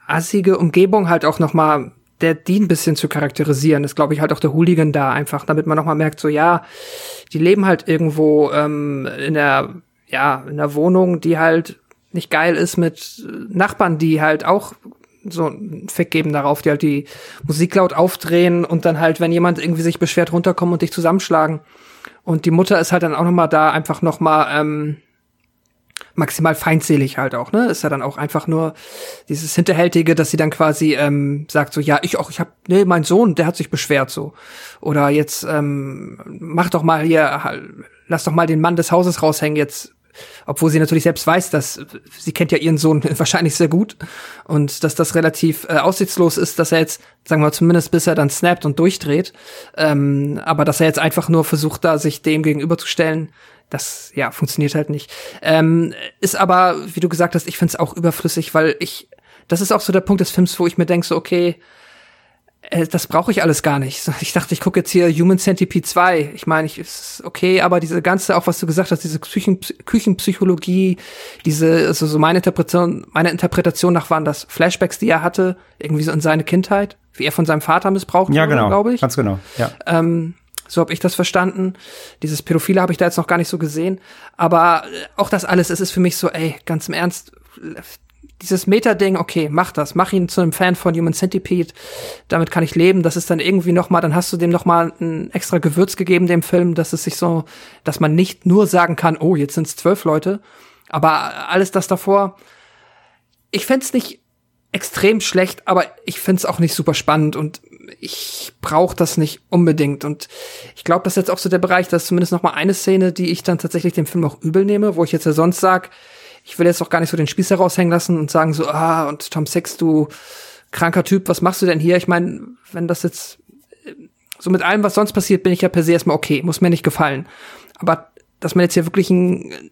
assige Umgebung halt auch noch mal der die ein bisschen zu charakterisieren, ist glaube ich halt auch der Hooligan da einfach, damit man noch mal merkt, so ja, die leben halt irgendwo ähm, in der ja in der Wohnung, die halt nicht geil ist mit Nachbarn, die halt auch so einen Fick geben darauf, die halt die Musik laut aufdrehen und dann halt, wenn jemand irgendwie sich beschwert, runterkommen und dich zusammenschlagen. Und die Mutter ist halt dann auch noch mal da, einfach noch mal ähm, maximal feindselig halt auch, ne? Ist ja dann auch einfach nur dieses hinterhältige, dass sie dann quasi ähm, sagt so, ja, ich auch, ich hab, nee, mein Sohn, der hat sich beschwert so. Oder jetzt ähm, mach doch mal hier, lass doch mal den Mann des Hauses raushängen jetzt. Obwohl sie natürlich selbst weiß, dass sie kennt ja ihren Sohn *laughs* wahrscheinlich sehr gut und dass das relativ äh, aussichtslos ist, dass er jetzt, sagen wir zumindest bis er dann snappt und durchdreht, ähm, aber dass er jetzt einfach nur versucht, da sich dem gegenüberzustellen, das ja funktioniert halt nicht. Ähm, ist aber, wie du gesagt hast, ich finde es auch überflüssig, weil ich, das ist auch so der Punkt des Films, wo ich mir denke, so, okay, äh, das brauche ich alles gar nicht. Ich dachte, ich gucke jetzt hier Human Centipede 2. Ich meine, ich ist okay, aber diese ganze, auch was du gesagt hast, diese Küchen, Küchenpsychologie, diese, also so meine Interpretation, meine Interpretation nach waren das Flashbacks, die er hatte, irgendwie so in seine Kindheit, wie er von seinem Vater missbraucht ja, wurde, genau, glaube ich. Ganz genau, ja. Ähm, so habe ich das verstanden. Dieses Pädophile habe ich da jetzt noch gar nicht so gesehen. Aber äh, auch das alles, es ist für mich so, ey, ganz im Ernst, dieses Meta-Ding, okay, mach das, mach ihn zu einem Fan von Human Centipede, damit kann ich leben. Das ist dann irgendwie noch mal, dann hast du dem noch mal ein extra Gewürz gegeben dem Film, dass es sich so, dass man nicht nur sagen kann, oh, jetzt sind es zwölf Leute, aber alles das davor, ich fände nicht extrem schlecht, aber ich find's auch nicht super spannend und ich brauche das nicht unbedingt. Und ich glaube, das ist jetzt auch so der Bereich, dass zumindest noch mal eine Szene, die ich dann tatsächlich dem Film auch übel nehme, wo ich jetzt ja sonst sag, ich will jetzt auch gar nicht so den Spieß heraushängen lassen und sagen so, ah, und Tom Six, du kranker Typ, was machst du denn hier? Ich meine, wenn das jetzt so mit allem, was sonst passiert, bin ich ja per se erstmal okay, muss mir nicht gefallen. Aber dass man jetzt hier wirklich ein,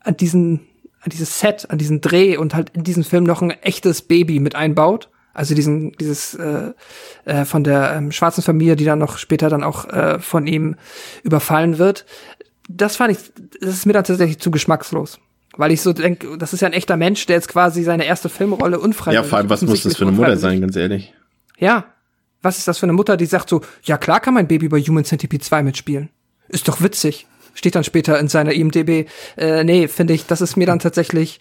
an diesen an dieses Set, an diesen Dreh und halt in diesen Film noch ein echtes Baby mit einbaut. Also diesen, dieses äh, äh, von der ähm, schwarzen Familie, die dann noch später dann auch äh, von ihm überfallen wird. Das fand ich, das ist mir dann tatsächlich zu geschmackslos. Weil ich so denke, das ist ja ein echter Mensch, der jetzt quasi seine erste Filmrolle unfreiwillig. Ja, vor allem, was muss das für eine Mutter sein, ganz ehrlich? Ja. Was ist das für eine Mutter, die sagt so, ja klar kann mein Baby bei Human Centipede 2 mitspielen. Ist doch witzig steht dann später in seiner IMDB. Äh, nee, finde ich, das ist mir dann tatsächlich,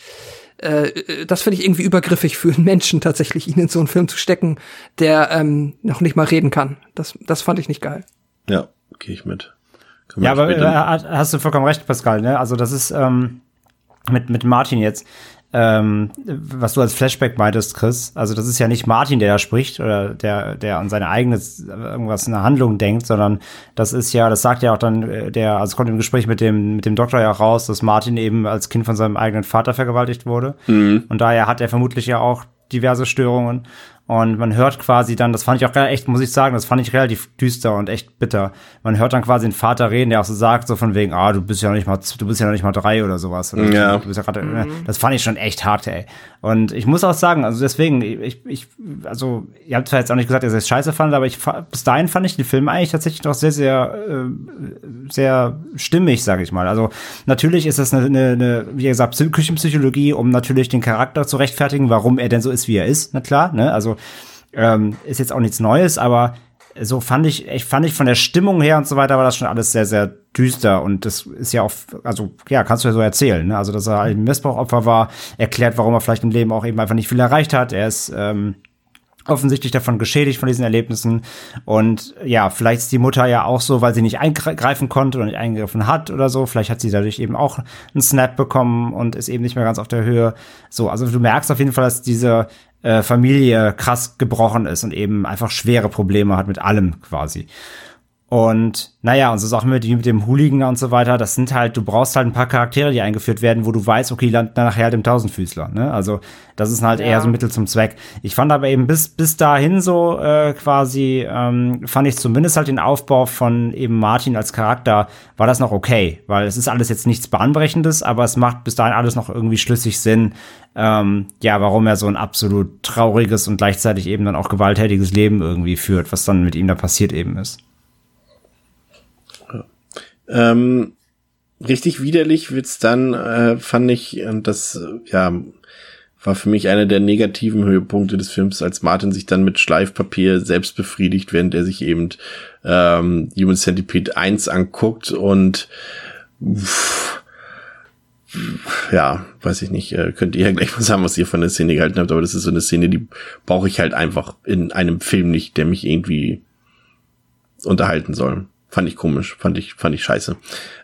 äh, das finde ich irgendwie übergriffig für einen Menschen tatsächlich, ihn in so einen Film zu stecken, der ähm, noch nicht mal reden kann. Das, das fand ich nicht geil. Ja, gehe ich mit. Ja, aber äh, hast du vollkommen recht, Pascal. Ne? Also das ist ähm, mit mit Martin jetzt ähm, was du als Flashback meintest, Chris. Also das ist ja nicht Martin, der da spricht oder der, der an seine eigene irgendwas in der Handlung denkt, sondern das ist ja, das sagt ja auch dann äh, der, also kommt im Gespräch mit dem, mit dem Doktor ja raus, dass Martin eben als Kind von seinem eigenen Vater vergewaltigt wurde. Mhm. Und daher hat er vermutlich ja auch diverse Störungen. Und man hört quasi dann, das fand ich auch echt, muss ich sagen, das fand ich relativ düster und echt bitter. Man hört dann quasi den Vater reden, der auch so sagt, so von wegen, ah, du bist ja noch nicht mal, du bist ja noch nicht mal drei oder sowas. Oder ja. Du bist ja grad, mhm. Das fand ich schon echt hart, ey. Und ich muss auch sagen, also deswegen, ich, ich, also, ihr habt zwar jetzt auch nicht gesagt, dass ihr es scheiße fandet, aber ich, bis dahin fand ich den Film eigentlich tatsächlich noch sehr, sehr, äh, sehr stimmig, sage ich mal. Also, natürlich ist das eine, eine, eine wie gesagt, Küchenpsychologie, um natürlich den Charakter zu rechtfertigen, warum er denn so ist, wie er ist, na klar, ne? Also, ähm, ist jetzt auch nichts Neues, aber so fand ich, ich fand ich von der Stimmung her und so weiter war das schon alles sehr, sehr düster und das ist ja auch, also ja, kannst du ja so erzählen, ne? Also, dass er ein Missbrauchopfer war, erklärt, warum er vielleicht im Leben auch eben einfach nicht viel erreicht hat. Er ist ähm, offensichtlich davon geschädigt von diesen Erlebnissen und ja, vielleicht ist die Mutter ja auch so, weil sie nicht eingreifen konnte oder nicht eingegriffen hat oder so. Vielleicht hat sie dadurch eben auch einen Snap bekommen und ist eben nicht mehr ganz auf der Höhe. So, also du merkst auf jeden Fall, dass diese äh, Familie krass gebrochen ist und eben einfach schwere Probleme hat mit allem quasi. Und naja, und so Sachen mit, mit dem Hooligan und so weiter, das sind halt, du brauchst halt ein paar Charaktere, die eingeführt werden, wo du weißt, okay, landen dann nachher halt im Tausendfüßler. Ne? Also das ist halt ja. eher so ein Mittel zum Zweck. Ich fand aber eben bis, bis dahin so äh, quasi, ähm, fand ich zumindest halt den Aufbau von eben Martin als Charakter, war das noch okay. Weil es ist alles jetzt nichts Bahnbrechendes, aber es macht bis dahin alles noch irgendwie schlüssig Sinn, ähm, ja, warum er so ein absolut trauriges und gleichzeitig eben dann auch gewalttätiges Leben irgendwie führt, was dann mit ihm da passiert eben ist. Ähm, richtig widerlich wird's dann, äh, fand ich, und das, ja, war für mich einer der negativen Höhepunkte des Films, als Martin sich dann mit Schleifpapier selbst befriedigt, während er sich eben ähm, Human Centipede 1 anguckt und pff, ja, weiß ich nicht, äh, könnt ihr ja gleich mal sagen, was ihr von der Szene gehalten habt, aber das ist so eine Szene, die brauche ich halt einfach in einem Film nicht, der mich irgendwie unterhalten soll. Fand ich komisch, fand ich, fand ich scheiße.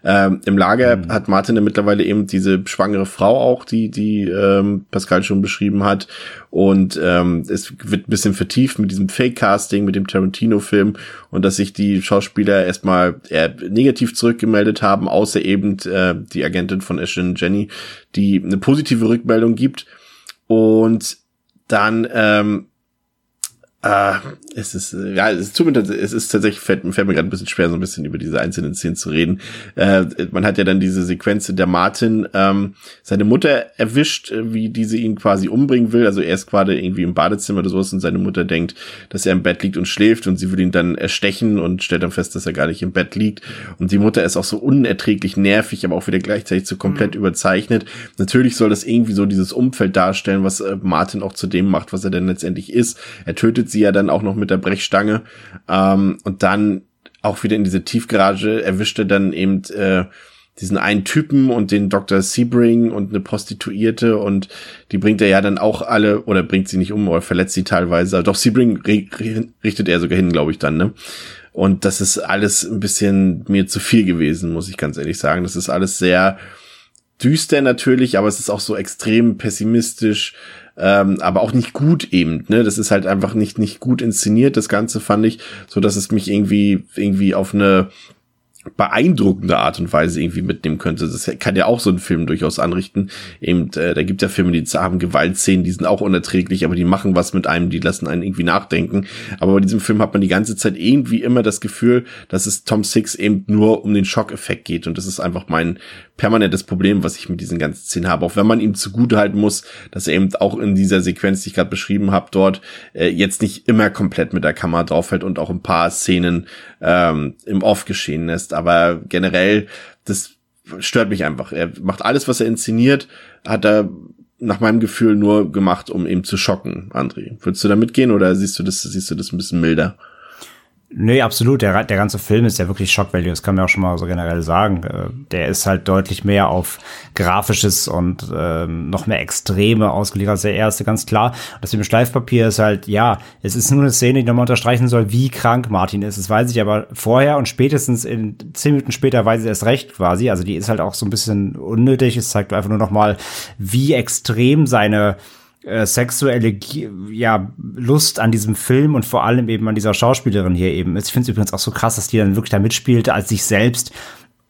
Ähm, Im Lager mhm. hat Martin ja mittlerweile eben diese schwangere Frau auch, die, die ähm, Pascal schon beschrieben hat. Und ähm, es wird ein bisschen vertieft mit diesem Fake-Casting, mit dem Tarantino-Film und dass sich die Schauspieler erstmal eher negativ zurückgemeldet haben, außer eben äh, die Agentin von Ashton Jenny, die eine positive Rückmeldung gibt. Und dann ähm, äh, es ist, äh, ja, es ist zumindest, es ist tatsächlich, fällt, fällt mir gerade ein bisschen schwer, so ein bisschen über diese einzelnen Szenen zu reden. Äh, man hat ja dann diese Sequenz, in der Martin ähm, seine Mutter erwischt, äh, wie diese ihn quasi umbringen will. Also er ist gerade irgendwie im Badezimmer oder sowas und seine Mutter denkt, dass er im Bett liegt und schläft und sie will ihn dann erstechen und stellt dann fest, dass er gar nicht im Bett liegt. Und die Mutter ist auch so unerträglich nervig, aber auch wieder gleichzeitig so komplett mhm. überzeichnet. Natürlich soll das irgendwie so dieses Umfeld darstellen, was äh, Martin auch zu dem macht, was er denn letztendlich ist. Er tötet sie ja dann auch noch mit der Brechstange. Ähm, und dann auch wieder in diese Tiefgarage erwischte dann eben äh, diesen einen Typen und den Dr. Sebring und eine Prostituierte und die bringt er ja dann auch alle oder bringt sie nicht um oder verletzt sie teilweise. Doch Sebring richtet er sogar hin, glaube ich dann, ne? Und das ist alles ein bisschen mir zu viel gewesen, muss ich ganz ehrlich sagen. Das ist alles sehr düster natürlich, aber es ist auch so extrem pessimistisch ähm, aber auch nicht gut eben. Ne, das ist halt einfach nicht nicht gut inszeniert. Das Ganze fand ich, so dass es mich irgendwie irgendwie auf eine beeindruckende Art und Weise irgendwie mitnehmen könnte. Das kann ja auch so ein Film durchaus anrichten. Eben, äh, da gibt ja Filme, die haben Gewaltszenen, die sind auch unerträglich, aber die machen was mit einem, die lassen einen irgendwie nachdenken. Aber bei diesem Film hat man die ganze Zeit irgendwie immer das Gefühl, dass es Tom Six eben nur um den Schockeffekt geht. Und das ist einfach mein permanentes Problem, was ich mit diesen ganzen Szenen habe. Auch wenn man ihm zugutehalten muss, dass er eben auch in dieser Sequenz, die ich gerade beschrieben habe, dort äh, jetzt nicht immer komplett mit der Kamera draufhält und auch ein paar Szenen ähm, im Off geschehen lässt. Aber generell, das stört mich einfach. Er macht alles, was er inszeniert, hat er nach meinem Gefühl nur gemacht, um ihn zu schocken, André. Würdest du da mitgehen oder siehst du das, siehst du das ein bisschen milder? Nee, absolut. Der, der ganze Film ist ja wirklich Shock Value. Das kann man auch schon mal so generell sagen. Äh, der ist halt deutlich mehr auf Grafisches und äh, noch mehr Extreme ausgelegt als der erste, ganz klar. Das mit dem Schleifpapier ist halt, ja, es ist nur eine Szene, die nochmal unterstreichen soll, wie krank Martin ist. Das weiß ich aber vorher und spätestens in zehn Minuten später weiß ich erst recht quasi. Also die ist halt auch so ein bisschen unnötig. Es zeigt einfach nur noch mal, wie extrem seine äh, sexuelle ja, Lust an diesem Film und vor allem eben an dieser Schauspielerin hier eben ist. Ich finde es übrigens auch so krass, dass die dann wirklich da mitspielte als sich selbst.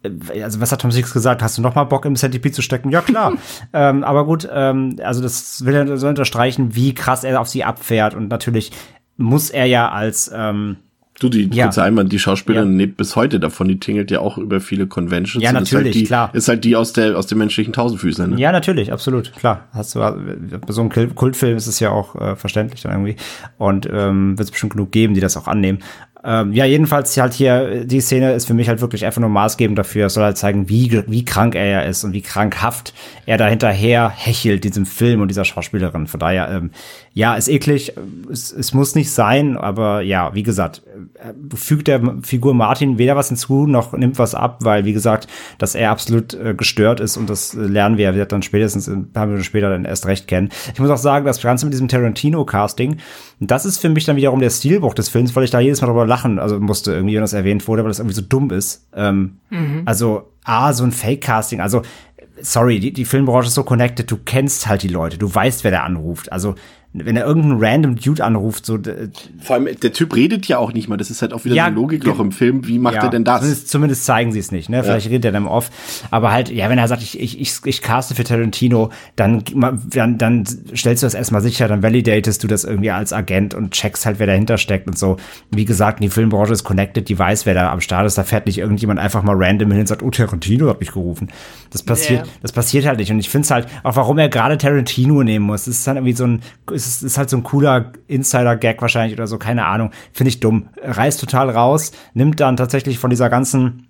Äh, also was hat Tom Six gesagt? Hast du noch mal Bock im Centipede zu stecken? Ja klar. *laughs* ähm, aber gut, ähm, also das will er so unterstreichen, wie krass er auf sie abfährt und natürlich muss er ja als ähm, Du, die ja. kurze Einwand, die Schauspielerin ja. lebt bis heute davon, die tingelt ja auch über viele Conventions. Ja, natürlich, ist halt die, klar. Ist halt die aus der aus dem menschlichen Tausendfüßler, ne? Ja, natürlich, absolut, klar. Hast du bei so einem Kultfilm ist es ja auch äh, verständlich dann irgendwie und ähm, wird es bestimmt genug geben, die das auch annehmen. Ähm, ja, jedenfalls halt hier, die Szene ist für mich halt wirklich einfach nur maßgebend dafür. Es soll halt zeigen, wie, wie krank er ja ist und wie krankhaft er da hinterher hechelt, diesem Film und dieser Schauspielerin. Von daher, ähm, ja, ist eklig. Es, es muss nicht sein, aber ja, wie gesagt, äh, fügt der Figur Martin weder was hinzu noch nimmt was ab, weil, wie gesagt, dass er absolut äh, gestört ist und das äh, lernen wir, wir dann spätestens ein paar Minuten später dann erst recht kennen. Ich muss auch sagen, das Ganze mit diesem Tarantino-Casting, das ist für mich dann wiederum der Stilbruch des Films, weil ich da jedes Mal drüber lachen also musste irgendwie, wenn das erwähnt wurde, weil das irgendwie so dumm ist. Ähm, mhm. Also, A, so ein Fake-Casting, also sorry, die, die Filmbranche ist so connected, du kennst halt die Leute, du weißt, wer da anruft. Also wenn er irgendeinen random Dude anruft, so. Vor allem, der Typ redet ja auch nicht mal. Das ist halt auch wieder ja, so ein Logikloch im Film. Wie macht ja, er denn das? Zumindest, zumindest zeigen sie es nicht, ne? Vielleicht ja. redet er dann off. Aber halt, ja, wenn er sagt, ich, ich, ich, ich caste für Tarantino, dann, dann, dann stellst du das erstmal sicher, dann validatest du das irgendwie als Agent und checkst halt, wer dahinter steckt und so. Wie gesagt, die Filmbranche ist connected, die weiß, wer da am Start ist. Da fährt nicht irgendjemand einfach mal random hin und sagt, oh, Tarantino hat mich gerufen. Das passiert, yeah. das passiert halt nicht. Und ich finde es halt, auch warum er gerade Tarantino nehmen muss. Das ist dann irgendwie so ein, ist, ist halt so ein cooler Insider-Gag wahrscheinlich oder so, keine Ahnung. Finde ich dumm. Reißt total raus, nimmt dann tatsächlich von dieser ganzen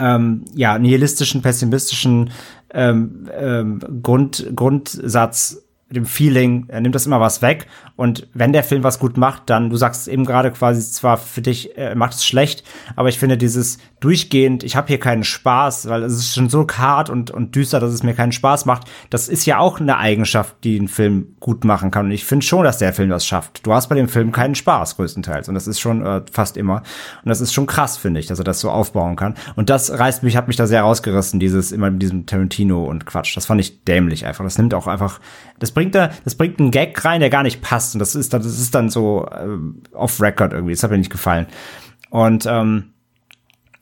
ähm, ja, nihilistischen, pessimistischen ähm, ähm, Grund, Grundsatz dem Feeling, er nimmt das immer was weg. Und wenn der Film was gut macht, dann, du sagst eben gerade quasi zwar für dich, äh, macht es schlecht, aber ich finde dieses durchgehend, ich habe hier keinen Spaß, weil es ist schon so hart und, und düster, dass es mir keinen Spaß macht. Das ist ja auch eine Eigenschaft, die einen Film gut machen kann. Und ich finde schon, dass der Film das schafft. Du hast bei dem Film keinen Spaß, größtenteils. Und das ist schon äh, fast immer. Und das ist schon krass, finde ich, dass er das so aufbauen kann. Und das reißt mich, hat mich da sehr rausgerissen, dieses, immer mit diesem Tarantino und Quatsch. Das fand ich dämlich einfach. Das nimmt auch einfach, das bringt da, das bringt einen Gag rein, der gar nicht passt. Und das ist dann, das ist dann so äh, off Record irgendwie. Das hat mir nicht gefallen. Und ähm,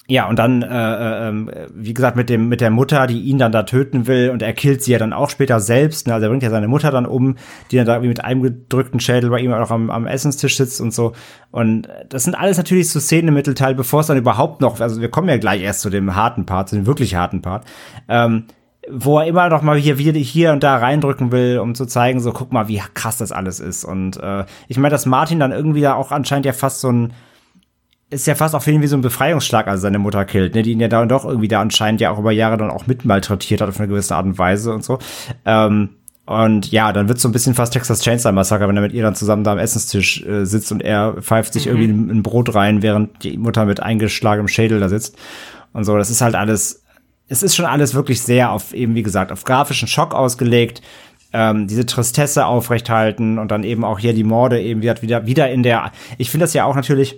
ja, und dann, äh, äh, wie gesagt, mit dem mit der Mutter, die ihn dann da töten will, und er killt sie ja dann auch später selbst. Ne? Also er bringt ja seine Mutter dann um, die dann da irgendwie mit einem gedrückten Schädel bei ihm auch am, am Essenstisch sitzt und so. Und das sind alles natürlich so Szenen im Mittelteil, bevor es dann überhaupt noch, also wir kommen ja gleich erst zu dem harten Part, zu dem wirklich harten Part. Ähm, wo er immer noch mal hier, hier und da reindrücken will, um zu zeigen, so guck mal, wie krass das alles ist. Und äh, ich meine, dass Martin dann irgendwie da auch anscheinend ja fast so ein ist ja fast auch für ihn wie so ein Befreiungsschlag, als seine Mutter killt, ne, die ihn ja da und doch irgendwie da anscheinend ja auch über Jahre dann auch mit malträtiert hat auf eine gewisse Art und Weise und so. Ähm, und ja, dann wird so ein bisschen fast Texas Chainsaw Massacre, wenn er mit ihr dann zusammen da am Essenstisch äh, sitzt und er pfeift sich mhm. irgendwie ein Brot rein, während die Mutter mit eingeschlagenem Schädel da sitzt. Und so, das ist halt alles es ist schon alles wirklich sehr auf eben, wie gesagt, auf grafischen Schock ausgelegt. Ähm, diese Tristesse aufrechthalten und dann eben auch hier die Morde eben wieder, wieder in der, ich finde das ja auch natürlich,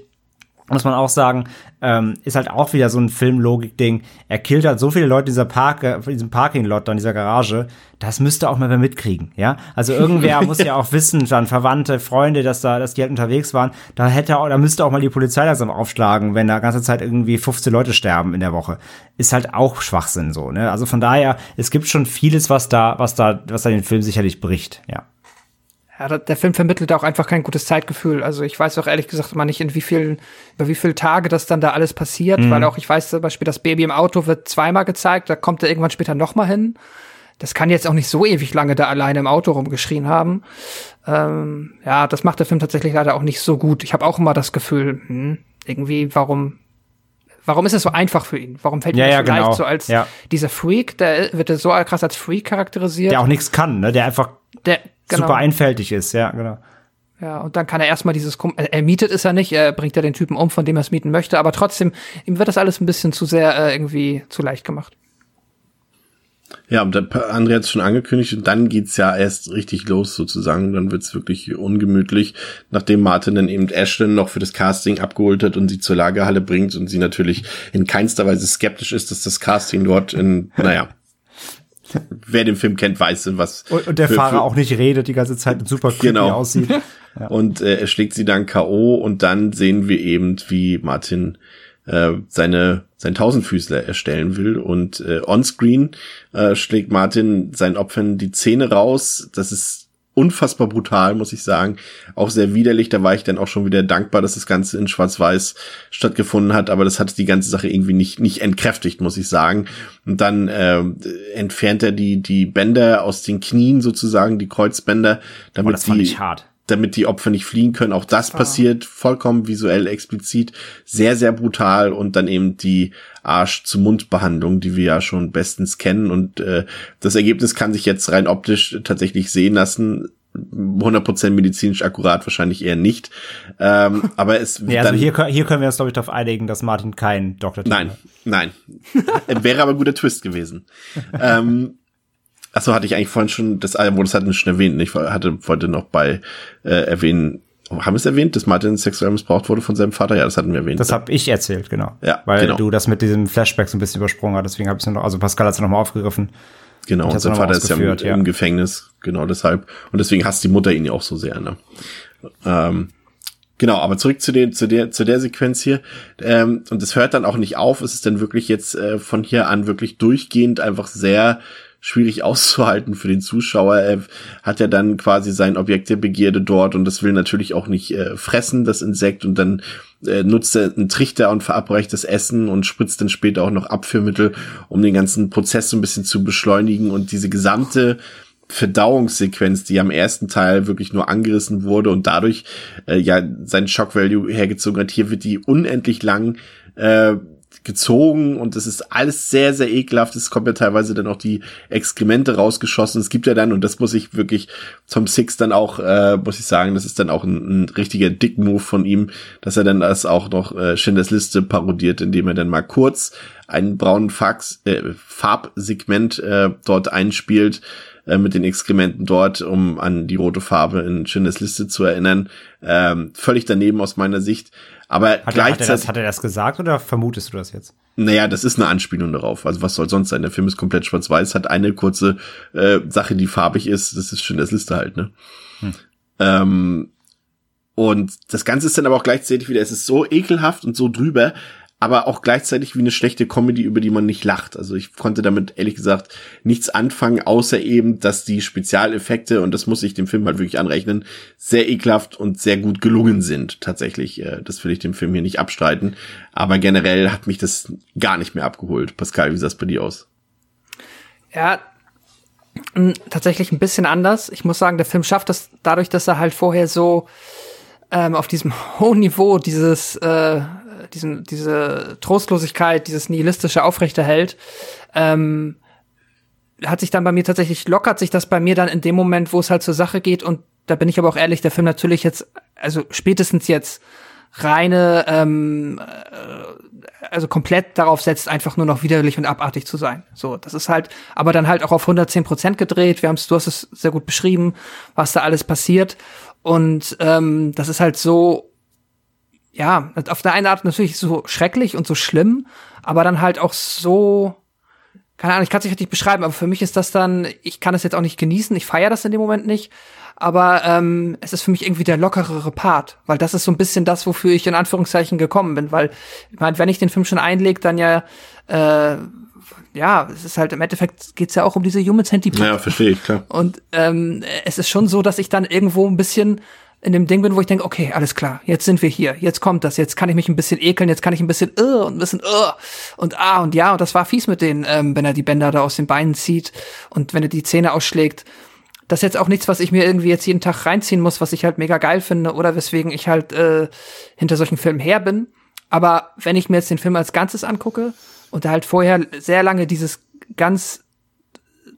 muss man auch sagen, ähm, ist halt auch wieder so ein Filmlogik-Ding. Er killt halt so viele Leute in dieser Park, in diesem Parking-Lot, in dieser Garage. Das müsste auch mal wer mitkriegen, ja? Also irgendwer *laughs* muss ja auch wissen, dann Verwandte, Freunde, dass da, dass die halt unterwegs waren. Da hätte auch, da müsste auch mal die Polizei langsam aufschlagen, wenn da ganze Zeit irgendwie 15 Leute sterben in der Woche. Ist halt auch Schwachsinn so, ne? Also von daher, es gibt schon vieles, was da, was da, was da den Film sicherlich bricht, ja. Ja, der Film vermittelt auch einfach kein gutes Zeitgefühl. Also ich weiß auch ehrlich gesagt immer nicht, in wie vielen, über wie viele Tage das dann da alles passiert, mhm. weil auch ich weiß zum Beispiel, das Baby im Auto wird zweimal gezeigt, da kommt er irgendwann später nochmal hin. Das kann jetzt auch nicht so ewig lange da alleine im Auto rumgeschrien haben. Ähm, ja, das macht der Film tatsächlich leider auch nicht so gut. Ich habe auch immer das Gefühl, hm, irgendwie, warum, warum ist es so einfach für ihn? Warum fällt ja, ihm ja, so genau. leicht so als ja. dieser Freak, der wird so krass als Freak charakterisiert? Der auch nichts kann, ne? Der einfach der, genau. super einfältig ist, ja, genau. Ja, und dann kann er erstmal dieses, er mietet es ja nicht, er bringt ja den Typen um, von dem er es mieten möchte, aber trotzdem, ihm wird das alles ein bisschen zu sehr äh, irgendwie zu leicht gemacht. Ja, und André hat es schon angekündigt und dann geht's ja erst richtig los sozusagen. Dann wird's wirklich ungemütlich, nachdem Martin dann eben Ashton noch für das Casting abgeholt hat und sie zur Lagerhalle bringt und sie natürlich in keinster Weise skeptisch ist, dass das Casting dort in, *laughs* naja, *laughs* wer den Film kennt, weiß, was. Und, und der für, Fahrer für, auch nicht redet die ganze Zeit und super creepy genau. aussieht. *laughs* Ja. Und äh, er schlägt sie dann K.O. und dann sehen wir eben, wie Martin äh, seine sein Tausendfüßler erstellen will und äh, onscreen äh, schlägt Martin seinen Opfern die Zähne raus. Das ist unfassbar brutal, muss ich sagen. Auch sehr widerlich. Da war ich dann auch schon wieder dankbar, dass das Ganze in Schwarz-Weiß stattgefunden hat. Aber das hat die ganze Sache irgendwie nicht, nicht entkräftigt, muss ich sagen. Und dann äh, entfernt er die, die Bänder aus den Knien sozusagen, die Kreuzbänder, damit oh, sie, hart damit die Opfer nicht fliehen können. Auch das passiert vollkommen visuell explizit, sehr, sehr brutal und dann eben die Arsch-zu-Mund-Behandlung, die wir ja schon bestens kennen und äh, das Ergebnis kann sich jetzt rein optisch tatsächlich sehen lassen. 100% medizinisch akkurat wahrscheinlich eher nicht. Ähm, *laughs* aber es nee, also hier, hier können wir uns, glaube ich, darauf einigen, dass Martin kein Doktor Nein, hat. nein. *laughs* Wäre aber ein guter Twist gewesen. ähm, Achso, hatte ich eigentlich vorhin schon, das wo das hatten wir schon erwähnt. Ich hatte, wollte noch bei äh, erwähnen, haben wir es erwähnt, dass Martin sexuell missbraucht wurde von seinem Vater? Ja, das hatten wir erwähnt. Das habe ich erzählt, genau. Ja, Weil genau. du das mit diesem Flashback so ein bisschen übersprungen hast. Deswegen habe ich es noch, also Pascal hat es nochmal aufgegriffen. Genau, und sein Vater ist ja im, ja im, Gefängnis, genau deshalb. Und deswegen hasst die Mutter ihn ja auch so sehr, ne? Ähm, Genau, aber zurück zu, den, zu, der, zu der Sequenz hier. Ähm, und es hört dann auch nicht auf. Es ist dann wirklich jetzt äh, von hier an wirklich durchgehend einfach sehr schwierig *laughs* auszuhalten für den Zuschauer. Er hat ja dann quasi sein Objekt der Begierde dort und das will natürlich auch nicht äh, fressen, das Insekt, und dann äh, nutzt er einen Trichter und verabreicht das Essen und spritzt dann später auch noch Abführmittel, um den ganzen Prozess so ein bisschen zu beschleunigen und diese gesamte Verdauungssequenz, die am ersten Teil wirklich nur angerissen wurde und dadurch äh, ja seinen Shock Value hergezogen hat. Hier wird die unendlich lang äh, gezogen und es ist alles sehr, sehr ekelhaft. Es kommt ja teilweise dann auch die Exkremente rausgeschossen. Es gibt ja dann, und das muss ich wirklich Tom Six dann auch, äh, muss ich sagen, das ist dann auch ein, ein richtiger Dick-Move von ihm, dass er dann das auch noch äh, Schindlers Liste parodiert, indem er dann mal kurz einen braunen Fax, äh, Farbsegment äh, dort einspielt äh, mit den Exkrementen dort, um an die rote Farbe in Schindlers Liste zu erinnern. Ähm, völlig daneben aus meiner Sicht. Aber hat gleichzeitig. Er, hat, er das, hat er das gesagt oder vermutest du das jetzt? Naja, das ist eine Anspielung darauf. Also was soll sonst sein? Der Film ist komplett schwarz-weiß, hat eine kurze äh, Sache, die farbig ist. Das ist Schindlers Liste halt, ne? Hm. Ähm, und das Ganze ist dann aber auch gleichzeitig wieder, es ist so ekelhaft und so drüber, aber auch gleichzeitig wie eine schlechte Comedy, über die man nicht lacht. Also ich konnte damit ehrlich gesagt nichts anfangen, außer eben, dass die Spezialeffekte, und das muss ich dem Film halt wirklich anrechnen, sehr ekelhaft und sehr gut gelungen sind. Tatsächlich, äh, das will ich dem Film hier nicht abstreiten. Aber generell hat mich das gar nicht mehr abgeholt. Pascal, wie sah es bei dir aus? Ja, tatsächlich ein bisschen anders. Ich muss sagen, der Film schafft das dadurch, dass er halt vorher so ähm, auf diesem *laughs* hohen Niveau dieses äh, diesen, diese Trostlosigkeit, dieses nihilistische aufrechterhält, ähm, hat sich dann bei mir tatsächlich, lockert sich das bei mir dann in dem Moment, wo es halt zur Sache geht und da bin ich aber auch ehrlich, der Film natürlich jetzt, also spätestens jetzt reine, ähm, äh, also komplett darauf setzt, einfach nur noch widerlich und abartig zu sein. So, das ist halt, aber dann halt auch auf 110 Prozent gedreht. Wir haben es, du hast es sehr gut beschrieben, was da alles passiert. Und ähm, das ist halt so ja, auf der einen Art natürlich so schrecklich und so schlimm, aber dann halt auch so, keine Ahnung, ich kann es nicht richtig beschreiben, aber für mich ist das dann, ich kann es jetzt auch nicht genießen, ich feiere das in dem Moment nicht, aber ähm, es ist für mich irgendwie der lockerere Part, weil das ist so ein bisschen das, wofür ich in Anführungszeichen gekommen bin, weil, ich meine, wenn ich den Film schon einlege, dann ja, äh, ja, es ist halt im Endeffekt geht's ja auch um diese Human Centipede. Ja, verstehe ich, klar. Und ähm, es ist schon so, dass ich dann irgendwo ein bisschen in dem Ding bin, wo ich denke, okay, alles klar, jetzt sind wir hier, jetzt kommt das, jetzt kann ich mich ein bisschen ekeln, jetzt kann ich ein bisschen uh, und ein bisschen uh, und ah und ja und das war fies mit denen, ähm, wenn er die Bänder da aus den Beinen zieht und wenn er die Zähne ausschlägt. Das ist jetzt auch nichts, was ich mir irgendwie jetzt jeden Tag reinziehen muss, was ich halt mega geil finde oder weswegen ich halt äh, hinter solchen Filmen her bin. Aber wenn ich mir jetzt den Film als Ganzes angucke und er halt vorher sehr lange dieses ganz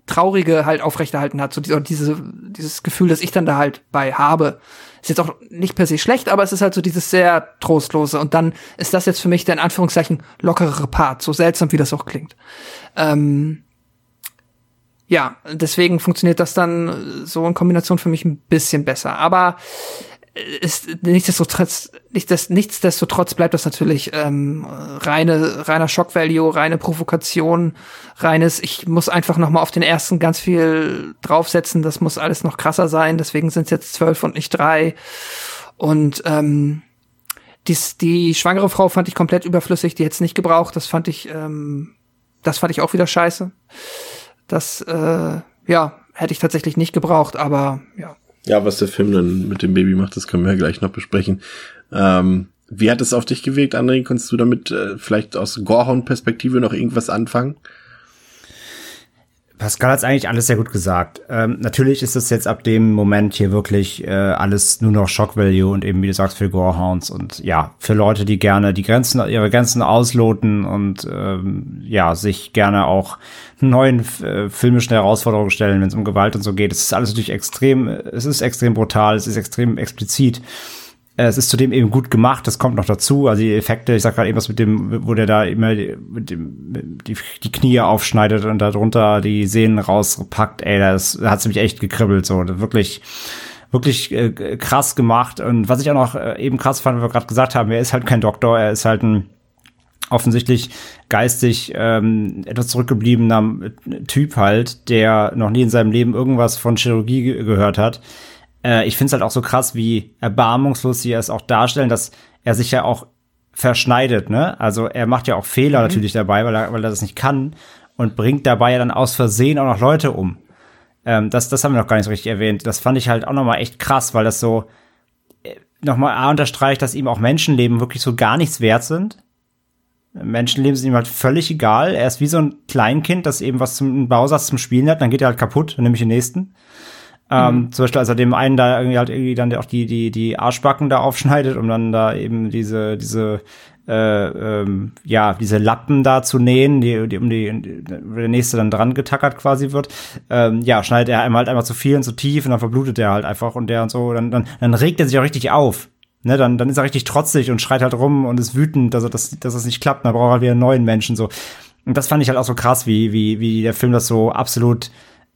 Traurige halt aufrechterhalten hat, so diese, dieses Gefühl, das ich dann da halt bei habe, ist jetzt auch nicht per se schlecht, aber es ist halt so dieses sehr trostlose. Und dann ist das jetzt für mich der in Anführungszeichen lockerere Part, so seltsam wie das auch klingt. Ähm, ja, deswegen funktioniert das dann so in Kombination für mich ein bisschen besser. Aber ist nichtsdestotrotz, nichtsdestotrotz bleibt das natürlich ähm, reine, reiner Shock-Value, reine Provokation, reines, ich muss einfach noch mal auf den ersten ganz viel draufsetzen, das muss alles noch krasser sein, deswegen sind es jetzt zwölf und nicht drei. Und ähm, dies, die schwangere Frau fand ich komplett überflüssig, die hätte es nicht gebraucht, das fand ich, ähm, das fand ich auch wieder scheiße. Das, äh, ja, hätte ich tatsächlich nicht gebraucht, aber ja, ja, was der Film dann mit dem Baby macht, das können wir ja gleich noch besprechen. Ähm, wie hat es auf dich gewirkt, André? Kannst du damit äh, vielleicht aus Gorhorn-Perspektive noch irgendwas anfangen? Pascal hat eigentlich alles sehr gut gesagt. Ähm, natürlich ist es jetzt ab dem Moment hier wirklich äh, alles nur noch Shock Value und eben, wie du sagst, für Gorehounds und ja, für Leute, die gerne die Grenzen, ihre Grenzen ausloten und ähm, ja, sich gerne auch neuen äh, filmischen Herausforderungen stellen, wenn es um Gewalt und so geht. Es ist alles natürlich extrem, es ist extrem brutal, es ist extrem explizit. Äh, es ist zudem eben gut gemacht, das kommt noch dazu. Also die Effekte, ich sag gerade eben was mit dem, wo der da immer mit dem, die, die Knie aufschneidet und darunter die Sehnen rauspackt, ey, das hat mich echt gekribbelt, so. Wirklich, wirklich äh, krass gemacht. Und was ich auch noch äh, eben krass fand, wie wir gerade gesagt haben, er ist halt kein Doktor, er ist halt ein offensichtlich geistig ähm, etwas zurückgebliebener Typ halt, der noch nie in seinem Leben irgendwas von Chirurgie ge gehört hat äh, ich finde es halt auch so krass, wie erbarmungslos sie es auch darstellen, dass er sich ja auch verschneidet, ne? Also er macht ja auch Fehler mhm. natürlich dabei, weil er, weil er das nicht kann und bringt dabei ja dann aus Versehen auch noch Leute um. Ähm, das, das haben wir noch gar nicht so richtig erwähnt. Das fand ich halt auch noch mal echt krass, weil das so äh, noch mal A unterstreicht, dass ihm auch Menschenleben wirklich so gar nichts wert sind. Menschenleben sind ihm halt völlig egal. Er ist wie so ein Kleinkind, das eben was zum Bausatz zum Spielen hat, dann geht er halt kaputt, nämlich den nächsten. Ähm, mhm. Zum Beispiel, als er dem einen da irgendwie halt irgendwie dann auch die, die, die Arschbacken da aufschneidet, um dann da eben diese, diese äh, ähm, ja, diese Lappen da zu nähen, die, die um die, die der nächste dann dran getackert quasi wird, ähm, ja, schneidet er einem halt einmal zu viel und zu tief und dann verblutet er halt einfach und der und so, dann, dann, dann regt er sich auch richtig auf. Ne, dann, dann ist er richtig trotzig und schreit halt rum und ist wütend, dass, er das, dass das nicht klappt, dann braucht er wieder einen neuen Menschen, so. Und das fand ich halt auch so krass, wie, wie, wie der Film das so absolut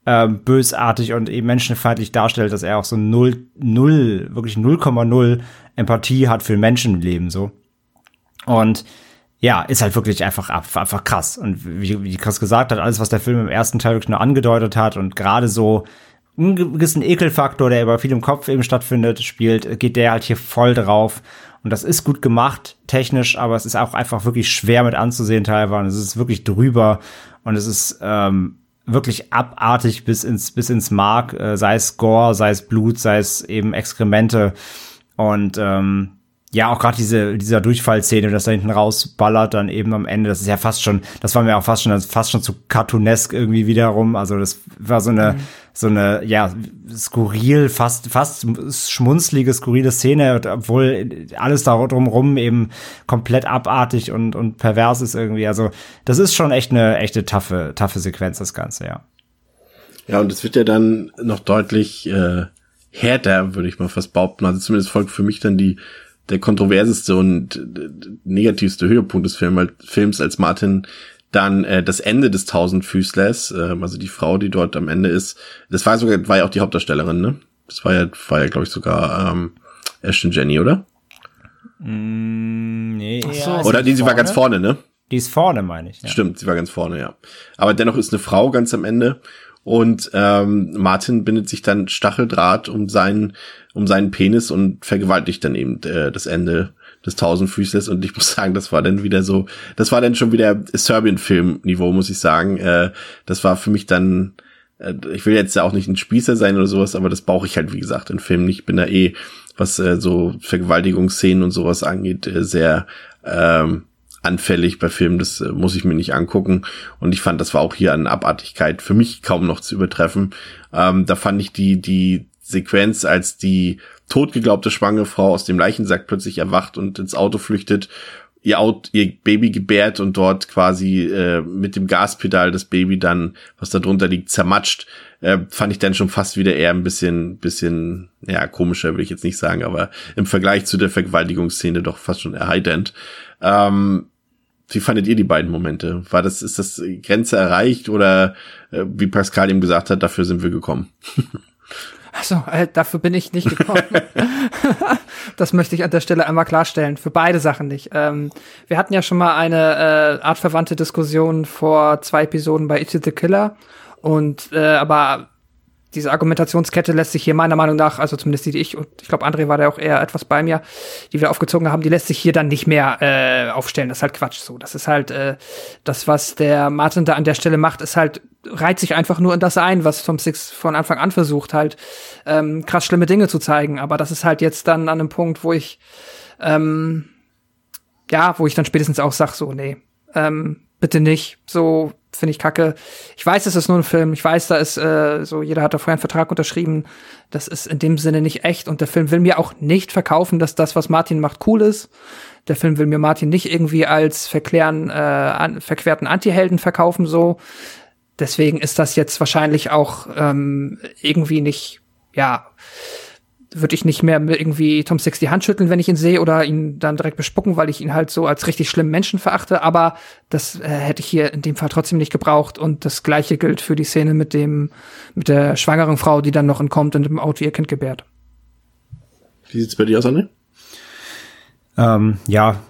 ähm, bösartig und eben menschenfeindlich darstellt, dass er auch so null, null, wirklich 0,0 Empathie hat für Menschenleben, so. Und ja, ist halt wirklich einfach, einfach krass. Und wie, wie Chris gesagt hat, alles, was der Film im ersten Teil wirklich nur angedeutet hat und gerade so einen gewissen Ekelfaktor, der über viel im Kopf eben stattfindet, spielt, geht der halt hier voll drauf. Und das ist gut gemacht, technisch, aber es ist auch einfach wirklich schwer mit anzusehen teilweise. Es ist wirklich drüber und es ist ähm, wirklich abartig bis ins, bis ins Mark, äh, sei es Gore, sei es Blut, sei es eben Exkremente. Und ähm, ja, auch gerade diese, dieser Durchfallszene, das da hinten rausballert, dann eben am Ende, das ist ja fast schon, das war mir auch fast schon, fast schon zu cartoonesk irgendwie wiederum. Also das war so eine, mhm. so eine, ja, skurril, fast, fast schmunzlige, skurrile Szene, obwohl alles da drumrum eben komplett abartig und, und pervers ist irgendwie. Also das ist schon echt eine, echte taffe, taffe Sequenz, das Ganze, ja. Ja, und es wird ja dann noch deutlich, äh, härter, würde ich mal fast behaupten. Also zumindest folgt für mich dann die der kontroverseste und negativste Höhepunkt des Film, Films, als Martin dann äh, das Ende des Tausendfüßlers, äh, also die Frau, die dort am Ende ist, das war sogar, war ja auch die Hauptdarstellerin, ne? Das war ja, war ja, glaube ich, sogar ähm, Ashton Jenny, oder? Mm, nee, so, ja, oder die, sie war ganz vorne, ne? Die ist vorne, meine ich. Ja. Stimmt, sie war ganz vorne, ja. Aber dennoch ist eine Frau ganz am Ende und ähm, Martin bindet sich dann Stacheldraht um seinen, um seinen Penis und vergewaltigt dann eben äh, das Ende des Tausendfüßlers und ich muss sagen, das war dann wieder so, das war dann schon wieder Serbian-Film-Niveau, muss ich sagen. Äh, das war für mich dann, äh, ich will jetzt ja auch nicht ein Spießer sein oder sowas, aber das brauche ich halt, wie gesagt, in Filmen. Ich bin da eh, was äh, so Vergewaltigungsszenen und sowas angeht, äh, sehr ähm, anfällig bei Filmen, das äh, muss ich mir nicht angucken. Und ich fand, das war auch hier an Abartigkeit für mich kaum noch zu übertreffen. Ähm, da fand ich die, die Sequenz, als die totgeglaubte schwangere Frau aus dem Leichensack plötzlich erwacht und ins Auto flüchtet, ihr, Auto, ihr Baby gebärt und dort quasi äh, mit dem Gaspedal das Baby dann, was da drunter liegt, zermatscht, äh, fand ich dann schon fast wieder eher ein bisschen, bisschen, ja, komischer will ich jetzt nicht sagen, aber im Vergleich zu der Vergewaltigungsszene doch fast schon erheiternd. Ähm, wie fandet ihr die beiden Momente? War das, ist das Grenze erreicht oder äh, wie Pascal ihm gesagt hat, dafür sind wir gekommen? Also, äh, dafür bin ich nicht gekommen. *laughs* das möchte ich an der Stelle einmal klarstellen. Für beide Sachen nicht. Ähm, wir hatten ja schon mal eine äh, artverwandte Diskussion vor zwei Episoden bei It's the Killer. Und äh, aber diese Argumentationskette lässt sich hier meiner Meinung nach, also zumindest die, die ich und ich glaube, André war da auch eher etwas bei mir, die wir aufgezogen haben, die lässt sich hier dann nicht mehr äh, aufstellen. Das ist halt Quatsch so. Das ist halt äh, das, was der Martin da an der Stelle macht, ist halt, reiht sich einfach nur in das ein, was Tom Six von Anfang an versucht, halt ähm, krass schlimme Dinge zu zeigen. Aber das ist halt jetzt dann an einem Punkt, wo ich ähm, ja, wo ich dann spätestens auch sag, so, nee, ähm, bitte nicht. So, finde ich kacke. Ich weiß, es ist nur ein Film. Ich weiß, da ist äh, so, jeder hat da vorher einen Vertrag unterschrieben. Das ist in dem Sinne nicht echt. Und der Film will mir auch nicht verkaufen, dass das, was Martin macht, cool ist. Der Film will mir Martin nicht irgendwie als verklären, äh, an, verquerten Anti-Helden verkaufen, so. Deswegen ist das jetzt wahrscheinlich auch ähm, irgendwie nicht, ja, würde ich nicht mehr irgendwie Tom Six die Hand schütteln, wenn ich ihn sehe oder ihn dann direkt bespucken, weil ich ihn halt so als richtig schlimmen Menschen verachte. Aber das äh, hätte ich hier in dem Fall trotzdem nicht gebraucht. Und das Gleiche gilt für die Szene mit dem, mit der schwangeren Frau, die dann noch entkommt und im Auto ihr Kind gebärt. Wie sieht's bei dir aus, Anne? Ähm, ja,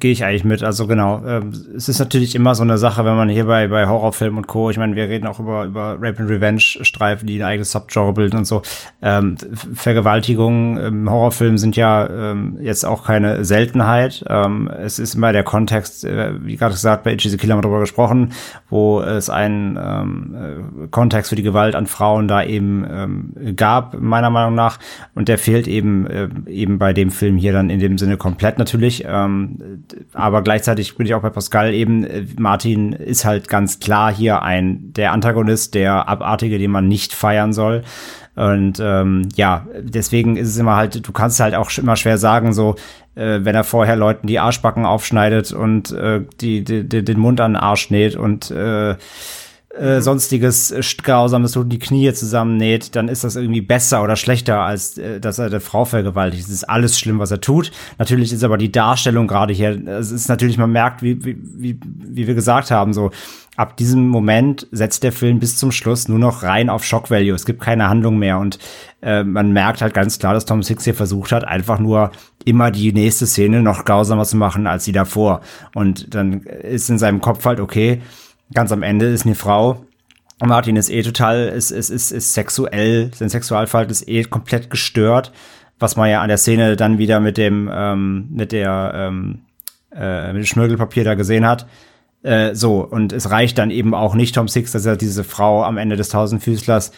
gehe ich eigentlich mit. Also genau, ähm, es ist natürlich immer so eine Sache, wenn man hier bei, bei Horrorfilmen und Co., ich meine, wir reden auch über, über Rape and Revenge-Streifen, die ein eigenes Subgenre bilden und so. Ähm, Vergewaltigungen im Horrorfilm sind ja ähm, jetzt auch keine Seltenheit. Ähm, es ist immer der Kontext, äh, wie gerade gesagt, bei Itchy the Killer haben wir darüber gesprochen, wo es einen ähm, äh, Kontext für die Gewalt an Frauen da eben ähm, gab, meiner Meinung nach. Und der fehlt eben, äh, eben bei dem Film hier dann in dem Sinne komplett natürlich. Ähm, aber gleichzeitig bin ich auch bei Pascal eben, äh, Martin ist halt ganz klar hier ein, der Antagonist, der Abartige, den man nicht feiern soll. Und ähm, ja, deswegen ist es immer halt, du kannst halt auch immer schwer sagen, so, äh, wenn er vorher Leuten die Arschbacken aufschneidet und äh, die, die, die, den Mund an den Arsch näht und äh, äh, sonstiges äh, Grausames tut, die Knie zusammennäht, dann ist das irgendwie besser oder schlechter, als äh, dass er eine Frau vergewaltigt. Es ist alles schlimm, was er tut. Natürlich ist aber die Darstellung gerade hier, es ist natürlich, man merkt, wie, wie, wie, wie wir gesagt haben, so ab diesem Moment setzt der Film bis zum Schluss nur noch rein auf Shock Value. Es gibt keine Handlung mehr und äh, man merkt halt ganz klar, dass Tom Six hier versucht hat, einfach nur immer die nächste Szene noch grausamer zu machen als die davor. Und dann ist in seinem Kopf halt, okay, ganz am Ende ist eine Frau. Martin ist eh total, ist, ist, ist, ist sexuell, sein Sexualverhalten ist eh komplett gestört, was man ja an der Szene dann wieder mit dem, ähm, mit der, ähm, äh, mit dem Schmirgelpapier da gesehen hat. Äh, so, und es reicht dann eben auch nicht Tom Six, dass er diese Frau am Ende des Tausendfüßlers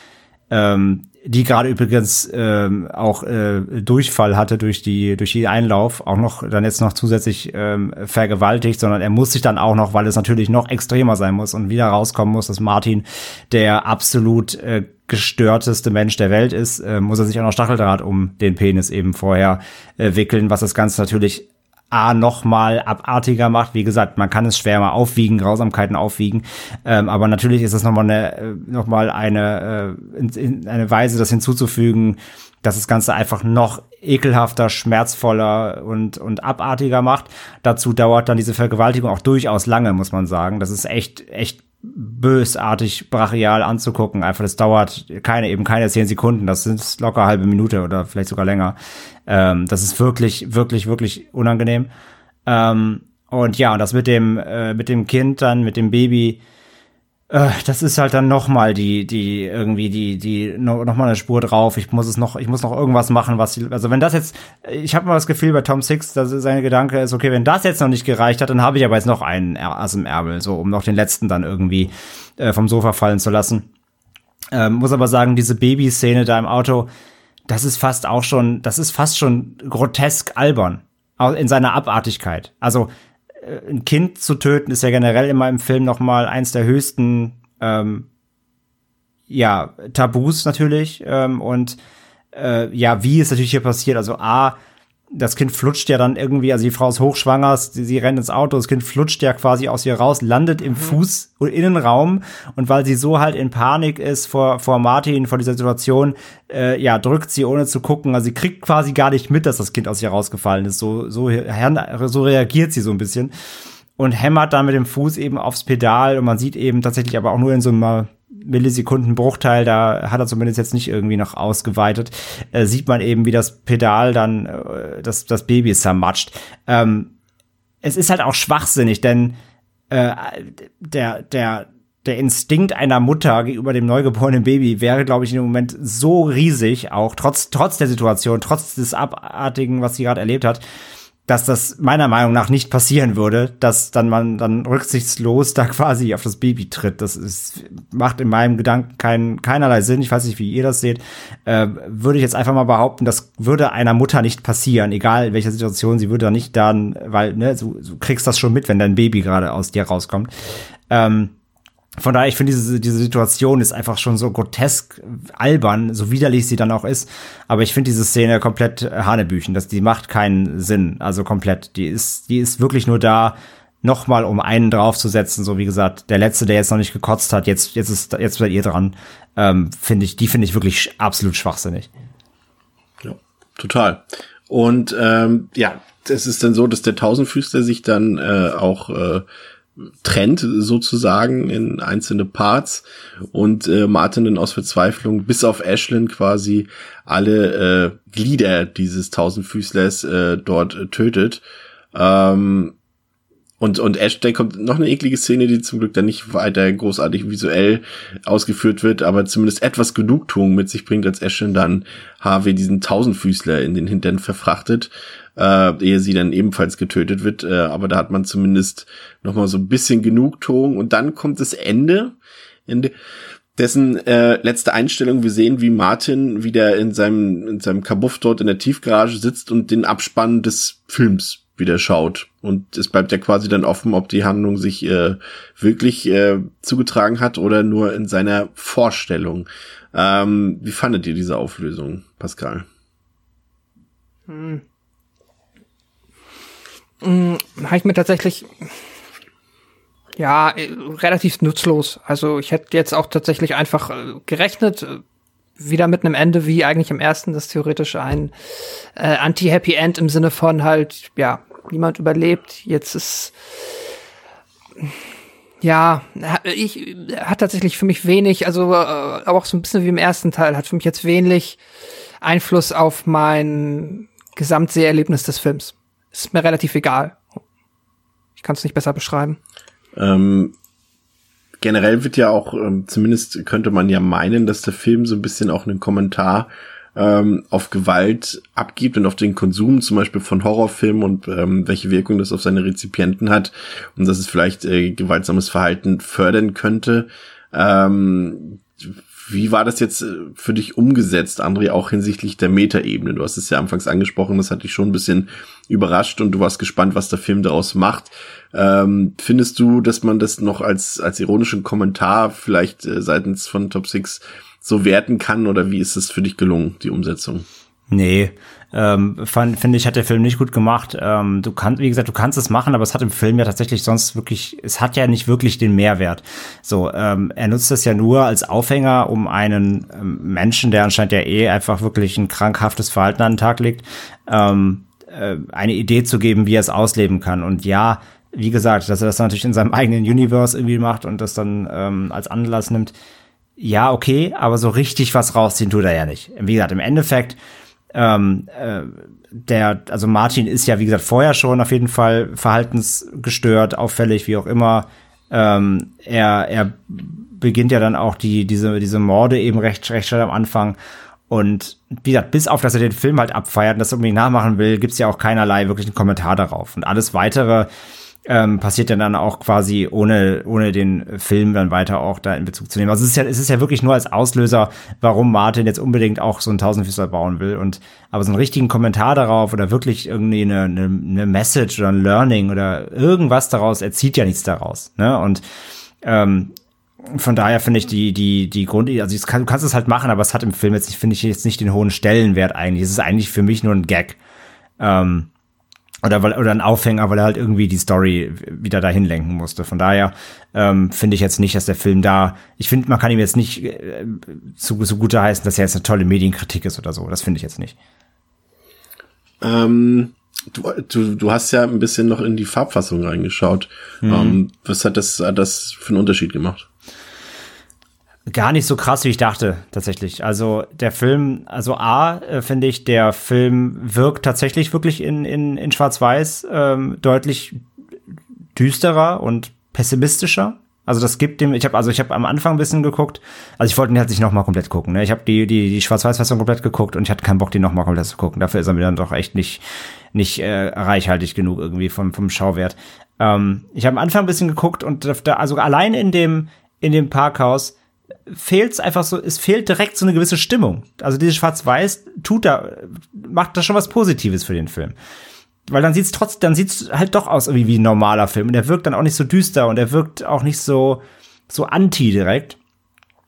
ähm, die gerade übrigens ähm, auch äh, Durchfall hatte durch die durch die Einlauf, auch noch dann jetzt noch zusätzlich ähm, vergewaltigt, sondern er muss sich dann auch noch, weil es natürlich noch extremer sein muss und wieder rauskommen muss, dass Martin der absolut äh, gestörteste Mensch der Welt ist, äh, muss er sich auch noch Stacheldraht um den Penis eben vorher äh, wickeln, was das Ganze natürlich A noch mal abartiger macht. Wie gesagt, man kann es schwer mal aufwiegen, Grausamkeiten aufwiegen, ähm, aber natürlich ist es noch mal eine, äh, noch mal eine, äh, in, in eine Weise, das hinzuzufügen, dass das Ganze einfach noch ekelhafter, schmerzvoller und, und abartiger macht. Dazu dauert dann diese Vergewaltigung auch durchaus lange, muss man sagen. Das ist echt, echt bösartig brachial anzugucken. Einfach, das dauert keine, eben keine zehn Sekunden. Das sind locker halbe Minute oder vielleicht sogar länger. Ähm, das ist wirklich, wirklich, wirklich unangenehm. Ähm, und ja, und das mit dem, äh, mit dem Kind dann, mit dem Baby, das ist halt dann noch mal die, die irgendwie die, die noch, noch mal eine Spur drauf. Ich muss es noch, ich muss noch irgendwas machen, was, also wenn das jetzt, ich habe mal das Gefühl bei Tom Six, dass seine Gedanke ist, okay, wenn das jetzt noch nicht gereicht hat, dann habe ich aber jetzt noch einen Ass im Ärmel, so um noch den letzten dann irgendwie äh, vom Sofa fallen zu lassen. Ähm, muss aber sagen, diese Babyszene da im Auto, das ist fast auch schon, das ist fast schon grotesk albern in seiner Abartigkeit. Also äh, ein Kind zu töten ist ja generell immer im Film noch mal eins der höchsten ähm, ja Tabus natürlich ähm, und äh, ja wie ist natürlich hier passiert. Also a das Kind flutscht ja dann irgendwie, also die Frau ist hochschwanger, sie, sie rennt ins Auto, das Kind flutscht ja quasi aus ihr raus, landet im mhm. Fuß- und Innenraum. Und weil sie so halt in Panik ist vor, vor Martin, vor dieser Situation, äh, ja, drückt sie ohne zu gucken, also sie kriegt quasi gar nicht mit, dass das Kind aus ihr rausgefallen ist, so, so, so reagiert sie so ein bisschen und hämmert dann mit dem Fuß eben aufs Pedal. Und man sieht eben tatsächlich aber auch nur in so einem Millisekundenbruchteil, da hat er zumindest jetzt nicht irgendwie noch ausgeweitet, äh, sieht man eben, wie das Pedal dann äh, das, das Baby zermatscht. Ähm, es ist halt auch schwachsinnig, denn äh, der, der, der Instinkt einer Mutter gegenüber dem neugeborenen Baby wäre, glaube ich, dem Moment so riesig, auch trotz, trotz der Situation, trotz des Abartigen, was sie gerade erlebt hat, dass das meiner Meinung nach nicht passieren würde, dass dann man dann rücksichtslos da quasi auf das Baby tritt. Das ist, macht in meinem Gedanken kein, keinerlei Sinn. Ich weiß nicht, wie ihr das seht. Äh, würde ich jetzt einfach mal behaupten, das würde einer Mutter nicht passieren, egal in welcher Situation, sie würde da nicht dann, weil, ne, du, du kriegst das schon mit, wenn dein Baby gerade aus dir rauskommt. Ähm, von daher, ich finde, diese, diese Situation ist einfach schon so grotesk albern, so widerlich sie dann auch ist. Aber ich finde diese Szene komplett Hanebüchen. Das, die macht keinen Sinn. Also komplett. Die ist, die ist wirklich nur da, nochmal um einen draufzusetzen. So wie gesagt, der letzte, der jetzt noch nicht gekotzt hat, jetzt, jetzt ist, jetzt seid ihr dran. Ähm, finde ich, die finde ich wirklich absolut schwachsinnig. Ja, total. Und ähm, ja, es ist dann so, dass der Tausendfüßler sich dann äh, auch äh, trennt sozusagen in einzelne Parts und äh, Martin dann aus Verzweiflung bis auf Ashlyn quasi alle äh, Glieder dieses Tausendfüßlers äh, dort äh, tötet. Ähm, und, und Ash, da kommt noch eine eklige Szene, die zum Glück dann nicht weiter großartig visuell ausgeführt wird, aber zumindest etwas Genugtuung mit sich bringt, als Ashlyn dann Harvey diesen Tausendfüßler in den Hintern verfrachtet äh, ehe sie dann ebenfalls getötet wird. Äh, aber da hat man zumindest noch mal so ein bisschen Genugtuung. Und dann kommt das Ende, Ende dessen äh, letzte Einstellung. Wir sehen, wie Martin wieder in seinem, in seinem Kabuff dort in der Tiefgarage sitzt und den Abspann des Films wieder schaut. Und es bleibt ja quasi dann offen, ob die Handlung sich äh, wirklich äh, zugetragen hat oder nur in seiner Vorstellung. Ähm, wie fandet ihr diese Auflösung, Pascal? Hm. Hm, Habe ich mir tatsächlich ja relativ nutzlos. Also ich hätte jetzt auch tatsächlich einfach äh, gerechnet, äh, wieder mit einem Ende wie eigentlich im ersten, das theoretisch ein äh, Anti-Happy End im Sinne von halt, ja, niemand überlebt. Jetzt ist ja, ich hat tatsächlich für mich wenig, also äh, auch so ein bisschen wie im ersten Teil, hat für mich jetzt wenig Einfluss auf mein Gesamtseherlebnis des Films. Ist mir relativ egal. Ich kann es nicht besser beschreiben. Ähm, generell wird ja auch, ähm, zumindest könnte man ja meinen, dass der Film so ein bisschen auch einen Kommentar ähm, auf Gewalt abgibt und auf den Konsum zum Beispiel von Horrorfilmen und ähm, welche Wirkung das auf seine Rezipienten hat und dass es vielleicht äh, gewaltsames Verhalten fördern könnte. Ähm, wie war das jetzt äh, für dich umgesetzt, André, auch hinsichtlich der Metaebene? Du hast es ja anfangs angesprochen, das hat dich schon ein bisschen überrascht und du warst gespannt, was der Film daraus macht. Ähm, findest du, dass man das noch als, als ironischen Kommentar vielleicht äh, seitens von Top Six so werten kann oder wie ist es für dich gelungen, die Umsetzung? Nee, ähm, finde ich, hat der Film nicht gut gemacht. Ähm, du kannst, wie gesagt, du kannst es machen, aber es hat im Film ja tatsächlich sonst wirklich, es hat ja nicht wirklich den Mehrwert. So, ähm, er nutzt es ja nur als Aufhänger, um einen ähm, Menschen, der anscheinend ja eh einfach wirklich ein krankhaftes Verhalten an den Tag legt, ähm, äh, eine Idee zu geben, wie er es ausleben kann. Und ja, wie gesagt, dass er das natürlich in seinem eigenen Universe irgendwie macht und das dann ähm, als Anlass nimmt. Ja, okay, aber so richtig was rausziehen tut er ja nicht. Wie gesagt, im Endeffekt ähm, äh, der, also Martin ist ja, wie gesagt, vorher schon auf jeden Fall verhaltensgestört, auffällig, wie auch immer. Ähm, er, er beginnt ja dann auch die, diese, diese Morde eben recht, recht schnell am Anfang. Und wie gesagt, bis auf, dass er den Film halt abfeiert und das unbedingt nachmachen will, gibt's ja auch keinerlei wirklich einen Kommentar darauf. Und alles weitere ähm, passiert dann auch quasi ohne, ohne den Film dann weiter auch da in Bezug zu nehmen. Also es ist ja, es ist ja wirklich nur als Auslöser, warum Martin jetzt unbedingt auch so einen Tausendfüßler bauen will. Und aber so einen richtigen Kommentar darauf oder wirklich irgendwie eine, eine, eine Message oder ein Learning oder irgendwas daraus, er zieht ja nichts daraus. Ne? Und ähm, von daher finde ich die, die, die Grund, also kann, du kannst es halt machen, aber es hat im Film jetzt, finde ich, jetzt nicht den hohen Stellenwert eigentlich. Es ist eigentlich für mich nur ein Gag. Ähm, oder weil oder ein Aufhänger, weil er halt irgendwie die Story wieder dahin lenken musste. Von daher ähm, finde ich jetzt nicht, dass der Film da. Ich finde, man kann ihm jetzt nicht äh, so, so gute heißen, dass er jetzt eine tolle Medienkritik ist oder so. Das finde ich jetzt nicht. Ähm, du, du, du hast ja ein bisschen noch in die Farbfassung reingeschaut. Mhm. Ähm, was hat das, hat das für einen Unterschied gemacht? Gar nicht so krass, wie ich dachte, tatsächlich. Also der Film, also A, äh, finde ich, der Film wirkt tatsächlich wirklich in, in, in Schwarz-Weiß ähm, deutlich düsterer und pessimistischer. Also das gibt dem, ich habe also ich habe am Anfang ein bisschen geguckt, also ich wollte ihn halt nicht nochmal komplett gucken. Ne? Ich habe die die die Schwarz-Weiß-Fassung komplett geguckt und ich hatte keinen Bock, die nochmal komplett zu gucken. Dafür ist er mir dann doch echt nicht nicht äh, reichhaltig genug irgendwie vom vom Schauwert. Ähm, ich habe am Anfang ein bisschen geguckt und da, also allein in dem in dem Parkhaus fehlt es einfach so, es fehlt direkt so eine gewisse Stimmung. Also dieses Schwarz-Weiß tut da, macht da schon was Positives für den Film. Weil dann sieht's trotzdem, dann sieht's halt doch aus irgendwie wie ein normaler Film. Und der wirkt dann auch nicht so düster und er wirkt auch nicht so, so anti direkt.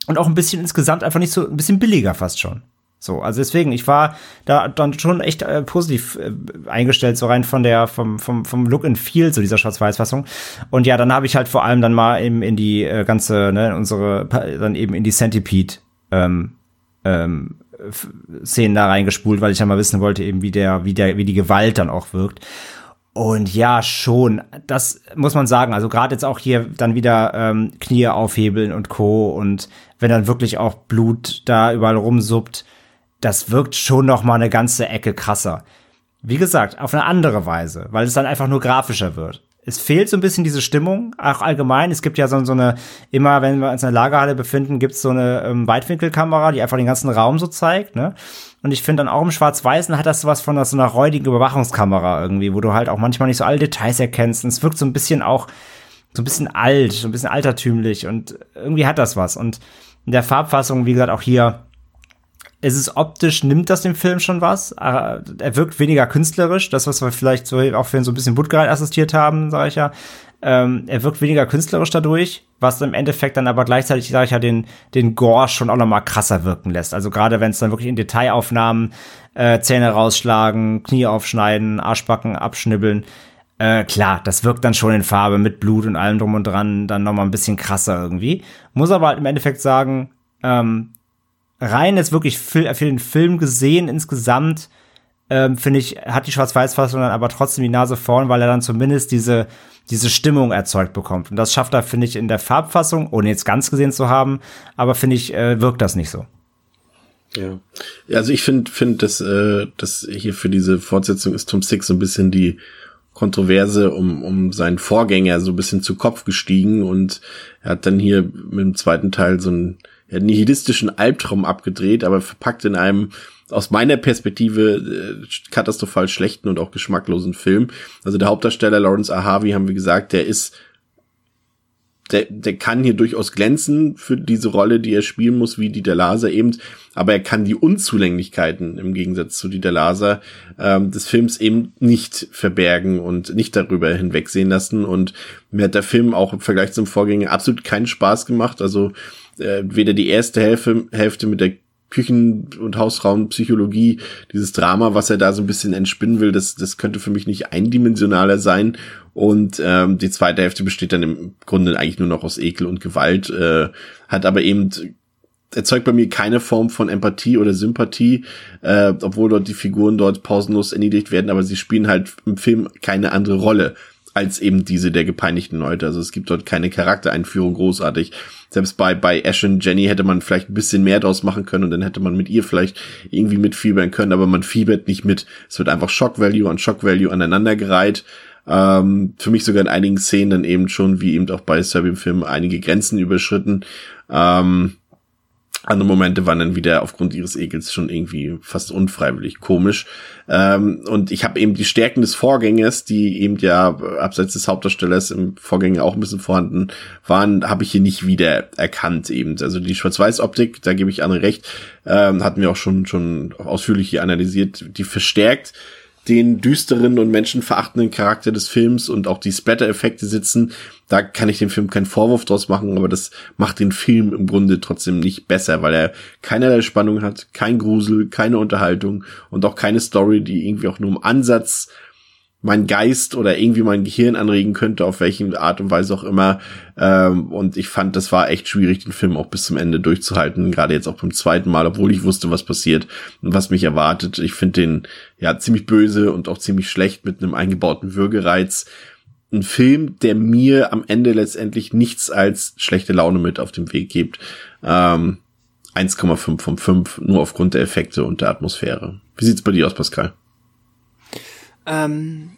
Und auch ein bisschen insgesamt einfach nicht so, ein bisschen billiger fast schon. So, also deswegen, ich war da dann schon echt äh, positiv äh, eingestellt, so rein von der, vom, vom, vom Look and Feel, so dieser Schwarz-Weiß-Fassung. Und ja, dann habe ich halt vor allem dann mal eben in die äh, ganze, ne, unsere, dann eben in die Centipede ähm, ähm, Szenen da reingespult, weil ich ja mal wissen wollte, eben wie der, wie der, wie die Gewalt dann auch wirkt. Und ja, schon, das muss man sagen. Also gerade jetzt auch hier dann wieder ähm, Knie aufhebeln und Co. Und wenn dann wirklich auch Blut da überall rumsuppt, das wirkt schon noch mal eine ganze Ecke krasser. Wie gesagt, auf eine andere Weise, weil es dann einfach nur grafischer wird. Es fehlt so ein bisschen diese Stimmung, auch allgemein. Es gibt ja so, so eine, immer wenn wir uns in der Lagerhalle befinden, gibt es so eine ähm, Weitwinkelkamera, die einfach den ganzen Raum so zeigt, ne? Und ich finde dann auch im Schwarz-Weißen hat das sowas von so einer räudigen Überwachungskamera irgendwie, wo du halt auch manchmal nicht so alle Details erkennst. Und es wirkt so ein bisschen auch, so ein bisschen alt, so ein bisschen altertümlich und irgendwie hat das was. Und in der Farbfassung, wie gesagt, auch hier, es ist optisch, nimmt das dem Film schon was. Äh, er wirkt weniger künstlerisch, das, was wir vielleicht so auch für ihn so ein bisschen Woodgrad assistiert haben, sage ich ja. Ähm, er wirkt weniger künstlerisch dadurch, was im Endeffekt dann aber gleichzeitig, sage ich ja, den, den Gore schon auch noch mal krasser wirken lässt. Also gerade wenn es dann wirklich in Detailaufnahmen äh, Zähne rausschlagen, Knie aufschneiden, Arschbacken abschnibbeln, äh, klar, das wirkt dann schon in Farbe mit Blut und allem drum und dran dann noch mal ein bisschen krasser irgendwie. Muss aber halt im Endeffekt sagen, ähm, rein jetzt wirklich für, für den Film gesehen insgesamt, ähm, finde ich, hat die Schwarz-Weiß-Fassung dann aber trotzdem die Nase vorn, weil er dann zumindest diese, diese Stimmung erzeugt bekommt. Und das schafft er, finde ich, in der Farbfassung, ohne jetzt ganz gesehen zu haben, aber finde ich, äh, wirkt das nicht so. Ja. Also ich finde, finde, dass, äh, dass hier für diese Fortsetzung ist Tom Six so ein bisschen die Kontroverse um, um seinen Vorgänger so ein bisschen zu Kopf gestiegen und er hat dann hier mit dem zweiten Teil so ja, nihilistischen Albtraum abgedreht, aber verpackt in einem aus meiner Perspektive äh, katastrophal schlechten und auch geschmacklosen Film. Also der Hauptdarsteller Lawrence Ahavi haben wir gesagt, der ist der, der kann hier durchaus glänzen für diese Rolle, die er spielen muss, wie Dieter Laser eben, aber er kann die Unzulänglichkeiten im Gegensatz zu Dieter Laser ähm, des Films eben nicht verbergen und nicht darüber hinwegsehen lassen. Und mir hat der Film auch im Vergleich zum Vorgänger absolut keinen Spaß gemacht. Also äh, weder die erste Hälfte, Hälfte mit der Küchen- und Hausraumpsychologie, dieses Drama, was er da so ein bisschen entspinnen will, das, das könnte für mich nicht eindimensionaler sein. Und ähm, die zweite Hälfte besteht dann im Grunde eigentlich nur noch aus Ekel und Gewalt, äh, hat aber eben erzeugt bei mir keine Form von Empathie oder Sympathie, äh, obwohl dort die Figuren dort pausenlos erniedrigt werden, aber sie spielen halt im Film keine andere Rolle als eben diese der gepeinigten Leute. Also es gibt dort keine Charaktereinführung großartig. Selbst bei, bei Ash und Jenny hätte man vielleicht ein bisschen mehr draus machen können und dann hätte man mit ihr vielleicht irgendwie mitfiebern können, aber man fiebert nicht mit. Es wird einfach Shock Value an Shock Value aneinandergereiht. Ähm, für mich sogar in einigen Szenen dann eben schon, wie eben auch bei Serbian Film, einige Grenzen überschritten. Ähm, andere Momente waren dann wieder aufgrund ihres Ekels schon irgendwie fast unfreiwillig komisch. Ähm, und ich habe eben die Stärken des Vorgängers, die eben ja abseits des Hauptdarstellers im Vorgänger auch ein bisschen vorhanden waren, habe ich hier nicht wieder erkannt eben. Also die Schwarz-Weiß-Optik, da gebe ich Anne recht, ähm, hatten wir auch schon schon ausführlich hier analysiert, die verstärkt den düsteren und menschenverachtenden Charakter des Films und auch die Splatter-Effekte sitzen. Da kann ich dem Film keinen Vorwurf draus machen, aber das macht den Film im Grunde trotzdem nicht besser, weil er keinerlei Spannung hat, kein Grusel, keine Unterhaltung und auch keine Story, die irgendwie auch nur im Ansatz mein Geist oder irgendwie mein Gehirn anregen könnte, auf welche Art und Weise auch immer. Ähm, und ich fand, das war echt schwierig, den Film auch bis zum Ende durchzuhalten. Gerade jetzt auch beim zweiten Mal, obwohl ich wusste, was passiert und was mich erwartet. Ich finde den ja ziemlich böse und auch ziemlich schlecht mit einem eingebauten Würgereiz. Ein Film, der mir am Ende letztendlich nichts als schlechte Laune mit auf den Weg gibt. Ähm, 1,5 von 5, nur aufgrund der Effekte und der Atmosphäre. Wie sieht's bei dir aus, Pascal? Ähm,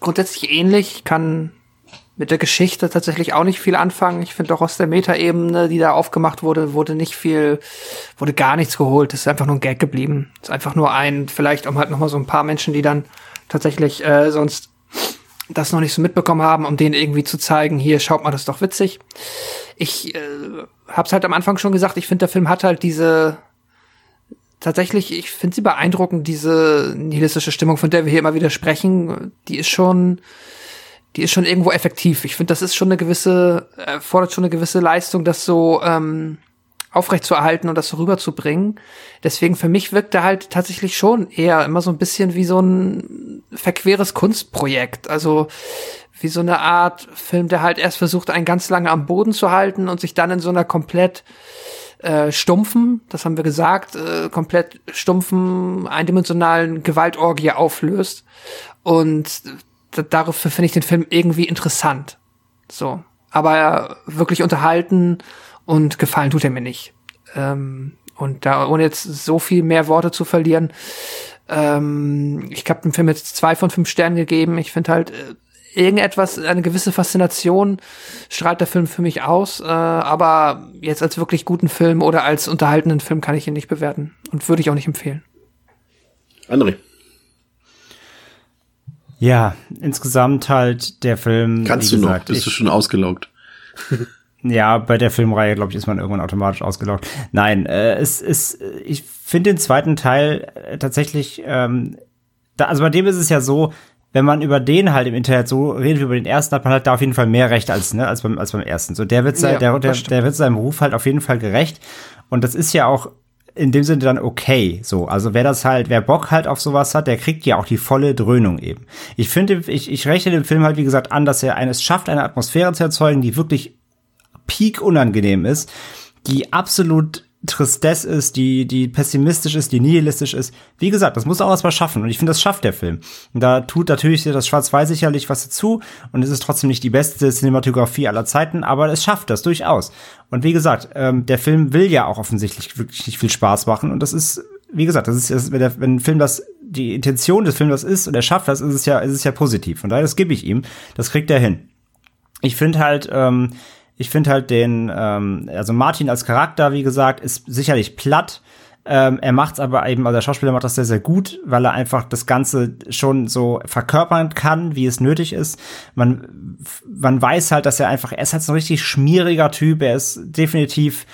grundsätzlich ähnlich. Ich kann mit der Geschichte tatsächlich auch nicht viel anfangen. Ich finde auch aus der Metaebene, die da aufgemacht wurde, wurde nicht viel, wurde gar nichts geholt. Es ist einfach nur ein Gag geblieben. Es ist einfach nur ein, vielleicht um halt noch mal so ein paar Menschen, die dann tatsächlich äh, sonst das noch nicht so mitbekommen haben, um denen irgendwie zu zeigen, hier schaut mal, das ist doch witzig. Ich äh, hab's halt am Anfang schon gesagt, ich finde, der Film hat halt diese tatsächlich, ich finde sie beeindruckend, diese nihilistische Stimmung, von der wir hier immer wieder sprechen, die ist schon, die ist schon irgendwo effektiv. Ich finde, das ist schon eine gewisse, erfordert schon eine gewisse Leistung, das so ähm, aufrecht zu erhalten und das so rüberzubringen. Deswegen für mich wirkt er halt tatsächlich schon eher immer so ein bisschen wie so ein verqueres Kunstprojekt. Also wie so eine Art Film, der halt erst versucht, einen ganz lange am Boden zu halten und sich dann in so einer komplett äh, stumpfen, das haben wir gesagt, äh, komplett stumpfen, eindimensionalen Gewaltorgie auflöst. Und dafür finde ich den Film irgendwie interessant. So. Aber wirklich unterhalten und gefallen tut er mir nicht. Ähm, und da, ohne jetzt so viel mehr Worte zu verlieren, ähm, ich habe dem Film jetzt zwei von fünf Sternen gegeben. Ich finde halt, äh, irgendetwas, eine gewisse Faszination strahlt der Film für mich aus. Äh, aber jetzt als wirklich guten Film oder als unterhaltenden Film kann ich ihn nicht bewerten und würde ich auch nicht empfehlen. André. Ja, insgesamt halt der Film. Kannst du gesagt, noch? Bist du schon ausgelaugt? *laughs* ja, bei der Filmreihe, glaube ich, ist man irgendwann automatisch ausgelaugt. Nein, äh, es ist, ich finde den zweiten Teil äh, tatsächlich, ähm, da, also bei dem ist es ja so, wenn man über den halt im Internet so redet wie über den ersten, hat man halt da auf jeden Fall mehr Recht als, ne, als beim, als beim ersten. So, der wird, Ja, der, der, der wird seinem Ruf halt auf jeden Fall gerecht. Und das ist ja auch in dem Sinne dann okay. So, also wer das halt, wer Bock halt auf sowas hat, der kriegt ja auch die volle Dröhnung eben. Ich finde, ich, ich rechne dem Film halt, wie gesagt, an, dass er eines schafft, eine Atmosphäre zu erzeugen, die wirklich peak unangenehm ist, die absolut Tristesse ist, die, die pessimistisch ist, die nihilistisch ist. Wie gesagt, das muss auch erstmal schaffen. Und ich finde, das schafft der Film. Und da tut natürlich das Schwarz-Weiß sicherlich was dazu. Und es ist trotzdem nicht die beste Cinematografie aller Zeiten, aber es schafft das durchaus. Und wie gesagt, ähm, der Film will ja auch offensichtlich wirklich nicht viel Spaß machen. Und das ist, wie gesagt, das ist, das wenn, der, wenn ein Film das, die Intention des Films das ist und er schafft das, ist es ja, ist es ja positiv. Von daher, das gebe ich ihm. Das kriegt er hin. Ich finde halt, ähm, ich finde halt den, ähm, also Martin als Charakter, wie gesagt, ist sicherlich platt. Ähm, er macht's aber eben, also der Schauspieler macht das sehr, sehr gut, weil er einfach das Ganze schon so verkörpern kann, wie es nötig ist. Man, man weiß halt, dass er einfach, er ist halt so ein richtig schmieriger Typ, er ist definitiv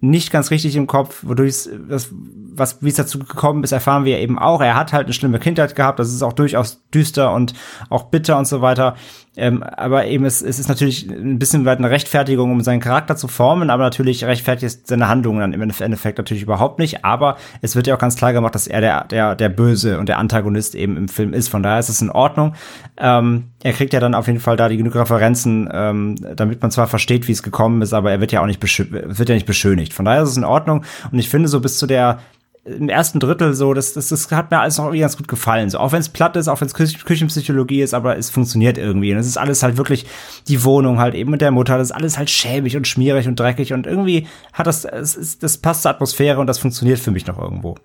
nicht ganz richtig im Kopf, wodurch es, was, wie es dazu gekommen ist, erfahren wir eben auch. Er hat halt eine schlimme Kindheit gehabt, das ist auch durchaus düster und auch bitter und so weiter. Ähm, aber eben, es, es ist natürlich ein bisschen weit eine Rechtfertigung, um seinen Charakter zu formen, aber natürlich rechtfertigt es seine Handlungen dann im Endeffekt natürlich überhaupt nicht. Aber es wird ja auch ganz klar gemacht, dass er der, der, der Böse und der Antagonist eben im Film ist. Von daher ist es in Ordnung. Ähm, er kriegt ja dann auf jeden Fall da die genug Referenzen, ähm, damit man zwar versteht, wie es gekommen ist, aber er wird ja auch nicht, wird ja nicht beschönigt. Von daher ist es in Ordnung. Und ich finde so bis zu der im ersten Drittel so, das, das, das hat mir alles noch irgendwie ganz gut gefallen. So, auch wenn es platt ist, auch wenn es Küch Küchenpsychologie ist, aber es funktioniert irgendwie. Und es ist alles halt wirklich die Wohnung halt eben mit der Mutter, das ist alles halt schäbig und schmierig und dreckig und irgendwie hat das, es ist, das passt zur Atmosphäre und das funktioniert für mich noch irgendwo.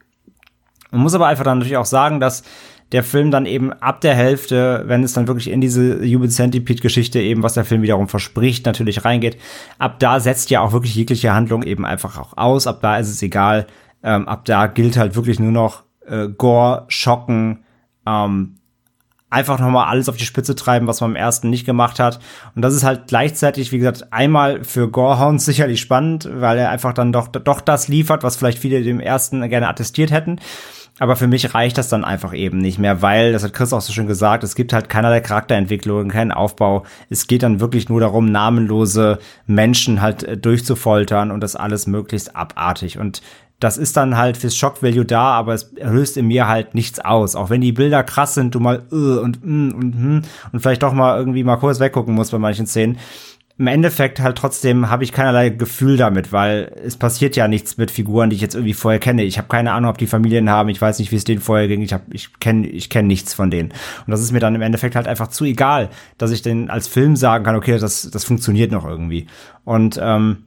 Man muss aber einfach dann natürlich auch sagen, dass der Film dann eben ab der Hälfte, wenn es dann wirklich in diese Human Centipede-Geschichte eben, was der Film wiederum verspricht, natürlich reingeht, ab da setzt ja auch wirklich jegliche Handlung eben einfach auch aus. Ab da ist es egal. Ähm, ab da gilt halt wirklich nur noch äh, Gore, Schocken, ähm, einfach nochmal alles auf die Spitze treiben, was man im ersten nicht gemacht hat. Und das ist halt gleichzeitig, wie gesagt, einmal für Gorehounds *laughs* sicherlich spannend, weil er einfach dann doch, doch das liefert, was vielleicht viele dem ersten gerne attestiert hätten. Aber für mich reicht das dann einfach eben nicht mehr, weil, das hat Chris auch so schön gesagt, es gibt halt keinerlei Charakterentwicklung, keinen Aufbau. Es geht dann wirklich nur darum, namenlose Menschen halt äh, durchzufoltern und das alles möglichst abartig. Und das ist dann halt fürs Shock Value da, aber es löst in mir halt nichts aus. Auch wenn die Bilder krass sind, du mal äh, und mm, und hm und vielleicht doch mal irgendwie mal kurz weggucken musst bei manchen Szenen. Im Endeffekt halt trotzdem habe ich keinerlei Gefühl damit, weil es passiert ja nichts mit Figuren, die ich jetzt irgendwie vorher kenne. Ich habe keine Ahnung, ob die Familien haben. Ich weiß nicht, wie es denen vorher ging. Ich habe, ich kenne, ich kenne nichts von denen. Und das ist mir dann im Endeffekt halt einfach zu egal, dass ich den als Film sagen kann, okay, das, das funktioniert noch irgendwie. Und ähm,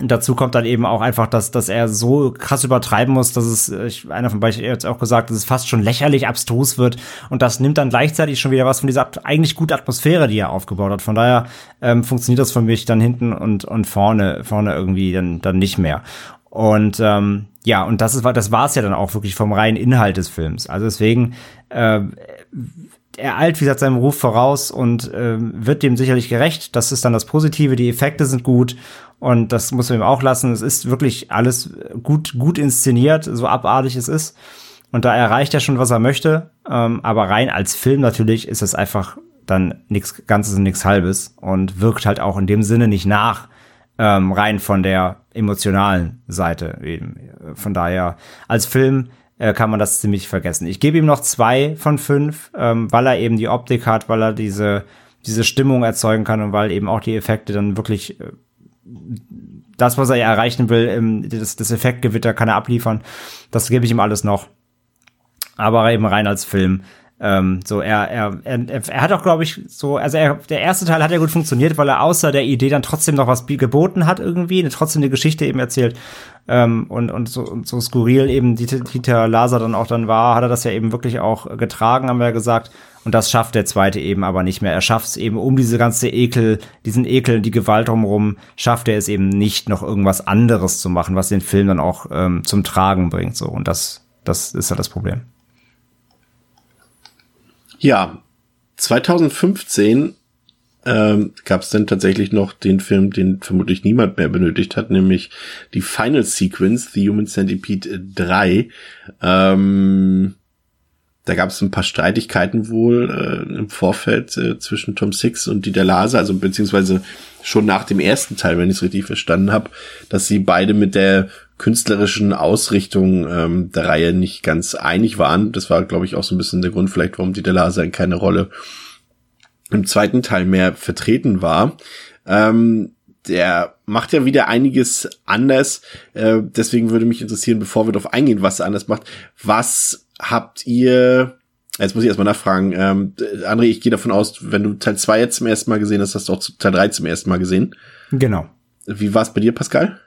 Dazu kommt dann eben auch einfach, dass, dass er so krass übertreiben muss, dass es, ich, einer von hat jetzt auch gesagt, dass es fast schon lächerlich abstrus wird. Und das nimmt dann gleichzeitig schon wieder was von dieser eigentlich gute Atmosphäre, die er aufgebaut hat. Von daher ähm, funktioniert das für mich dann hinten und, und vorne, vorne irgendwie dann, dann nicht mehr. Und ähm, ja, und das ist das war es ja dann auch wirklich vom reinen Inhalt des Films. Also deswegen äh, er eilt, wie gesagt, seinem Ruf voraus und äh, wird dem sicherlich gerecht. Das ist dann das Positive. Die Effekte sind gut und das muss man ihm auch lassen. Es ist wirklich alles gut, gut inszeniert, so abartig es ist. Und da erreicht er schon, was er möchte. Ähm, aber rein als Film natürlich ist es einfach dann nichts Ganzes und nichts Halbes und wirkt halt auch in dem Sinne nicht nach, ähm, rein von der emotionalen Seite eben. Von daher als Film äh, kann man das ziemlich vergessen. Ich gebe ihm noch zwei von fünf, ähm, weil er eben die Optik hat, weil er diese, diese Stimmung erzeugen kann und weil eben auch die Effekte dann wirklich äh, das, was er erreichen will, das, das Effektgewitter kann er abliefern. Das gebe ich ihm alles noch. Aber eben rein als Film. Ähm, so, er, er, er, er hat auch, glaube ich, so, also er, der erste Teil hat ja gut funktioniert, weil er außer der Idee dann trotzdem noch was geboten hat irgendwie, trotzdem eine Geschichte eben erzählt. Ähm, und, und, so, und so skurril eben Dieter, Laser dann auch dann war, hat er das ja eben wirklich auch getragen, haben wir ja gesagt. Und das schafft der zweite eben aber nicht mehr. Er schafft es eben um diese ganze Ekel, diesen Ekel, die Gewalt drumherum, schafft er es eben nicht, noch irgendwas anderes zu machen, was den Film dann auch ähm, zum Tragen bringt. So. Und das, das ist ja das Problem. Ja, 2015 ähm, gab es dann tatsächlich noch den Film, den vermutlich niemand mehr benötigt hat, nämlich die Final Sequence, The Human Centipede 3. Ähm, da gab es ein paar Streitigkeiten wohl äh, im Vorfeld äh, zwischen Tom Six und Dieter Lase, also beziehungsweise schon nach dem ersten Teil, wenn ich es richtig verstanden habe, dass sie beide mit der künstlerischen Ausrichtung ähm, der Reihe nicht ganz einig waren. Das war, glaube ich, auch so ein bisschen der Grund vielleicht, warum Dieter Lase in keine Rolle im zweiten Teil mehr vertreten war. Ähm, der macht ja wieder einiges anders. Äh, deswegen würde mich interessieren, bevor wir darauf eingehen, was er anders macht, was habt ihr Jetzt muss ich erstmal nachfragen. Ähm, André, ich gehe davon aus, wenn du Teil 2 jetzt zum ersten Mal gesehen hast, hast du auch Teil 3 zum ersten Mal gesehen. Genau. Wie war es bei dir, Pascal?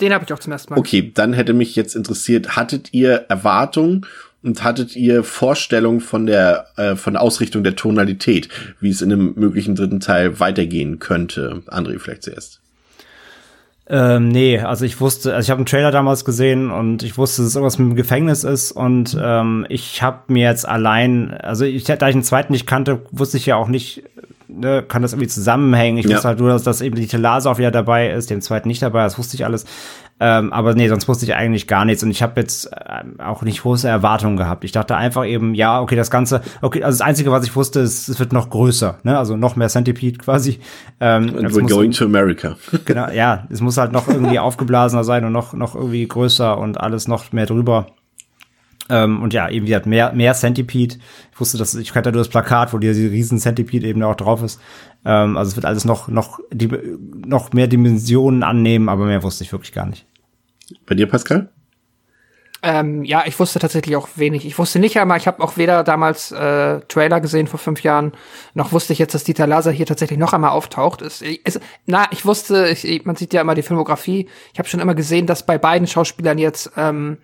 Den habe ich auch zum ersten Mal. Okay, dann hätte mich jetzt interessiert, hattet ihr Erwartungen und hattet ihr Vorstellungen von der äh, von der Ausrichtung der Tonalität, wie es in einem möglichen dritten Teil weitergehen könnte? André, vielleicht zuerst. Ähm, nee, also ich wusste, also ich habe einen Trailer damals gesehen und ich wusste, dass es irgendwas mit dem Gefängnis ist und ähm, ich habe mir jetzt allein, also ich, da ich den zweiten nicht kannte, wusste ich ja auch nicht, ne, kann das irgendwie zusammenhängen. Ich ja. wusste halt nur, dass, dass eben die Telase auch wieder dabei ist, den zweiten nicht dabei, das wusste ich alles. Ähm, aber nee, sonst wusste ich eigentlich gar nichts und ich habe jetzt äh, auch nicht große Erwartungen gehabt. Ich dachte einfach eben, ja, okay, das Ganze, okay, also das Einzige, was ich wusste, ist, es wird noch größer, ne? Also noch mehr Centipede quasi. Ähm, And we're going to America. *laughs* genau, ja, es muss halt noch irgendwie *laughs* aufgeblasener sein und noch, noch irgendwie größer und alles noch mehr drüber. Ähm, und ja, eben wie mehr, mehr Centipede. Ich wusste, dass ich kannte nur das Plakat, wo diese riesen Centipede eben auch drauf ist. Ähm, also es wird alles noch, noch, die, noch mehr Dimensionen annehmen, aber mehr wusste ich wirklich gar nicht. Bei dir, Pascal? Ähm, ja, ich wusste tatsächlich auch wenig. Ich wusste nicht einmal, ich habe auch weder damals äh, Trailer gesehen vor fünf Jahren, noch wusste ich jetzt, dass Dieter Laser hier tatsächlich noch einmal auftaucht. Es, es, na, ich wusste, ich, man sieht ja immer die Filmografie. Ich habe schon immer gesehen, dass bei beiden Schauspielern jetzt ähm,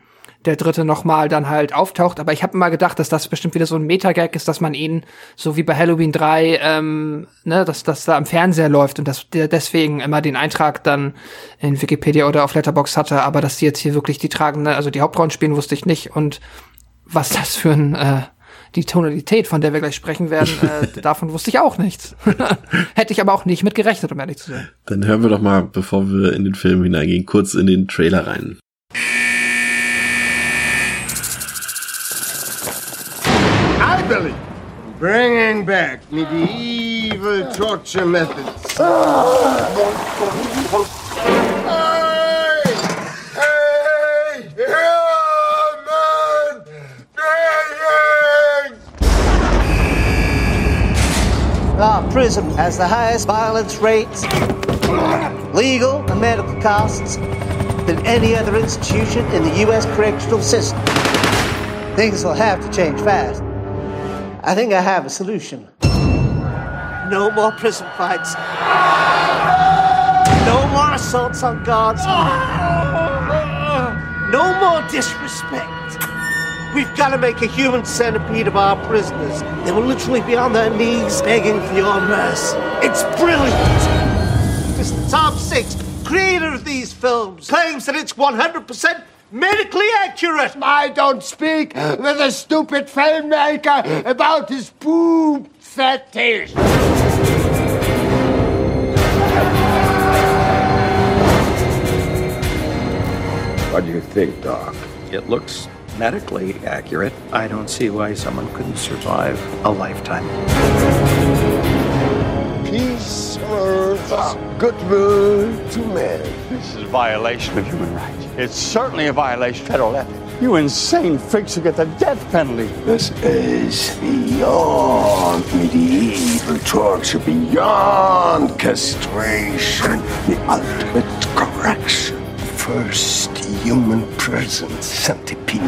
der dritte nochmal dann halt auftaucht. Aber ich habe immer gedacht, dass das bestimmt wieder so ein Meta-Gag ist, dass man ihn, so wie bei Halloween 3, ähm, ne, dass das da am Fernseher läuft und dass der deswegen immer den Eintrag dann in Wikipedia oder auf Letterbox hatte. Aber dass die jetzt hier wirklich die tragende, also die Hauptrollen spielen, wusste ich nicht. Und was das für ein äh, die Tonalität, von der wir gleich sprechen werden, *laughs* äh, davon wusste ich auch nichts. *laughs* Hätte ich aber auch nicht mit gerechnet, um ehrlich zu sein. Dann hören wir doch mal, bevor wir in den Film hineingehen, kurz in den Trailer rein. Billy. Bringing back medieval torture methods. Hey! Hey! Our prison has the highest violence rates, legal and medical costs than any other institution in the U.S. correctional system. Things will have to change fast. I think I have a solution. No more prison fights. No more assaults on guards. No more disrespect. We've got to make a human centipede of our prisoners. They will literally be on their knees begging for your mercy. It's brilliant. Mr. Tom Six, creator of these films, claims that it's 100% medically accurate. I don't speak with a stupid filmmaker about his boob fetish. What do you think, Doc? It looks medically accurate. I don't see why someone couldn't survive a lifetime. Peace on earth, goodwill to men. This is a violation of human rights. It's certainly a violation of federal ethics. You insane freaks who get the death penalty. This is beyond medieval torture, beyond castration, the ultimate correction. First human prison centipede.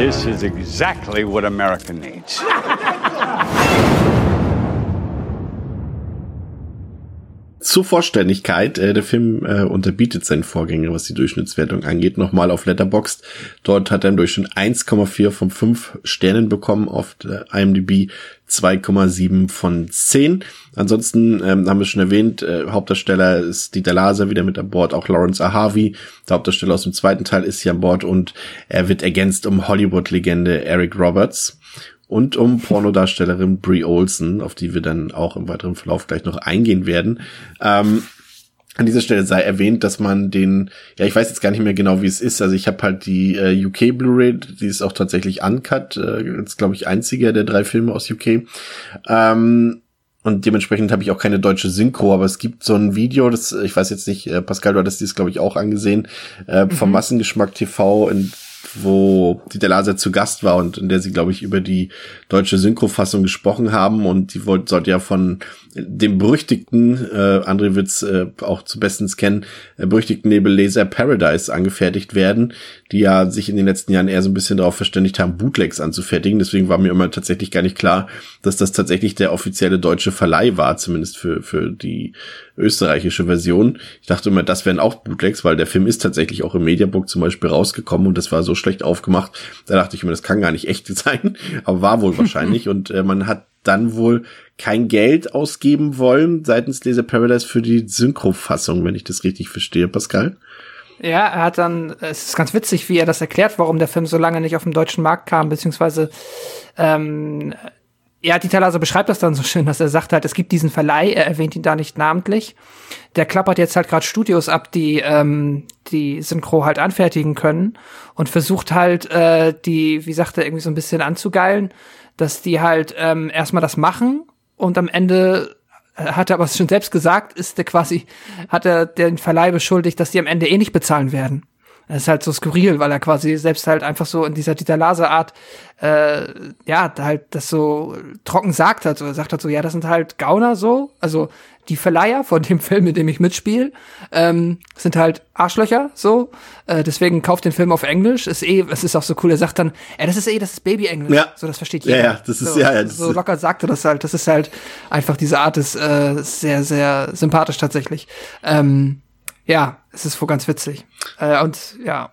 This is exactly what America needs. *laughs* zur Vorständigkeit, äh, der Film äh, unterbietet seinen Vorgänger, was die Durchschnittswertung angeht, nochmal auf Letterboxd. Dort hat er im Durchschnitt 1,4 von 5 Sternen bekommen, auf der IMDb 2,7 von 10. Ansonsten ähm, haben wir schon erwähnt, äh, Hauptdarsteller ist Dieter Laser wieder mit an Bord, auch Lawrence Ahavi, der Hauptdarsteller aus dem zweiten Teil ist hier an Bord und er wird ergänzt um Hollywood-Legende Eric Roberts und um Pornodarstellerin Brie Olson, auf die wir dann auch im weiteren Verlauf gleich noch eingehen werden. Ähm, an dieser Stelle sei erwähnt, dass man den, ja, ich weiß jetzt gar nicht mehr genau, wie es ist. Also ich habe halt die äh, UK Blu-ray, die ist auch tatsächlich uncut. Äh, ist, glaube ich, einziger der drei Filme aus UK. Ähm, und dementsprechend habe ich auch keine deutsche Synchro, aber es gibt so ein Video, das, ich weiß jetzt nicht, äh, Pascal, du hattest dies, glaube ich, auch angesehen, äh, vom mhm. Massengeschmack TV, in wo Dieter Laser zu Gast war und in der sie, glaube ich, über die deutsche Synchrofassung gesprochen haben und die wollte, sollte ja von dem berüchtigten, äh, André wird's äh, auch zu bestens kennen, äh, berüchtigten Nebel Laser Paradise angefertigt werden, die ja sich in den letzten Jahren eher so ein bisschen darauf verständigt haben, Bootlegs anzufertigen. Deswegen war mir immer tatsächlich gar nicht klar, dass das tatsächlich der offizielle deutsche Verleih war, zumindest für, für die österreichische Version. Ich dachte immer, das wären auch Bootlegs, weil der Film ist tatsächlich auch im Mediabook zum Beispiel rausgekommen und das war so schlecht aufgemacht. Da dachte ich immer, das kann gar nicht echt *laughs* sein, aber war wohl wahrscheinlich. *laughs* und äh, man hat dann wohl kein Geld ausgeben wollen seitens Laser Paradise für die Synchrofassung, wenn ich das richtig verstehe, Pascal. Ja, er hat dann, es ist ganz witzig, wie er das erklärt, warum der Film so lange nicht auf dem deutschen Markt kam, beziehungsweise ähm, ja, Dieter Laser beschreibt das dann so schön, dass er sagt halt, es gibt diesen Verleih, er erwähnt ihn da nicht namentlich. Der klappert jetzt halt gerade Studios ab, die ähm, die Synchro halt anfertigen können und versucht halt äh, die, wie sagt er, irgendwie so ein bisschen anzugeilen, dass die halt ähm, erstmal das machen und am Ende äh, hat er aber schon selbst gesagt, ist der quasi, hat er den Verleih beschuldigt, dass die am Ende eh nicht bezahlen werden. Das ist halt so skurril, weil er quasi selbst halt einfach so in dieser Dieter Laser Art, äh, ja, halt das so trocken sagt hat. So, er sagt halt so, ja, das sind halt Gauner so. Also die Verleiher von dem *laughs* Film, in dem ich mitspiele, ähm, sind halt Arschlöcher so. Äh, deswegen kauft den Film auf Englisch. Ist eh, es ist auch so cool. Er sagt dann, ja, das ist eh, das ist Baby-Englisch. Ja. So, das versteht jeder. Ja, ja, das ist so, ja, ja das so locker sagt er das halt. Das ist halt einfach diese Art ist äh, sehr, sehr sympathisch tatsächlich. Ähm, ja, es ist wohl ganz witzig. Äh, und ja,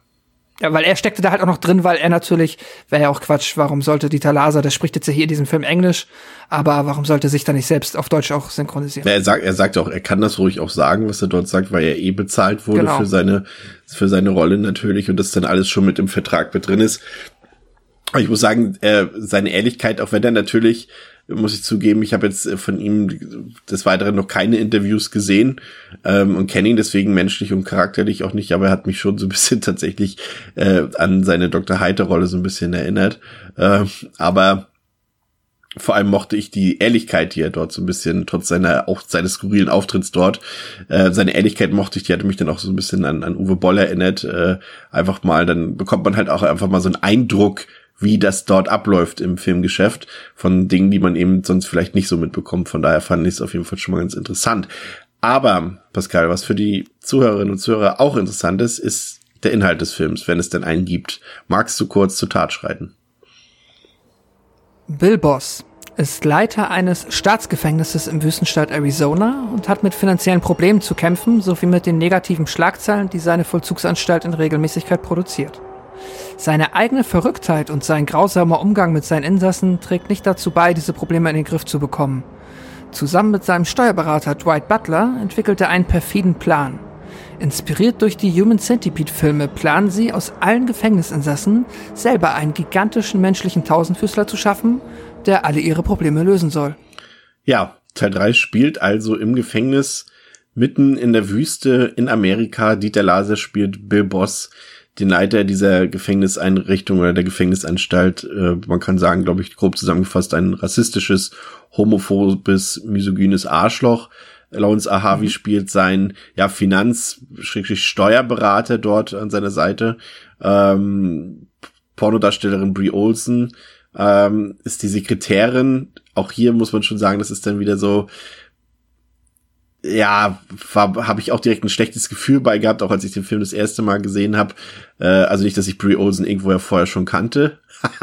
ja, weil er steckte da halt auch noch drin, weil er natürlich, wäre ja auch Quatsch, warum sollte Dieter Laser, der spricht jetzt ja hier in diesem Film Englisch, aber warum sollte sich da nicht selbst auf Deutsch auch synchronisieren? Ja, er sagt, er sagt auch, er kann das ruhig auch sagen, was er dort sagt, weil er eh bezahlt wurde genau. für seine, für seine Rolle natürlich und das dann alles schon mit im Vertrag mit drin ist. Aber ich muss sagen, äh, seine Ehrlichkeit, auch wenn er natürlich muss ich zugeben, ich habe jetzt äh, von ihm des Weiteren noch keine Interviews gesehen ähm, und kenne ihn deswegen menschlich und charakterlich auch nicht, aber er hat mich schon so ein bisschen *laughs* tatsächlich äh, an seine Dr. Heiter-Rolle so ein bisschen erinnert. Äh, aber vor allem mochte ich die Ehrlichkeit, die er dort so ein bisschen, trotz seiner, auch seines skurrilen Auftritts dort, äh, seine Ehrlichkeit mochte ich, die hatte mich dann auch so ein bisschen an, an Uwe Boll erinnert. Äh, einfach mal, dann bekommt man halt auch einfach mal so einen Eindruck, wie das dort abläuft im Filmgeschäft von Dingen, die man eben sonst vielleicht nicht so mitbekommt. Von daher fand ich es auf jeden Fall schon mal ganz interessant. Aber, Pascal, was für die Zuhörerinnen und Zuhörer auch interessant ist, ist der Inhalt des Films, wenn es denn einen gibt. Magst du kurz zur Tat schreiten? Bill Boss ist Leiter eines Staatsgefängnisses im Wüstenstaat Arizona und hat mit finanziellen Problemen zu kämpfen, sowie mit den negativen Schlagzeilen, die seine Vollzugsanstalt in Regelmäßigkeit produziert. Seine eigene Verrücktheit und sein grausamer Umgang mit seinen Insassen trägt nicht dazu bei, diese Probleme in den Griff zu bekommen. Zusammen mit seinem Steuerberater Dwight Butler entwickelt er einen perfiden Plan. Inspiriert durch die Human Centipede-Filme planen sie, aus allen Gefängnisinsassen selber einen gigantischen menschlichen Tausendfüßler zu schaffen, der alle ihre Probleme lösen soll. Ja, Teil 3 spielt also im Gefängnis mitten in der Wüste in Amerika. Dieter Laser spielt Bill Boss, den Leiter dieser Gefängniseinrichtung oder der Gefängnisanstalt, äh, man kann sagen, glaube ich, grob zusammengefasst, ein rassistisches, homophobes, misogynes Arschloch. Lawrence Ahavi mhm. spielt sein ja Finanz Steuerberater dort an seiner Seite. Ähm, Pornodarstellerin Brie Olsen ähm, ist die Sekretärin. Auch hier muss man schon sagen, das ist dann wieder so ja, habe ich auch direkt ein schlechtes Gefühl bei gehabt, auch als ich den Film das erste Mal gesehen habe. Äh, also nicht, dass ich Brie Olsen irgendwo ja vorher schon kannte. *laughs*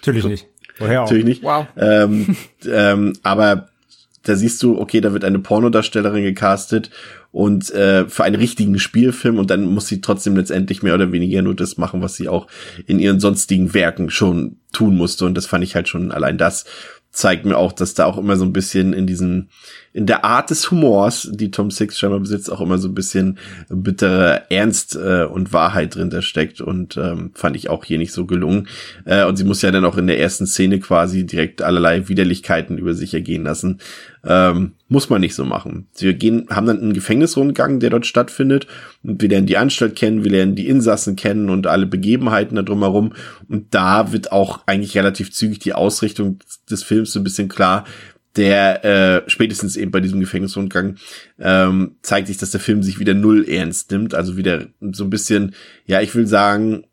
Natürlich nicht. Woher auch? Natürlich nicht. Wow. Ähm, *laughs* ähm, aber da siehst du, okay, da wird eine Pornodarstellerin gecastet und äh, für einen richtigen Spielfilm und dann muss sie trotzdem letztendlich mehr oder weniger nur das machen, was sie auch in ihren sonstigen Werken schon tun musste und das fand ich halt schon allein das zeigt mir auch, dass da auch immer so ein bisschen in diesem, in der Art des Humors, die Tom Six scheinbar besitzt, auch immer so ein bisschen bittere Ernst äh, und Wahrheit drin da steckt und ähm, fand ich auch hier nicht so gelungen. Äh, und sie muss ja dann auch in der ersten Szene quasi direkt allerlei Widerlichkeiten über sich ergehen lassen. Ähm, muss man nicht so machen. Wir gehen, haben dann einen Gefängnisrundgang, der dort stattfindet. Und wir lernen die Anstalt kennen, wir lernen die Insassen kennen und alle Begebenheiten da drumherum. Und da wird auch eigentlich relativ zügig die Ausrichtung des Films so ein bisschen klar. Der äh, spätestens eben bei diesem Gefängnisrundgang ähm, zeigt sich, dass der Film sich wieder null ernst nimmt. Also wieder so ein bisschen, ja, ich will sagen,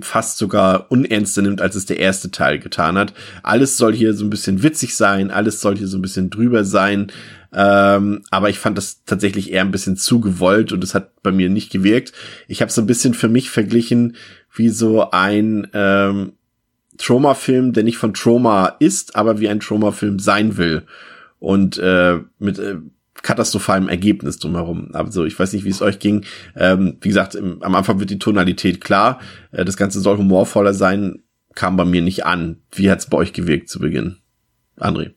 fast sogar unernster nimmt, als es der erste Teil getan hat. Alles soll hier so ein bisschen witzig sein, alles soll hier so ein bisschen drüber sein. Ähm, aber ich fand das tatsächlich eher ein bisschen zu gewollt und es hat bei mir nicht gewirkt. Ich habe so ein bisschen für mich verglichen wie so ein ähm, Trauma-Film, der nicht von Trauma ist, aber wie ein Trauma-Film sein will. Und äh, mit äh, katastrophalem Ergebnis drumherum. Also ich weiß nicht, wie es euch ging. Ähm, wie gesagt, im, am Anfang wird die Tonalität klar. Äh, das Ganze soll humorvoller sein, kam bei mir nicht an. Wie hat es bei euch gewirkt zu Beginn? André.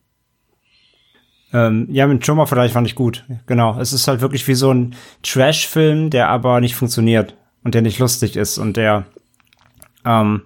Ähm, ja, mit Troma vielleicht fand ich gut. Genau. Es ist halt wirklich wie so ein Trash-Film, der aber nicht funktioniert und der nicht lustig ist und der ähm,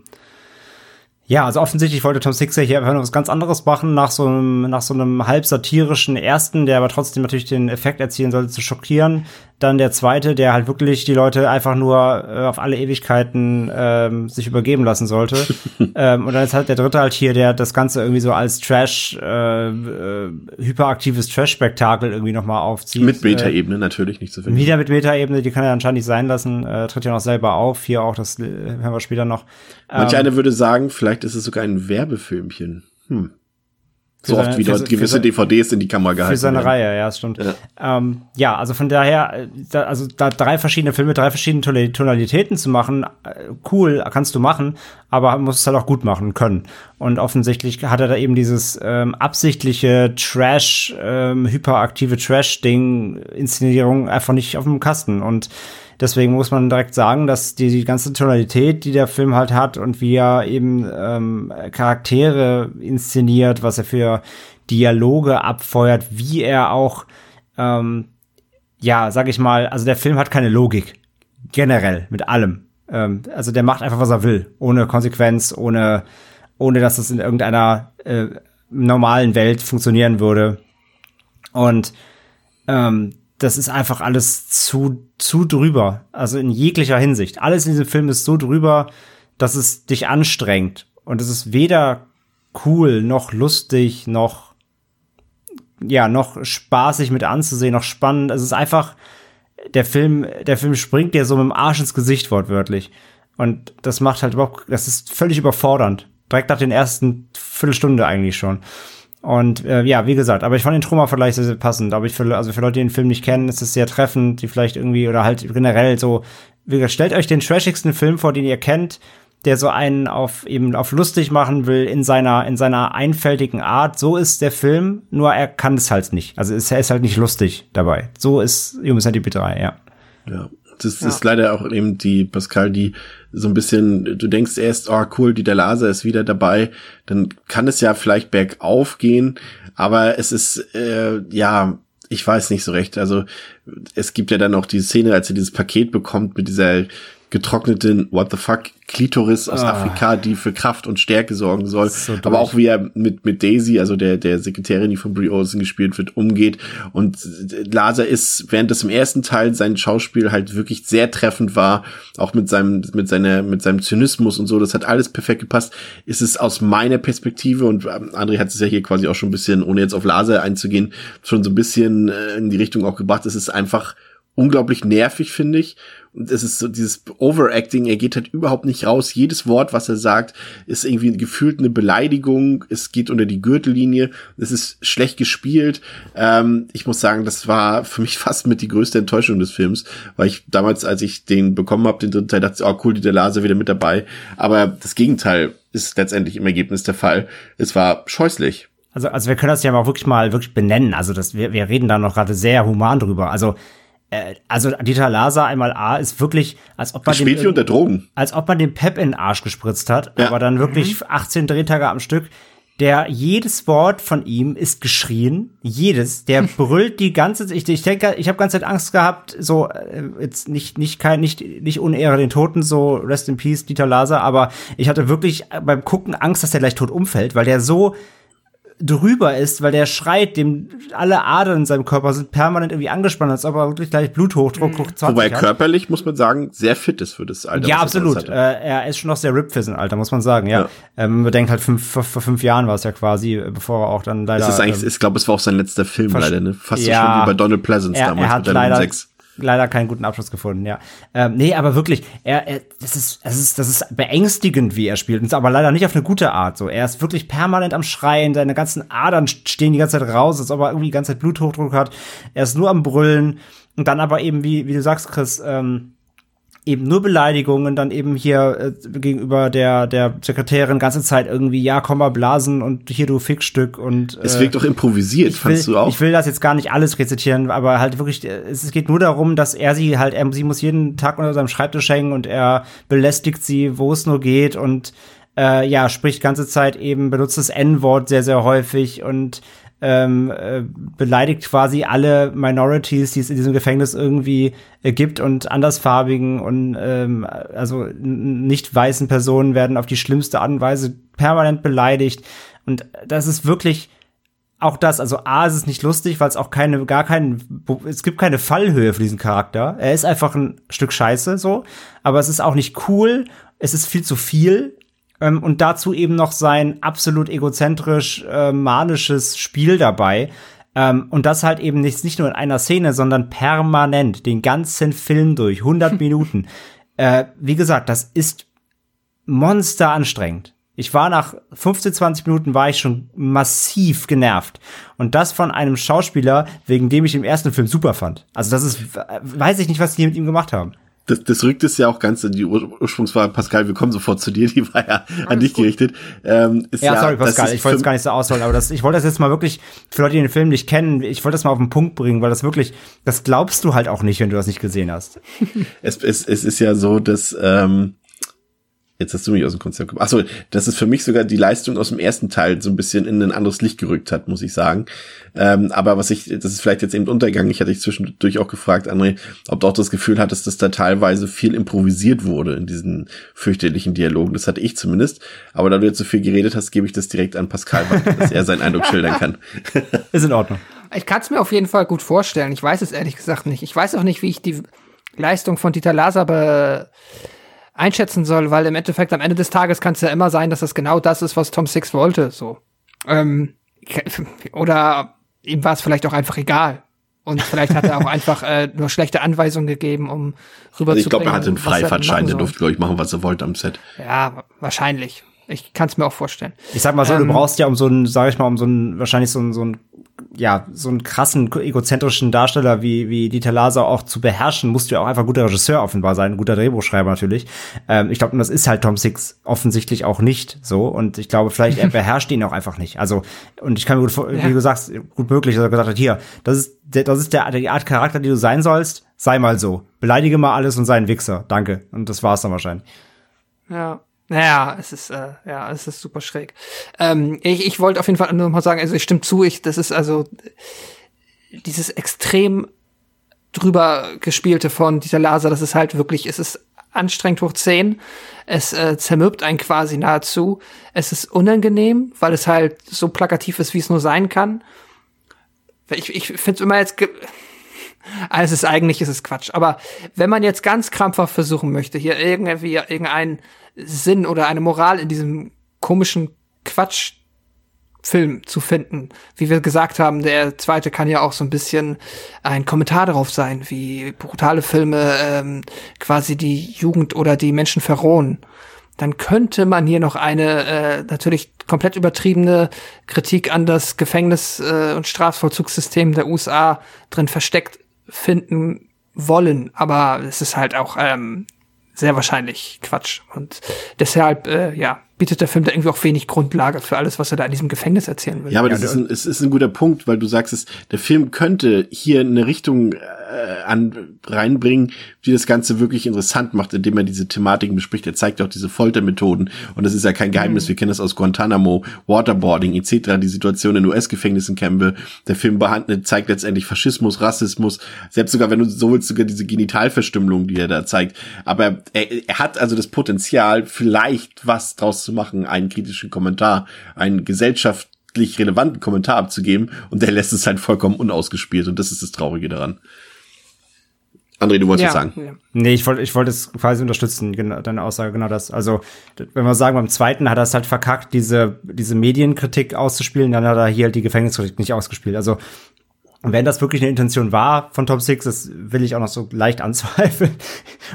ja, also offensichtlich wollte Tom Sixer hier einfach noch was ganz anderes machen, nach so einem, nach so einem halb satirischen ersten, der aber trotzdem natürlich den Effekt erzielen sollte, zu schockieren. Dann der zweite, der halt wirklich die Leute einfach nur äh, auf alle Ewigkeiten ähm, sich übergeben lassen sollte. *laughs* ähm, und dann ist halt der dritte halt hier, der das Ganze irgendwie so als Trash, äh, äh, hyperaktives Trash-Spektakel irgendwie nochmal aufzieht. Mit Meta-Ebene äh, natürlich, nicht zu so Wieder mit Meta-Ebene, die kann er anscheinend nicht sein lassen, äh, tritt ja noch selber auf, hier auch, das äh, hören wir später noch. Manch ähm, einer würde sagen, vielleicht ist es sogar ein Werbefilmchen. Hm so oft wie dort gewisse DVDs in die Kamera gehalten Für seine werden. Reihe, ja, stimmt. Ja. Ähm, ja, also von daher, äh, da, also da drei verschiedene Filme, drei verschiedene Tonalitäten zu machen, äh, cool, kannst du machen, aber muss es halt auch gut machen können. Und offensichtlich hat er da eben dieses ähm, absichtliche Trash, ähm, hyperaktive Trash-Ding, Inszenierung einfach nicht auf dem Kasten. Und Deswegen muss man direkt sagen, dass die, die ganze Tonalität, die der Film halt hat und wie er eben ähm, Charaktere inszeniert, was er für Dialoge abfeuert, wie er auch, ähm, ja, sag ich mal, also der Film hat keine Logik. Generell, mit allem. Ähm, also der macht einfach, was er will. Ohne Konsequenz, ohne, ohne dass es in irgendeiner äh, normalen Welt funktionieren würde. Und ähm, das ist einfach alles zu, zu drüber. Also in jeglicher Hinsicht. Alles in diesem Film ist so drüber, dass es dich anstrengt. Und es ist weder cool, noch lustig, noch, ja, noch spaßig mit anzusehen, noch spannend. Es ist einfach, der Film, der Film springt dir so mit dem Arsch ins Gesicht, wortwörtlich. Und das macht halt überhaupt, das ist völlig überfordernd. Direkt nach den ersten Viertelstunde eigentlich schon. Und äh, ja, wie gesagt, aber ich fand den Troma-Vergleich sehr, sehr passend. Aber ich für, also für Leute, die den Film nicht kennen, ist es sehr treffend, die vielleicht irgendwie, oder halt generell so, wie gesagt, stellt euch den trashigsten Film vor, den ihr kennt, der so einen auf eben auf lustig machen will in seiner in seiner einfältigen Art. So ist der Film, nur er kann es halt nicht. Also ist, er ist halt nicht lustig dabei. So ist Human Centipede 3, ja. Ja, das ja. ist leider auch eben die Pascal, die so ein bisschen, du denkst erst, oh cool, die der Laser ist wieder dabei, dann kann es ja vielleicht bergauf gehen, aber es ist, äh, ja, ich weiß nicht so recht. Also es gibt ja dann auch die Szene, als er dieses Paket bekommt mit dieser getrockneten What the fuck Klitoris aus ah. Afrika, die für Kraft und Stärke sorgen soll. So aber auch wie er mit, mit Daisy, also der, der Sekretärin, die von Brie Olsen gespielt wird, umgeht. Und Laser ist, während das im ersten Teil sein Schauspiel halt wirklich sehr treffend war, auch mit seinem, mit seiner, mit seinem Zynismus und so, das hat alles perfekt gepasst, ist es aus meiner Perspektive, und ähm, André hat es ja hier quasi auch schon ein bisschen, ohne jetzt auf Laser einzugehen, schon so ein bisschen äh, in die Richtung auch gebracht, es ist einfach unglaublich nervig, finde ich. Es ist so dieses Overacting, er geht halt überhaupt nicht raus. Jedes Wort, was er sagt, ist irgendwie gefühlt eine Beleidigung. Es geht unter die Gürtellinie. Es ist schlecht gespielt. Ähm, ich muss sagen, das war für mich *laughs* fast mit die größte Enttäuschung des Films, weil ich damals, als ich den bekommen habe, den dritten Teil, dachte, oh cool, die der Laser wieder mit dabei. Aber das Gegenteil ist letztendlich im Ergebnis der Fall. Es war scheußlich. also, also wir können das ja mal wirklich mal wirklich benennen. Also das, wir, wir reden da noch gerade sehr human drüber. Also äh, also Dieter Laser einmal A ist wirklich, als ob man Spielt wie unter Drogen. als ob man den Pep in den Arsch gespritzt hat, ja. aber dann wirklich mhm. 18 Drehtage am Stück. Der jedes Wort von ihm ist geschrien, jedes. Der *laughs* brüllt die ganze Zeit. Ich, ich denke, ich habe ganze Zeit Angst gehabt, so äh, jetzt nicht nicht kein nicht nicht unehre den Toten, so Rest in Peace Dieter Laser, aber ich hatte wirklich beim Gucken Angst, dass der gleich tot umfällt, weil der so drüber ist, weil der schreit, dem alle Adern in seinem Körper sind permanent irgendwie angespannt, als ob er wirklich gleich Bluthochdruck mhm. hoch 20 Wobei hat. körperlich, muss man sagen, sehr fit ist für das Alter. Ja, absolut. Äh, er ist schon noch sehr ripped für sein Alter, muss man sagen, ja. ja. Ähm, man denkt halt, fünf, vor, vor fünf Jahren war es ja quasi, bevor er auch dann leider. Das ist eigentlich, ähm, ich glaube, es war auch sein letzter Film leider, ne? Fast ja, so schlimm wie bei Donald Pleasance er, damals er hat mit leider, 6 leider keinen guten Abschluss gefunden, ja. Ähm, nee, aber wirklich, er, er das ist, das ist, das ist beängstigend, wie er spielt. Und aber leider nicht auf eine gute Art. So, er ist wirklich permanent am Schreien, seine ganzen Adern stehen die ganze Zeit raus, als ob er irgendwie die ganze Zeit Bluthochdruck hat. Er ist nur am Brüllen. Und dann aber eben, wie, wie du sagst, Chris, ähm, eben nur Beleidigungen, dann eben hier äh, gegenüber der der Sekretärin ganze Zeit irgendwie ja komm mal blasen und hier du Fickstück und äh, es wirkt doch improvisiert, fandst will, du auch? Ich will das jetzt gar nicht alles rezitieren, aber halt wirklich äh, es geht nur darum, dass er sie halt er, sie muss jeden Tag unter seinem Schreibtisch hängen und er belästigt sie, wo es nur geht und äh, ja, spricht ganze Zeit eben benutzt das N-Wort sehr sehr häufig und ähm, äh, beleidigt quasi alle Minorities, die es in diesem Gefängnis irgendwie äh, gibt und andersfarbigen und ähm, also nicht weißen Personen werden auf die schlimmste Art und Weise permanent beleidigt. Und das ist wirklich auch das, also A, ist es nicht lustig, weil es auch keine, gar keinen, es gibt keine Fallhöhe für diesen Charakter. Er ist einfach ein Stück Scheiße, so. Aber es ist auch nicht cool. Es ist viel zu viel. Ähm, und dazu eben noch sein absolut egozentrisch äh, manisches Spiel dabei. Ähm, und das halt eben nicht, nicht nur in einer Szene, sondern permanent, den ganzen Film durch, 100 *laughs* Minuten. Äh, wie gesagt, das ist monster anstrengend. Ich war nach 15, 20 Minuten war ich schon massiv genervt. Und das von einem Schauspieler, wegen dem ich im ersten Film super fand. Also das ist, weiß ich nicht, was die mit ihm gemacht haben das, das rückt es ja auch ganz in die Ur Ursprungsfrage. Pascal, wir kommen sofort zu dir, die war ja an dich gerichtet. Ähm, ist ja, ja, sorry, Pascal, ich wollte es gar nicht so ausholen, aber das, ich wollte das jetzt mal wirklich, für Leute, die den Film nicht kennen, ich wollte das mal auf den Punkt bringen, weil das wirklich, das glaubst du halt auch nicht, wenn du das nicht gesehen hast. *laughs* es, es, es ist ja so, dass ähm, Jetzt hast du mich aus dem Konzept gebracht. Achso, dass es für mich sogar die Leistung aus dem ersten Teil so ein bisschen in ein anderes Licht gerückt hat, muss ich sagen. Ähm, aber was ich, das ist vielleicht jetzt eben untergegangen. Ich hatte dich zwischendurch auch gefragt, André, ob du auch das Gefühl hattest, dass da teilweise viel improvisiert wurde in diesen fürchterlichen Dialogen. Das hatte ich zumindest. Aber da du jetzt so viel geredet hast, gebe ich das direkt an Pascal, *laughs* dass er seinen Eindruck schildern kann. ist in Ordnung. Ich kann es mir auf jeden Fall gut vorstellen. Ich weiß es ehrlich gesagt nicht. Ich weiß auch nicht, wie ich die Leistung von Dieter Laser be einschätzen soll, weil im Endeffekt am Ende des Tages kann es ja immer sein, dass das genau das ist, was Tom Six wollte. So. Ähm, *laughs* oder ihm war es vielleicht auch einfach egal. Und vielleicht hat er auch *laughs* einfach äh, nur schlechte Anweisungen gegeben, um rüber also ich glaube, er hatte einen Freifahrtschein, der durfte, glaube ich, machen, was er wollte am Set. Ja, wahrscheinlich. Ich kann es mir auch vorstellen. Ich sag mal so, ähm, du brauchst ja um so einen, sag ich mal, um so einen, wahrscheinlich so einen, so einen ja, so einen krassen, egozentrischen Darsteller wie, wie Dieter Laser auch zu beherrschen, musst du ja auch einfach guter Regisseur offenbar sein, guter Drehbuchschreiber natürlich. Ähm, ich glaube, das ist halt Tom Six offensichtlich auch nicht so. Und ich glaube, vielleicht er *laughs* beherrscht ihn auch einfach nicht. Also, und ich kann mir gut, wie du sagst, gut möglich, dass er gesagt hat, hier, das ist, das ist der, die Art Charakter, die du sein sollst, sei mal so. Beleidige mal alles und sei ein Wichser. Danke. Und das war's dann wahrscheinlich. Ja. Naja, es ist, äh, ja, es ist super schräg. Ähm, ich, ich wollte auf jeden Fall nur mal sagen, also ich stimme zu, ich, das ist also dieses extrem drüber gespielte von dieser Laser, das ist halt wirklich, es ist anstrengend hoch 10. Es äh, zermürbt einen quasi nahezu. Es ist unangenehm, weil es halt so plakativ ist, wie es nur sein kann. Ich, ich finde es immer jetzt. Also es ist eigentlich ist es Quatsch. Aber wenn man jetzt ganz krampfhaft versuchen möchte, hier irgendwie irgendeinen Sinn oder eine Moral in diesem komischen Quatschfilm zu finden. Wie wir gesagt haben, der zweite kann ja auch so ein bisschen ein Kommentar darauf sein, wie brutale Filme ähm, quasi die Jugend oder die Menschen verrohen. Dann könnte man hier noch eine äh, natürlich komplett übertriebene Kritik an das Gefängnis- äh, und Strafvollzugssystem der USA drin versteckt finden wollen. Aber es ist halt auch ähm, sehr wahrscheinlich Quatsch. Und deshalb, äh, ja, bietet der Film da irgendwie auch wenig Grundlage für alles, was er da in diesem Gefängnis erzählen will. Ja, aber das ist ein, es ist ein guter Punkt, weil du sagst, es, der Film könnte hier eine Richtung äh, an, reinbringen, die das Ganze wirklich interessant macht, indem er diese Thematiken bespricht. Er zeigt auch diese Foltermethoden und das ist ja kein Geheimnis. Mhm. Wir kennen das aus Guantanamo, Waterboarding etc., die Situation in US-Gefängnissen kennen wir. Der Film behandelt, zeigt letztendlich Faschismus, Rassismus, selbst sogar, wenn du so willst, sogar diese Genitalverstümmelung, die er da zeigt. Aber er, er hat also das Potenzial, vielleicht was draus zu machen, einen kritischen Kommentar, einen gesellschaftlich relevanten Kommentar abzugeben und der lässt es halt vollkommen unausgespielt und das ist das Traurige daran. André, du wolltest ja, sagen. Ja. Nee, ich wollte ich wollte es quasi unterstützen, genau, deine Aussage, genau das. Also, wenn wir sagen, beim zweiten hat er es halt verkackt, diese, diese Medienkritik auszuspielen, dann hat er hier halt die Gefängniskritik nicht ausgespielt. Also, wenn das wirklich eine Intention war von Top Six, das will ich auch noch so leicht *laughs* anzweifeln,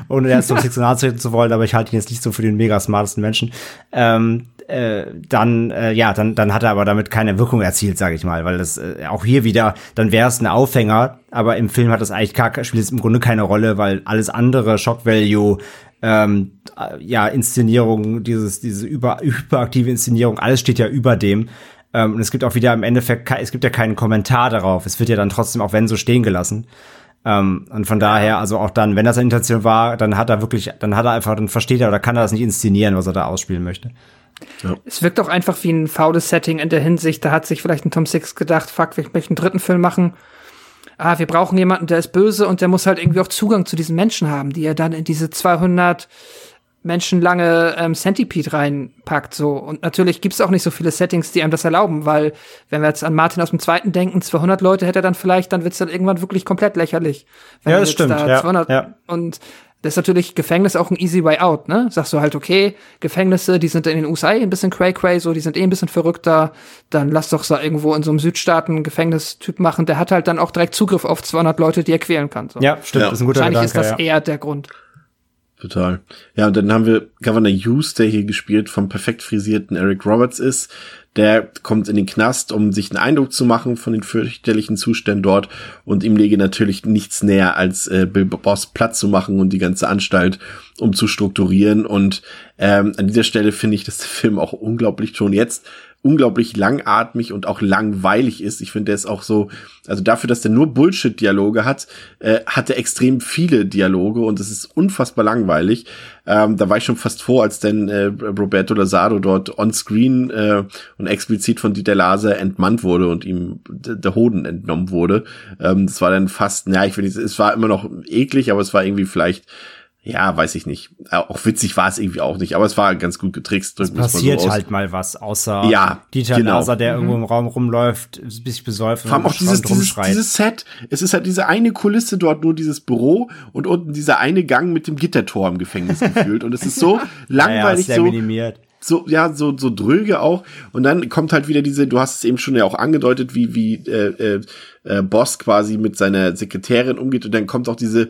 ohne der Top Six *laughs* nahe zu wollen, aber ich halte ihn jetzt nicht so für den mega smartesten Menschen. Ähm, äh, dann äh, ja, dann dann hat er aber damit keine Wirkung erzielt, sage ich mal, weil das äh, auch hier wieder, dann wäre es ein Aufhänger, aber im Film hat das eigentlich gar, spielt es im Grunde keine Rolle, weil alles andere Shock Value ähm, äh, ja, Inszenierung, dieses, diese über, *laughs* hyperaktive Inszenierung, alles steht ja über dem. Ähm, und es gibt auch wieder im Endeffekt, es gibt ja keinen Kommentar darauf. Es wird ja dann trotzdem auch wenn so stehen gelassen. Ähm, und von daher, also auch dann, wenn das eine Intention war, dann hat er wirklich, dann hat er einfach, dann versteht er oder kann er das nicht inszenieren, was er da ausspielen möchte. Ja. Es wirkt auch einfach wie ein faules Setting in der Hinsicht, da hat sich vielleicht ein Tom Six gedacht, fuck, wir möchten einen dritten Film machen. Ah, wir brauchen jemanden, der ist böse und der muss halt irgendwie auch Zugang zu diesen Menschen haben, die er dann in diese 200 menschenlange ähm, Centipede reinpackt. So. Und natürlich gibt's auch nicht so viele Settings, die einem das erlauben, weil wenn wir jetzt an Martin aus dem Zweiten denken, 200 Leute hätte er dann vielleicht, dann wird's dann irgendwann wirklich komplett lächerlich. Wenn ja, das stimmt. Da ja, 200 ja. Und das ist natürlich Gefängnis auch ein easy way out, ne? Sagst du halt, okay, Gefängnisse, die sind in den USA ein bisschen cray-cray, so, die sind eh ein bisschen verrückter, dann lass doch so irgendwo in so einem Südstaaten Gefängnistyp machen, der hat halt dann auch direkt Zugriff auf 200 Leute, die er quälen kann. So. Ja, stimmt, ja. das ist ein guter Wahrscheinlich Gedanke, ist das ja. eher der Grund. Total. Ja, und dann haben wir Governor Hughes, der hier gespielt vom perfekt frisierten Eric Roberts ist. Der kommt in den Knast, um sich einen Eindruck zu machen von den fürchterlichen Zuständen dort. Und ihm lege natürlich nichts näher, als äh, Bill Boss Platz zu machen und die ganze Anstalt um zu strukturieren. Und ähm, an dieser Stelle finde ich, dass der Film auch unglaublich schon jetzt unglaublich langatmig und auch langweilig ist. Ich finde, der ist auch so, also dafür, dass der nur Bullshit-Dialoge hat, äh, hat er extrem viele Dialoge und es ist unfassbar langweilig. Ähm, da war ich schon fast froh, als denn äh, Roberto Lazaro dort on-screen äh, und explizit von Dieter Laser entmannt wurde und ihm der Hoden entnommen wurde. Ähm, das war dann fast, ja, ich finde, es war immer noch eklig, aber es war irgendwie vielleicht ja, weiß ich nicht. Auch witzig war es irgendwie auch nicht, aber es war ganz gut getrickst. Es passiert so halt mal was, außer ja, Dieter genau. Laser, der mhm. irgendwo im Raum rumläuft, sich besäuft Vor allem auch dieses, dieses, dieses Set. Es ist halt diese eine Kulisse dort, nur dieses Büro und unten dieser eine Gang mit dem Gittertor im Gefängnis gefühlt. Und es ist so langweilig, *laughs* ja, ja, so. Minimiert so ja so so dröge auch und dann kommt halt wieder diese du hast es eben schon ja auch angedeutet wie wie äh, äh, äh, Boss quasi mit seiner Sekretärin umgeht und dann kommt auch diese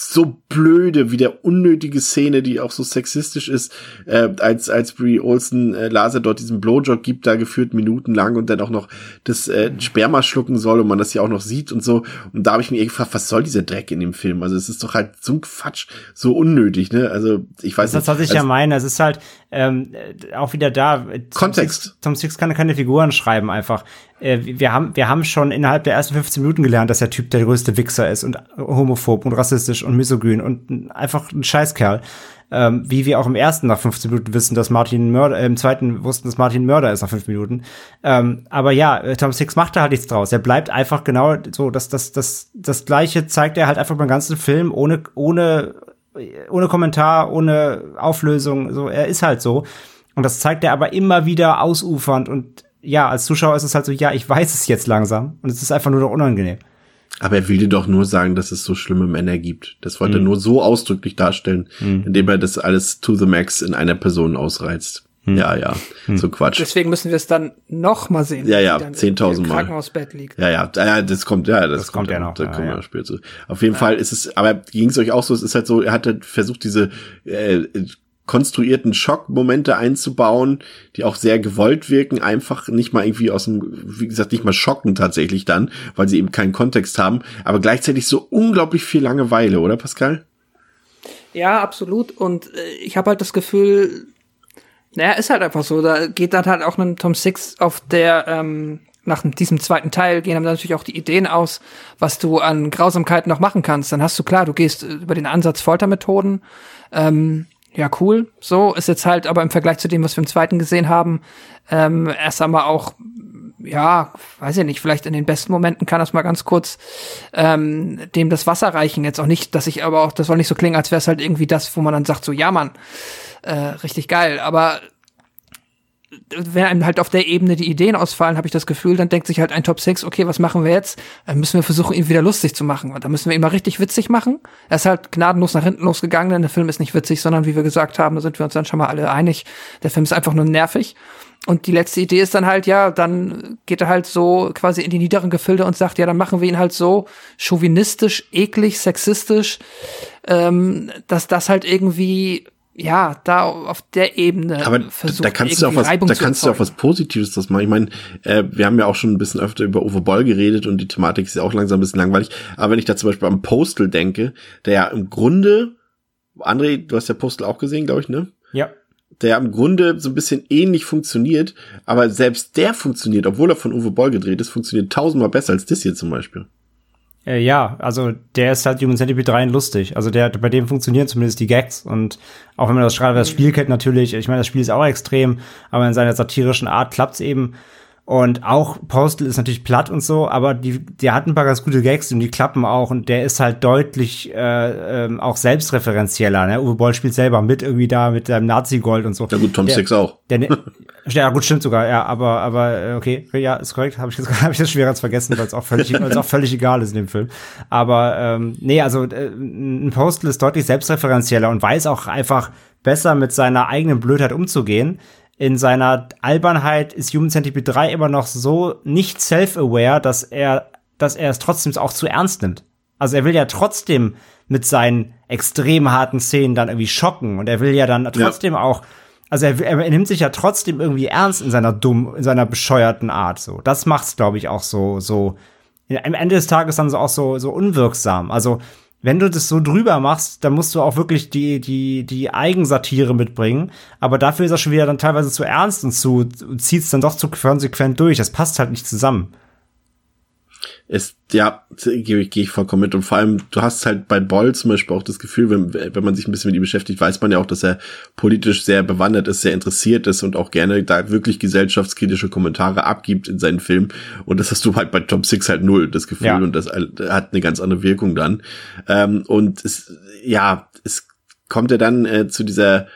so blöde, wie der unnötige Szene, die auch so sexistisch ist, äh, als als Brie Olsen äh, Laser dort diesen Blowjob gibt, da geführt minutenlang und dann auch noch das äh, Sperma schlucken soll und man das ja auch noch sieht und so. Und da habe ich mir gefragt, was soll dieser Dreck in dem Film? Also es ist doch halt so ein Quatsch, so unnötig, ne? Also ich weiß das nicht. Das, was ich also, ja meine, es ist halt ähm, auch wieder da. Kontext. Tom Six kann keine Figuren schreiben einfach. Äh, wir haben, wir haben schon innerhalb der ersten 15 Minuten gelernt, dass der Typ der größte Wichser ist und homophob und rassistisch und misogyn und einfach ein Scheißkerl. Ähm, wie wir auch im ersten nach 15 Minuten wissen, dass Martin Mörder, äh, im zweiten wussten, dass Martin Mörder ist nach 5 Minuten. Ähm, aber ja, äh, Tom Six macht da halt nichts draus. Er bleibt einfach genau so, dass das, das, das Gleiche zeigt er halt einfach beim ganzen Film ohne, ohne, ohne Kommentar, ohne Auflösung. So, er ist halt so. Und das zeigt er aber immer wieder ausufernd und ja, als Zuschauer ist es halt so, ja, ich weiß es jetzt langsam und es ist einfach nur noch unangenehm. Aber er will dir doch nur sagen, dass es so schlimme Männer gibt. Das wollte er mhm. nur so ausdrücklich darstellen, mhm. indem er das alles to the max in einer Person ausreizt. Mhm. Ja, ja, mhm. so Quatsch. Deswegen müssen wir es dann noch mal sehen. Ja, ja, 10.000 Mal. Krankenhausbett liegt. Ja, ja, ja, das kommt, ja, das, das kommt, kommt ja noch. Da kommen wir ja. später zu. Auf jeden ja. Fall ist es, aber ging es euch auch so, es ist halt so, er hat halt versucht, diese äh, konstruierten Schockmomente einzubauen, die auch sehr gewollt wirken, einfach nicht mal irgendwie aus dem, wie gesagt, nicht mal schocken tatsächlich dann, weil sie eben keinen Kontext haben, aber gleichzeitig so unglaublich viel Langeweile, oder Pascal? Ja, absolut. Und äh, ich habe halt das Gefühl, Naja, ist halt einfach so. Da geht dann halt auch ein Tom Six auf der, ähm, nach diesem zweiten Teil gehen dann natürlich auch die Ideen aus, was du an Grausamkeiten noch machen kannst. Dann hast du klar, du gehst über den Ansatz Foltermethoden. Ähm, ja, cool. So ist jetzt halt aber im Vergleich zu dem, was wir im zweiten gesehen haben, ähm, erst einmal auch, ja, weiß ich nicht, vielleicht in den besten Momenten kann das mal ganz kurz ähm, dem das Wasser reichen. Jetzt auch nicht, dass ich aber auch, das soll nicht so klingen, als wäre es halt irgendwie das, wo man dann sagt, so, ja, Mann, äh, richtig geil. Aber wenn einem halt auf der Ebene die Ideen ausfallen, habe ich das Gefühl, dann denkt sich halt ein Top 6, okay, was machen wir jetzt? Dann müssen wir versuchen, ihn wieder lustig zu machen. Und da müssen wir ihn mal richtig witzig machen. Er ist halt gnadenlos nach hinten losgegangen, denn der Film ist nicht witzig, sondern wie wir gesagt haben, da sind wir uns dann schon mal alle einig, der Film ist einfach nur nervig. Und die letzte Idee ist dann halt, ja, dann geht er halt so quasi in die niederen Gefilde und sagt, ja, dann machen wir ihn halt so chauvinistisch, eklig, sexistisch, ähm, dass das halt irgendwie ja, da auf der Ebene Aber versucht, da kannst du auch was, da kannst du auch was Positives das machen. Ich meine, äh, wir haben ja auch schon ein bisschen öfter über Uwe Boll geredet und die Thematik ist ja auch langsam ein bisschen langweilig. Aber wenn ich da zum Beispiel am Postal denke, der ja im Grunde, André, du hast ja Postal auch gesehen, glaube ich, ne? Ja. Der ja im Grunde so ein bisschen ähnlich funktioniert, aber selbst der funktioniert, obwohl er von Uwe Boll gedreht ist, funktioniert tausendmal besser als das hier zum Beispiel. Äh, ja, also der ist halt Human Centipede 3 lustig. Also der, bei dem funktionieren zumindest die Gags. Und auch wenn man das schreibt, das Spiel kennt natürlich, ich meine, das Spiel ist auch extrem, aber in seiner satirischen Art klappt's eben. Und auch Postal ist natürlich platt und so, aber die, der hat ein paar ganz gute Gags und die klappen auch und der ist halt deutlich äh, ähm, auch selbstreferenzieller. Ne? Uwe Boll spielt selber mit irgendwie da mit seinem Nazi-Gold und so. Ja gut, Tom der, Six auch. Der, ne, *laughs* ja gut, stimmt sogar, ja, aber aber äh, okay, ja, ist korrekt. Habe ich jetzt *laughs* hab ich das schwerer zu vergessen, weil es auch völlig weil es auch völlig egal ist in dem Film. Aber ähm, nee, also äh, ein Postal ist deutlich selbstreferenzieller und weiß auch einfach besser mit seiner eigenen Blödheit umzugehen in seiner Albernheit ist Human Centipede 3 immer noch so nicht self-aware, dass er, dass er es trotzdem auch zu ernst nimmt. Also er will ja trotzdem mit seinen extrem harten Szenen dann irgendwie schocken und er will ja dann trotzdem ja. auch, also er, er, nimmt sich ja trotzdem irgendwie ernst in seiner dumm, in seiner bescheuerten Art. So, das macht's glaube ich auch so, so. Am Ende des Tages dann so auch so, so unwirksam. Also wenn du das so drüber machst, dann musst du auch wirklich die, die, die Eigensatire mitbringen. Aber dafür ist er schon wieder dann teilweise zu ernst und zu, zieht es dann doch zu konsequent durch. Das passt halt nicht zusammen ist, ja, gehe ich, geh ich vollkommen mit. Und vor allem, du hast halt bei Boll zum Beispiel auch das Gefühl, wenn, wenn man sich ein bisschen mit ihm beschäftigt, weiß man ja auch, dass er politisch sehr bewandert ist, sehr interessiert ist und auch gerne da wirklich gesellschaftskritische Kommentare abgibt in seinen Filmen. Und das hast du halt bei Top Six halt null, das Gefühl. Ja. Und das hat eine ganz andere Wirkung dann. Ähm, und es, ja, es kommt ja dann äh, zu dieser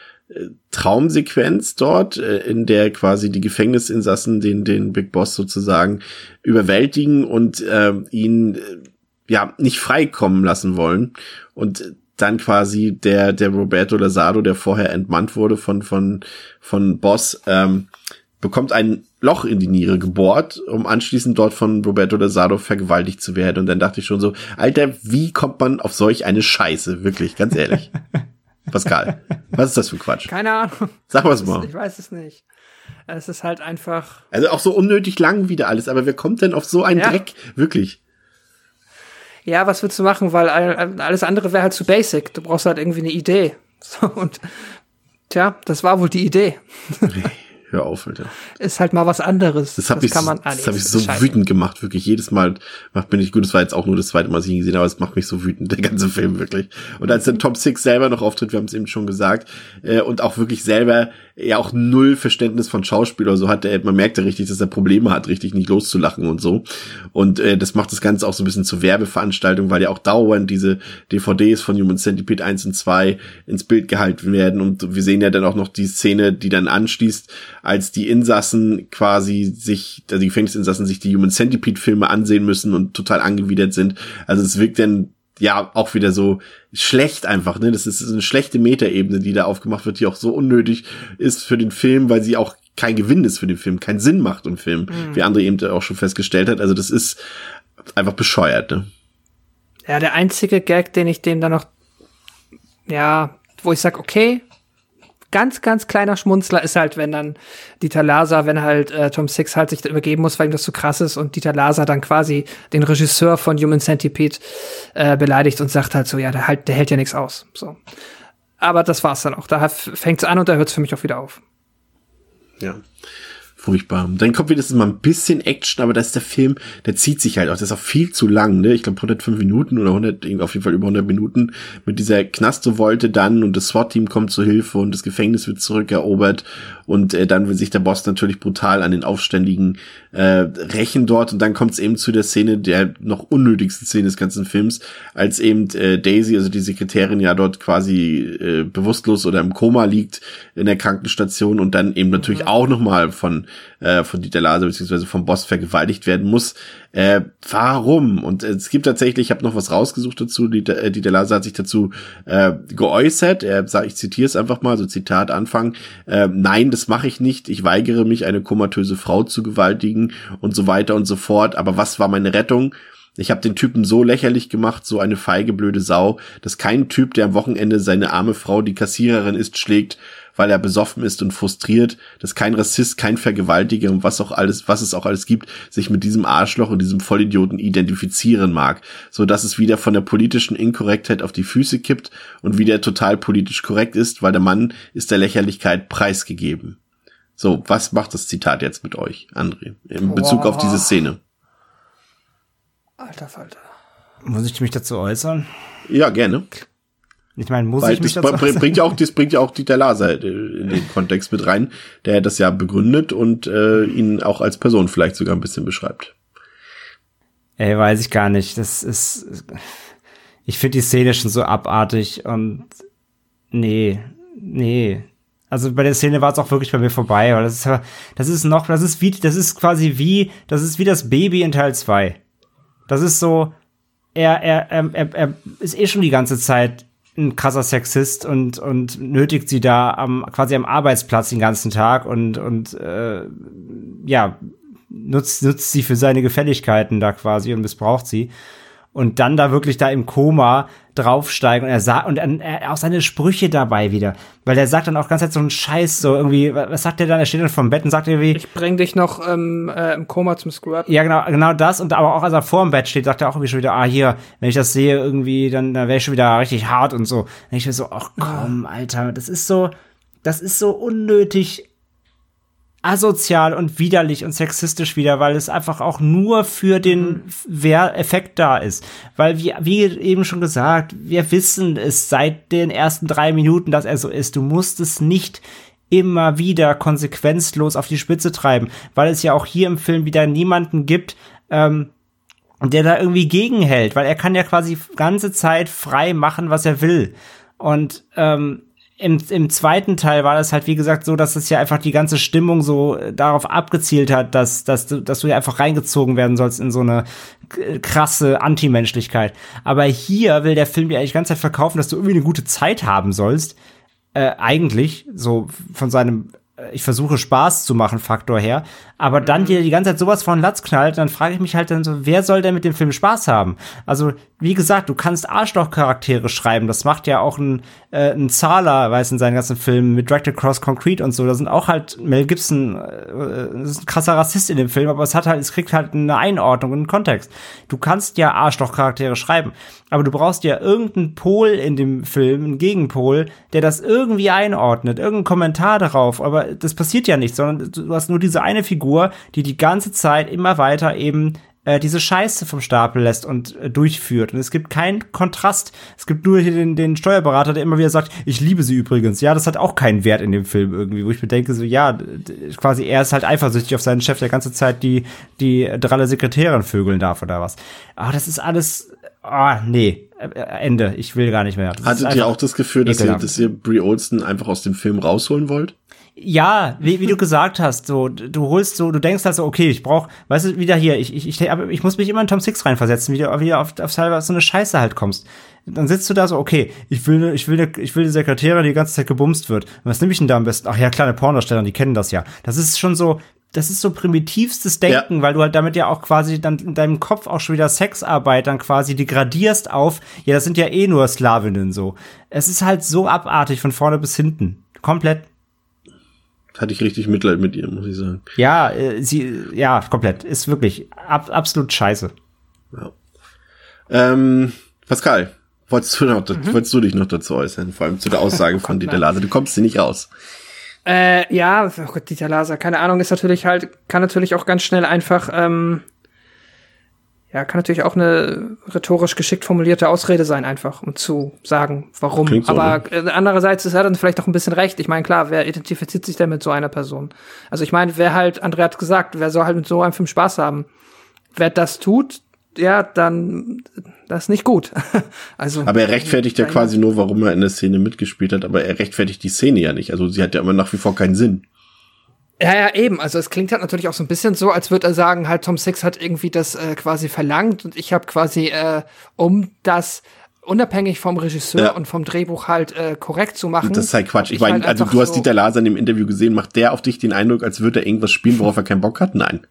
Traumsequenz dort, äh, in der quasi die Gefängnisinsassen den, den Big Boss sozusagen überwältigen und äh, ihn ja nicht freikommen lassen wollen. Und dann quasi der, der Roberto Lazaro, der vorher entmannt wurde von, von, von Boss, ähm, bekommt ein Loch in die Niere gebohrt, um anschließend dort von Roberto Lazaro vergewaltigt zu werden. Und dann dachte ich schon so, Alter, wie kommt man auf solch eine Scheiße? Wirklich, ganz ehrlich. *laughs* Pascal, was ist das für Quatsch? Keine Ahnung. Sag was mal. Ich weiß es nicht. Es ist halt einfach. Also auch so unnötig lang wieder alles, aber wer kommt denn auf so einen ja. Dreck? Wirklich. Ja, was willst du machen? Weil alles andere wäre halt zu basic. Du brauchst halt irgendwie eine Idee. *laughs* So, und tja, das war wohl die Idee. *laughs* Hör auf, Alter. Ist halt mal was anderes. Das, habe ich, kann man, ah, nee, das hab ich so scheiße. wütend gemacht, wirklich. Jedes Mal macht bin ich gut. Das war jetzt auch nur das zweite Mal, dass ich ihn gesehen habe, aber es macht mich so wütend, der ganze Film, wirklich. Und als der Top Six selber noch auftritt, wir haben es eben schon gesagt, äh, und auch wirklich selber ja auch null Verständnis von Schauspiel oder so hat. Er, man merkt ja richtig, dass er Probleme hat, richtig nicht loszulachen und so. Und äh, das macht das Ganze auch so ein bisschen zur Werbeveranstaltung, weil ja auch dauernd diese DVDs von Human Centipede 1 und 2 ins Bild gehalten werden. Und wir sehen ja dann auch noch die Szene, die dann anschließt, als die Insassen quasi sich, also die Gefängnisinsassen sich die Human Centipede Filme ansehen müssen und total angewidert sind. Also es wirkt dann ja auch wieder so schlecht einfach, ne? Das ist eine schlechte Metaebene, die da aufgemacht wird, die auch so unnötig ist für den Film, weil sie auch kein Gewinn ist für den Film, keinen Sinn macht im Film, mhm. wie andere eben auch schon festgestellt hat. Also das ist einfach bescheuert, ne? Ja, der einzige Gag, den ich dem dann noch, ja, wo ich sag, okay, ganz, ganz kleiner Schmunzler ist halt, wenn dann Dieter Laser, wenn halt äh, Tom Six halt sich übergeben muss, weil ihm das zu so krass ist und Dieter Laser dann quasi den Regisseur von Human Centipede äh, beleidigt und sagt halt so, ja, der, halt, der hält ja nichts aus. So. Aber das war's dann auch. Da fängt's an und da hört's für mich auch wieder auf. Ja furchtbar. Dann kommt wenigstens mal ein bisschen Action, aber das ist der Film, der zieht sich halt auch. Das ist auch viel zu lang, ne? Ich glaube 105 Minuten oder 100, auf jeden Fall über 100 Minuten mit dieser Knastrevolte dann und das SWAT-Team kommt zu Hilfe und das Gefängnis wird zurückerobert und äh, dann will sich der Boss natürlich brutal an den Aufständigen äh, rächen dort und dann kommt es eben zu der Szene, der noch unnötigsten Szene des ganzen Films, als eben äh, Daisy, also die Sekretärin, ja dort quasi äh, bewusstlos oder im Koma liegt in der Krankenstation und dann eben natürlich mhm. auch nochmal von äh, von Dieter Laser beziehungsweise vom Boss vergewaltigt werden muss. Äh, warum? Und es gibt tatsächlich, ich habe noch was rausgesucht dazu, Dieter, äh, Dieter Laser hat sich dazu äh, geäußert. Er sagt, ich zitiere es einfach mal, so Zitat Anfang, äh, nein, das mache ich nicht, ich weigere mich, eine komatöse Frau zu gewaltigen und so weiter und so fort. Aber was war meine Rettung? Ich habe den Typen so lächerlich gemacht, so eine feige blöde Sau, dass kein Typ, der am Wochenende seine arme Frau, die Kassiererin ist, schlägt, weil er besoffen ist und frustriert, dass kein Rassist, kein Vergewaltiger und was auch alles, was es auch alles gibt, sich mit diesem Arschloch und diesem Vollidioten identifizieren mag, so dass es wieder von der politischen Inkorrektheit auf die Füße kippt und wieder total politisch korrekt ist, weil der Mann ist der Lächerlichkeit preisgegeben. So, was macht das Zitat jetzt mit euch, André, in Bezug Boah. auf diese Szene? Alter Falter. Muss ich mich dazu äußern? Ja, gerne. Ich meine, muss Weil ich mich das dazu bringt ja auch, das bringt ja auch Dieter Laser in den Kontext mit rein, der das ja begründet und äh, ihn auch als Person vielleicht sogar ein bisschen beschreibt. Ey, weiß ich gar nicht. Das ist, ich finde die Szene schon so abartig und nee, nee. Also bei der Szene war es auch wirklich bei mir vorbei, weil das ist, das ist noch, das ist wie, das ist quasi wie, das ist wie das Baby in Teil 2. Das ist so, er, er, er, er ist eh schon die ganze Zeit ein krasser Sexist und und nötigt sie da am quasi am Arbeitsplatz den ganzen Tag und und äh, ja nutzt nutzt sie für seine Gefälligkeiten da quasi und missbraucht sie. Und dann da wirklich da im Koma draufsteigen und er sagt und er, auch seine Sprüche dabei wieder, weil er sagt dann auch ganz Zeit so einen Scheiß so irgendwie, was sagt er dann? Er steht dann vom Bett und sagt irgendwie, ich bring dich noch ähm, äh, im Koma zum Squirt. Ja genau, genau das und aber auch als er vor dem Bett steht, sagt er auch irgendwie schon wieder, ah hier, wenn ich das sehe irgendwie, dann, dann wäre ich schon wieder richtig hart und so. Und ich mir so, ach komm, Alter, das ist so, das ist so unnötig asozial und widerlich und sexistisch wieder, weil es einfach auch nur für den Wehr Effekt da ist. Weil, wie, wie eben schon gesagt, wir wissen es seit den ersten drei Minuten, dass er so ist. Du musst es nicht immer wieder konsequenzlos auf die Spitze treiben, weil es ja auch hier im Film wieder niemanden gibt, ähm, der da irgendwie gegenhält, weil er kann ja quasi ganze Zeit frei machen, was er will. Und ähm, im, im zweiten Teil war das halt, wie gesagt, so, dass es ja einfach die ganze Stimmung so äh, darauf abgezielt hat, dass, dass, du, dass du ja einfach reingezogen werden sollst in so eine krasse Antimenschlichkeit. Aber hier will der Film dir eigentlich die ganze Zeit verkaufen, dass du irgendwie eine gute Zeit haben sollst. Äh, eigentlich, so von seinem ich versuche Spaß zu machen, Faktor her, aber dann dir die ganze Zeit sowas von Latz knallt, dann frage ich mich halt dann so, wer soll denn mit dem Film Spaß haben? Also, wie gesagt, du kannst Arschloch-Charaktere schreiben, das macht ja auch ein, äh, ein Zahler, weiß in seinen ganzen Filmen mit Directed Cross Concrete und so, da sind auch halt, Mel Gibson äh, ist ein krasser Rassist in dem Film, aber es hat halt, es kriegt halt eine Einordnung und einen Kontext. Du kannst ja Arschloch-Charaktere schreiben, aber du brauchst ja irgendeinen Pol in dem Film, einen Gegenpol, der das irgendwie einordnet, irgendeinen Kommentar darauf, aber das passiert ja nicht, sondern du hast nur diese eine Figur, die die ganze Zeit immer weiter eben äh, diese Scheiße vom Stapel lässt und äh, durchführt. Und es gibt keinen Kontrast. Es gibt nur hier den, den Steuerberater, der immer wieder sagt, ich liebe sie übrigens. Ja, das hat auch keinen Wert in dem Film irgendwie, wo ich mir denke, so, ja, quasi er ist halt eifersüchtig auf seinen Chef, der ganze Zeit die, die dralle Sekretärin vögeln darf oder was. Aber das ist alles, ah, nee, äh, Ende. Ich will gar nicht mehr. Das Hattet ihr auch das Gefühl, dass ihr, dass ihr Brie Olsen einfach aus dem Film rausholen wollt? Ja, wie, wie du gesagt hast, so du holst so, du denkst halt so, okay, ich brauch, weißt du, wieder hier, ich, ich, ich, ich muss mich immer in Tom Six reinversetzen, wie du wieder auf, auf so eine Scheiße halt kommst. Dann sitzt du da so, okay, ich will, ich will, ich will die Sekretärin, die die ganze Zeit gebumst wird. was nehme ich denn da am besten? Ach ja, kleine Pornosteller, die kennen das ja. Das ist schon so, das ist so primitivstes Denken, ja. weil du halt damit ja auch quasi dann in deinem Kopf auch schon wieder Sexarbeit dann quasi degradierst auf, ja, das sind ja eh nur Slavinnen so. Es ist halt so abartig von vorne bis hinten. Komplett hatte ich richtig Mitleid mit ihr, muss ich sagen. Ja, äh, sie, ja, komplett. Ist wirklich ab, absolut scheiße. Ja. Ähm, Pascal, wolltest du, noch, mhm. wolltest du dich noch dazu äußern? Vor allem zu der Aussage oh, von Dieter Lase. Du kommst sie nicht raus. Äh, ja, oh Gott, Dieter Laser, keine Ahnung, ist natürlich halt, kann natürlich auch ganz schnell einfach, ähm, ja, kann natürlich auch eine rhetorisch geschickt formulierte Ausrede sein, einfach, um zu sagen, warum. Klingt so, Aber äh, andererseits ist er dann vielleicht auch ein bisschen recht. Ich meine, klar, wer identifiziert sich denn mit so einer Person? Also ich meine, wer halt, André hat gesagt, wer soll halt mit so einem Film Spaß haben? Wer das tut, ja, dann das ist nicht gut. *laughs* also. Aber er rechtfertigt ja quasi nur, warum er in der Szene mitgespielt hat, aber er rechtfertigt die Szene ja nicht. Also sie hat ja immer nach wie vor keinen Sinn. Ja, ja, eben. Also es klingt halt natürlich auch so ein bisschen so, als würde er sagen, halt Tom Six hat irgendwie das äh, quasi verlangt und ich habe quasi, äh, um das unabhängig vom Regisseur Ja. und vom Drehbuch halt äh, korrekt zu machen. Das ist halt Quatsch. Ich ich meine, halt also du hast so- Dieter Laser in dem Interview gesehen, macht der auf dich den Eindruck, als würde er irgendwas spielen, worauf er keinen Bock hat? Nein.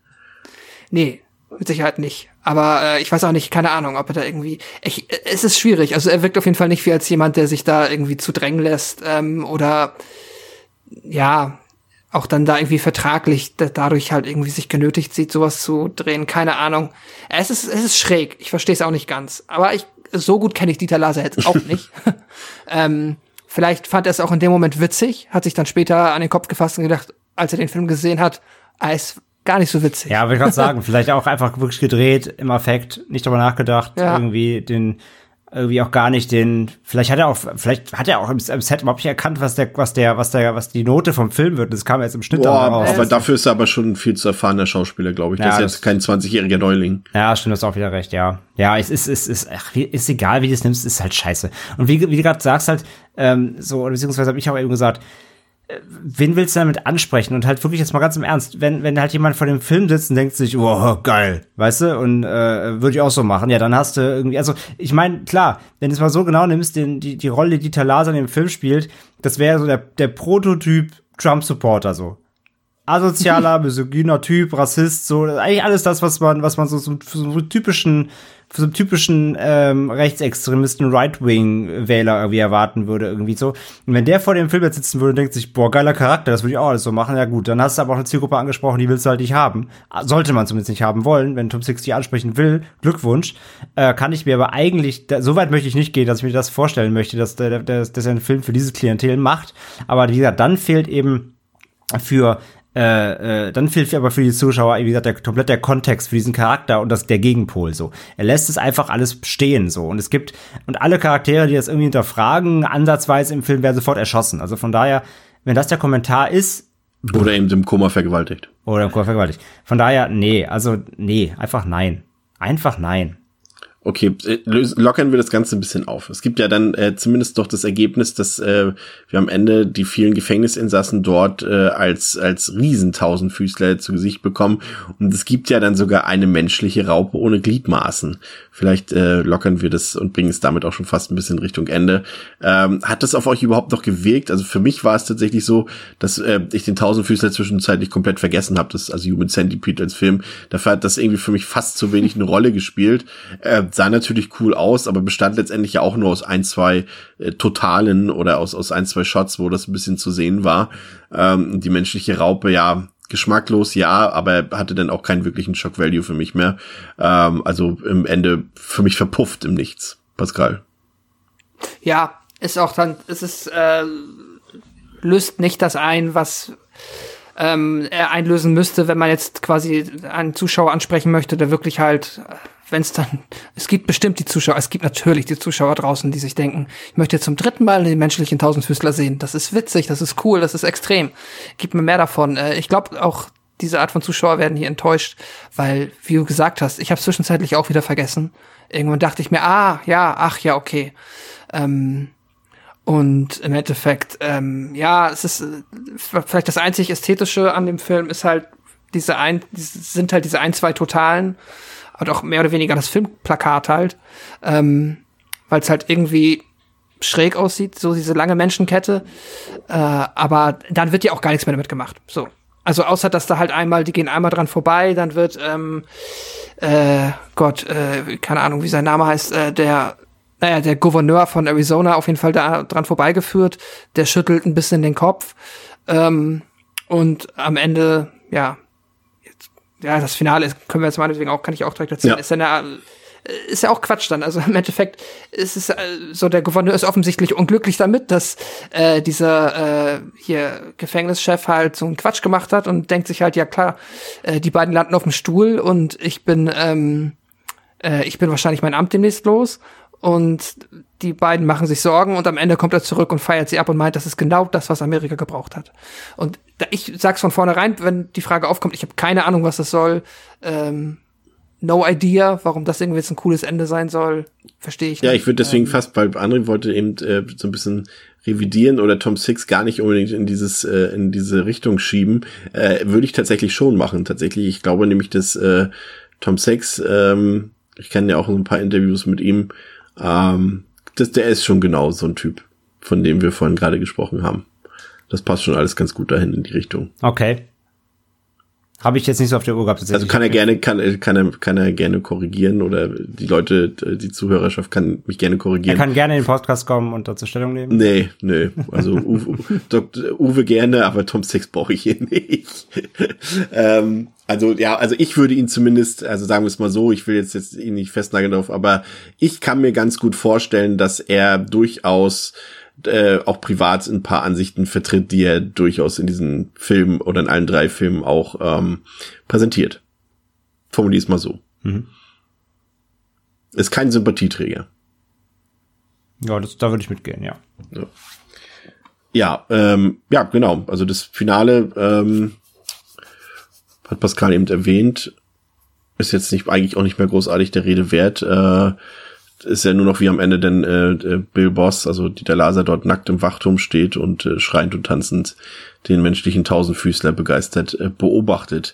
Nee, mit Sicherheit nicht. Aber äh, ich weiß auch nicht, keine Ahnung, ob er da irgendwie. Ich, äh, es ist schwierig. Also er wirkt auf jeden Fall nicht wie als jemand, der sich da irgendwie zu drängen lässt ähm, oder ja auch dann da irgendwie vertraglich da, dadurch halt irgendwie sich genötigt sieht, sowas zu drehen. Keine Ahnung. Es ist es ist schräg. Ich verstehe es auch nicht ganz. Aber ich so gut kenne ich Dieter Laser jetzt auch nicht. *laughs* *laughs* ähm, vielleicht fand er es auch in dem Moment witzig, hat sich dann später an den Kopf gefasst und gedacht, als er den Film gesehen hat, ah, ist gar nicht so witzig. Ja, würde ich gerade sagen, vielleicht auch einfach wirklich gedreht, im Affekt, nicht drüber nachgedacht, Ja. irgendwie den, irgendwie auch gar nicht den, vielleicht hat er auch, vielleicht hat er auch im, im Set überhaupt nicht erkannt, was der, was der, was der, was die Note vom Film wird. Das kam jetzt im Schnitt Boah, raus. aber dafür ist er aber schon viel zu erfahrener Schauspieler, glaube ich. Ja, das ist jetzt kein 20-jähriger Neuling. Ja, stimmt, das ist auch wieder recht, ja. Ja, es ist, es ist, ach, wie- ist egal, wie du es nimmst, ist halt scheiße. Und wie, wie du gerade sagst halt, ähm, so, beziehungsweise habe ich auch eben gesagt, wen willst du damit ansprechen? Und halt wirklich jetzt mal ganz im Ernst, wenn, wenn halt jemand vor dem Film sitzt und denkt sich, oh, geil, weißt du, und äh, würde ich auch so machen, ja, dann hast du irgendwie, also ich meine, klar, wenn du es mal so genau nimmst, den, die, die Rolle, die Laser in dem Film spielt, das wäre so der, der Prototyp Trump-Supporter so. Asozialer, *laughs* misogyner Typ, Rassist, so eigentlich alles das, was man, was man so so, so einen typischen, so einen typischen ähm, Rechtsextremisten, Right-Wing-Wähler irgendwie erwarten würde, irgendwie so. Und wenn der vor dem Film jetzt sitzen würde und denkt sich, boah, geiler Charakter, das würde ich auch alles so machen, ja gut, dann hast du aber auch eine Zielgruppe angesprochen, die willst du halt nicht haben. Sollte man zumindest nicht haben wollen, wenn Tom Six die ansprechen will, Glückwunsch. Äh, kann ich mir aber eigentlich, da, so weit möchte ich nicht gehen, dass ich mir das vorstellen möchte, dass der, der, dass er einen Film für dieses Klientel macht. Aber wie gesagt, dann fehlt eben für äh, äh, dann fehlt aber für die Zuschauer, wie gesagt, der, komplett der Kontext für diesen Charakter und das der Gegenpol so. Er lässt es einfach alles stehen so und es gibt und alle Charaktere, die das irgendwie hinterfragen, ansatzweise im Film werden sofort erschossen. Also von daher, wenn das der Kommentar ist Oder eben im Koma vergewaltigt. oder im Chor vergewaltigt. Von daher, nee, also nee, einfach nein. Einfach nein. Okay, äh, lockern wir das Ganze ein bisschen auf. Es gibt ja dann äh, zumindest doch das Ergebnis, dass äh, wir am Ende die vielen Gefängnisinsassen dort äh, als als Riesentausendfüßler zu Gesicht bekommen. Und es gibt ja dann sogar eine menschliche Raupe ohne Gliedmaßen. Vielleicht äh, lockern wir das und bringen es damit auch schon fast ein bisschen Richtung Ende. Ähm, hat das auf euch überhaupt noch gewirkt? Also für mich war es tatsächlich so, dass äh, ich den Tausendfüßler zwischenzeitlich komplett vergessen habe. Das also Human Centipede als Film. Dafür hat das irgendwie für mich fast zu wenig eine Rolle gespielt. Äh, sah natürlich cool aus, aber bestand letztendlich ja auch nur aus ein, zwei äh, Totalen oder aus, aus ein, zwei Shots, wo das ein bisschen zu sehen war. Ähm, die menschliche Raupe, ja, geschmacklos, ja, aber hatte dann auch keinen wirklichen Shock Value für mich mehr. Ähm, also im Ende für mich verpufft im Nichts. Pascal. Ja, ist auch dann, es ist, äh, löst nicht das ein, was ähm, er einlösen müsste, wenn man jetzt quasi einen Zuschauer ansprechen möchte, der wirklich halt, wenn es dann, es gibt bestimmt die Zuschauer, es gibt natürlich die Zuschauer draußen, die sich denken, ich möchte zum dritten Mal den menschlichen Tausendfüßler sehen. Das ist witzig, das ist cool, das ist extrem. Gib mir mehr davon. Äh, ich glaube auch, diese Art von Zuschauer werden hier enttäuscht, weil, wie du gesagt hast, ich habe zwischenzeitlich auch wieder vergessen. Irgendwann dachte ich mir, ah, ja, ach ja, okay. Ähm, und im Endeffekt, ähm, ja, es ist äh, vielleicht das einzig Ästhetische an dem Film ist halt diese ein, sind halt diese ein, zwei Totalen und auch mehr oder weniger das Filmplakat halt, ähm, weil es halt irgendwie schräg aussieht, so diese lange Menschenkette, äh, aber dann wird ja auch gar nichts mehr damit gemacht. So. Also außer dass da halt einmal, die gehen einmal dran vorbei, dann wird, ähm, äh, Gott, äh, keine Ahnung, wie sein Name heißt, äh, der naja, der Gouverneur von Arizona auf jeden Fall da dran vorbeigeführt. Der schüttelt ein bisschen den Kopf. Ähm, und am Ende, ja, ja, das Finale ist, können wir jetzt meinetwegen auch, kann ich auch direkt erzählen, Ja. ist ja äh, ist ja auch Quatsch dann. Also im Endeffekt ist es äh, so, der Gouverneur ist offensichtlich unglücklich damit, dass äh, dieser äh, hier Gefängnischef halt so einen Quatsch gemacht hat und denkt sich halt, ja klar, äh, die beiden landen auf dem Stuhl und ich bin, ähm, äh, ich bin wahrscheinlich mein Amt demnächst los. Und die beiden machen sich Sorgen und am Ende kommt er zurück und feiert sie ab und meint, das ist genau das, was Amerika gebraucht hat. Und da, ich sag's von vornherein, wenn die Frage aufkommt, ich habe keine Ahnung, was das soll. Ähm, no idea, warum das irgendwie jetzt ein cooles Ende sein soll. Verstehe ich Ja, nicht. ich würde deswegen Ähm, fast, weil André wollte eben äh, so ein bisschen revidieren oder Tom Six gar nicht unbedingt in dieses äh, in diese Richtung schieben, äh, würde ich tatsächlich schon machen. Tatsächlich, ich glaube nämlich, dass äh, Tom Six, ähm, ich kenne ja auch so ein paar Interviews mit ihm, ähm, dass der ist schon genau so ein Typ, von dem wir vorhin gerade gesprochen haben. Das passt schon alles ganz gut dahin in die Richtung. Okay. Habe ich jetzt nicht so auf der Uhr gehabt. Also kann er gerne, kann, er- kann er, kann er gerne korrigieren oder die Leute, die Zuhörerschaft kann mich gerne Er korrigieren. kann gerne in den Podcast kommen und dazu Stellung nehmen. Nee, nee. Also Uwe, Dr. Uwe gerne, aber Tom Six brauche ich hier nicht. *laughs* ähm, also ja, also ich würde ihn zumindest, also sagen wir es mal so, ich will jetzt, jetzt ihn nicht festnageln drauf, aber ich kann mir ganz gut vorstellen, dass er durchaus äh, auch privat ein paar Ansichten vertritt, die er durchaus in diesen Filmen oder in allen drei Filmen auch ähm, präsentiert. Formulier es mal so. Mhm. Ist kein Sympathieträger. Ja, das, da würde ich mitgehen, ja. Ja, ja, ähm, ja, genau. Also das Finale ähm, hat Pascal eben erwähnt. Ist jetzt nicht eigentlich auch nicht mehr großartig der Rede wert. Äh, ist ja nur noch wie am Ende denn äh, äh, Bill Boss, also Dieter Laser dort nackt im Wachturm steht und äh, schreiend und tanzend den menschlichen Tausendfüßler begeistert äh, beobachtet.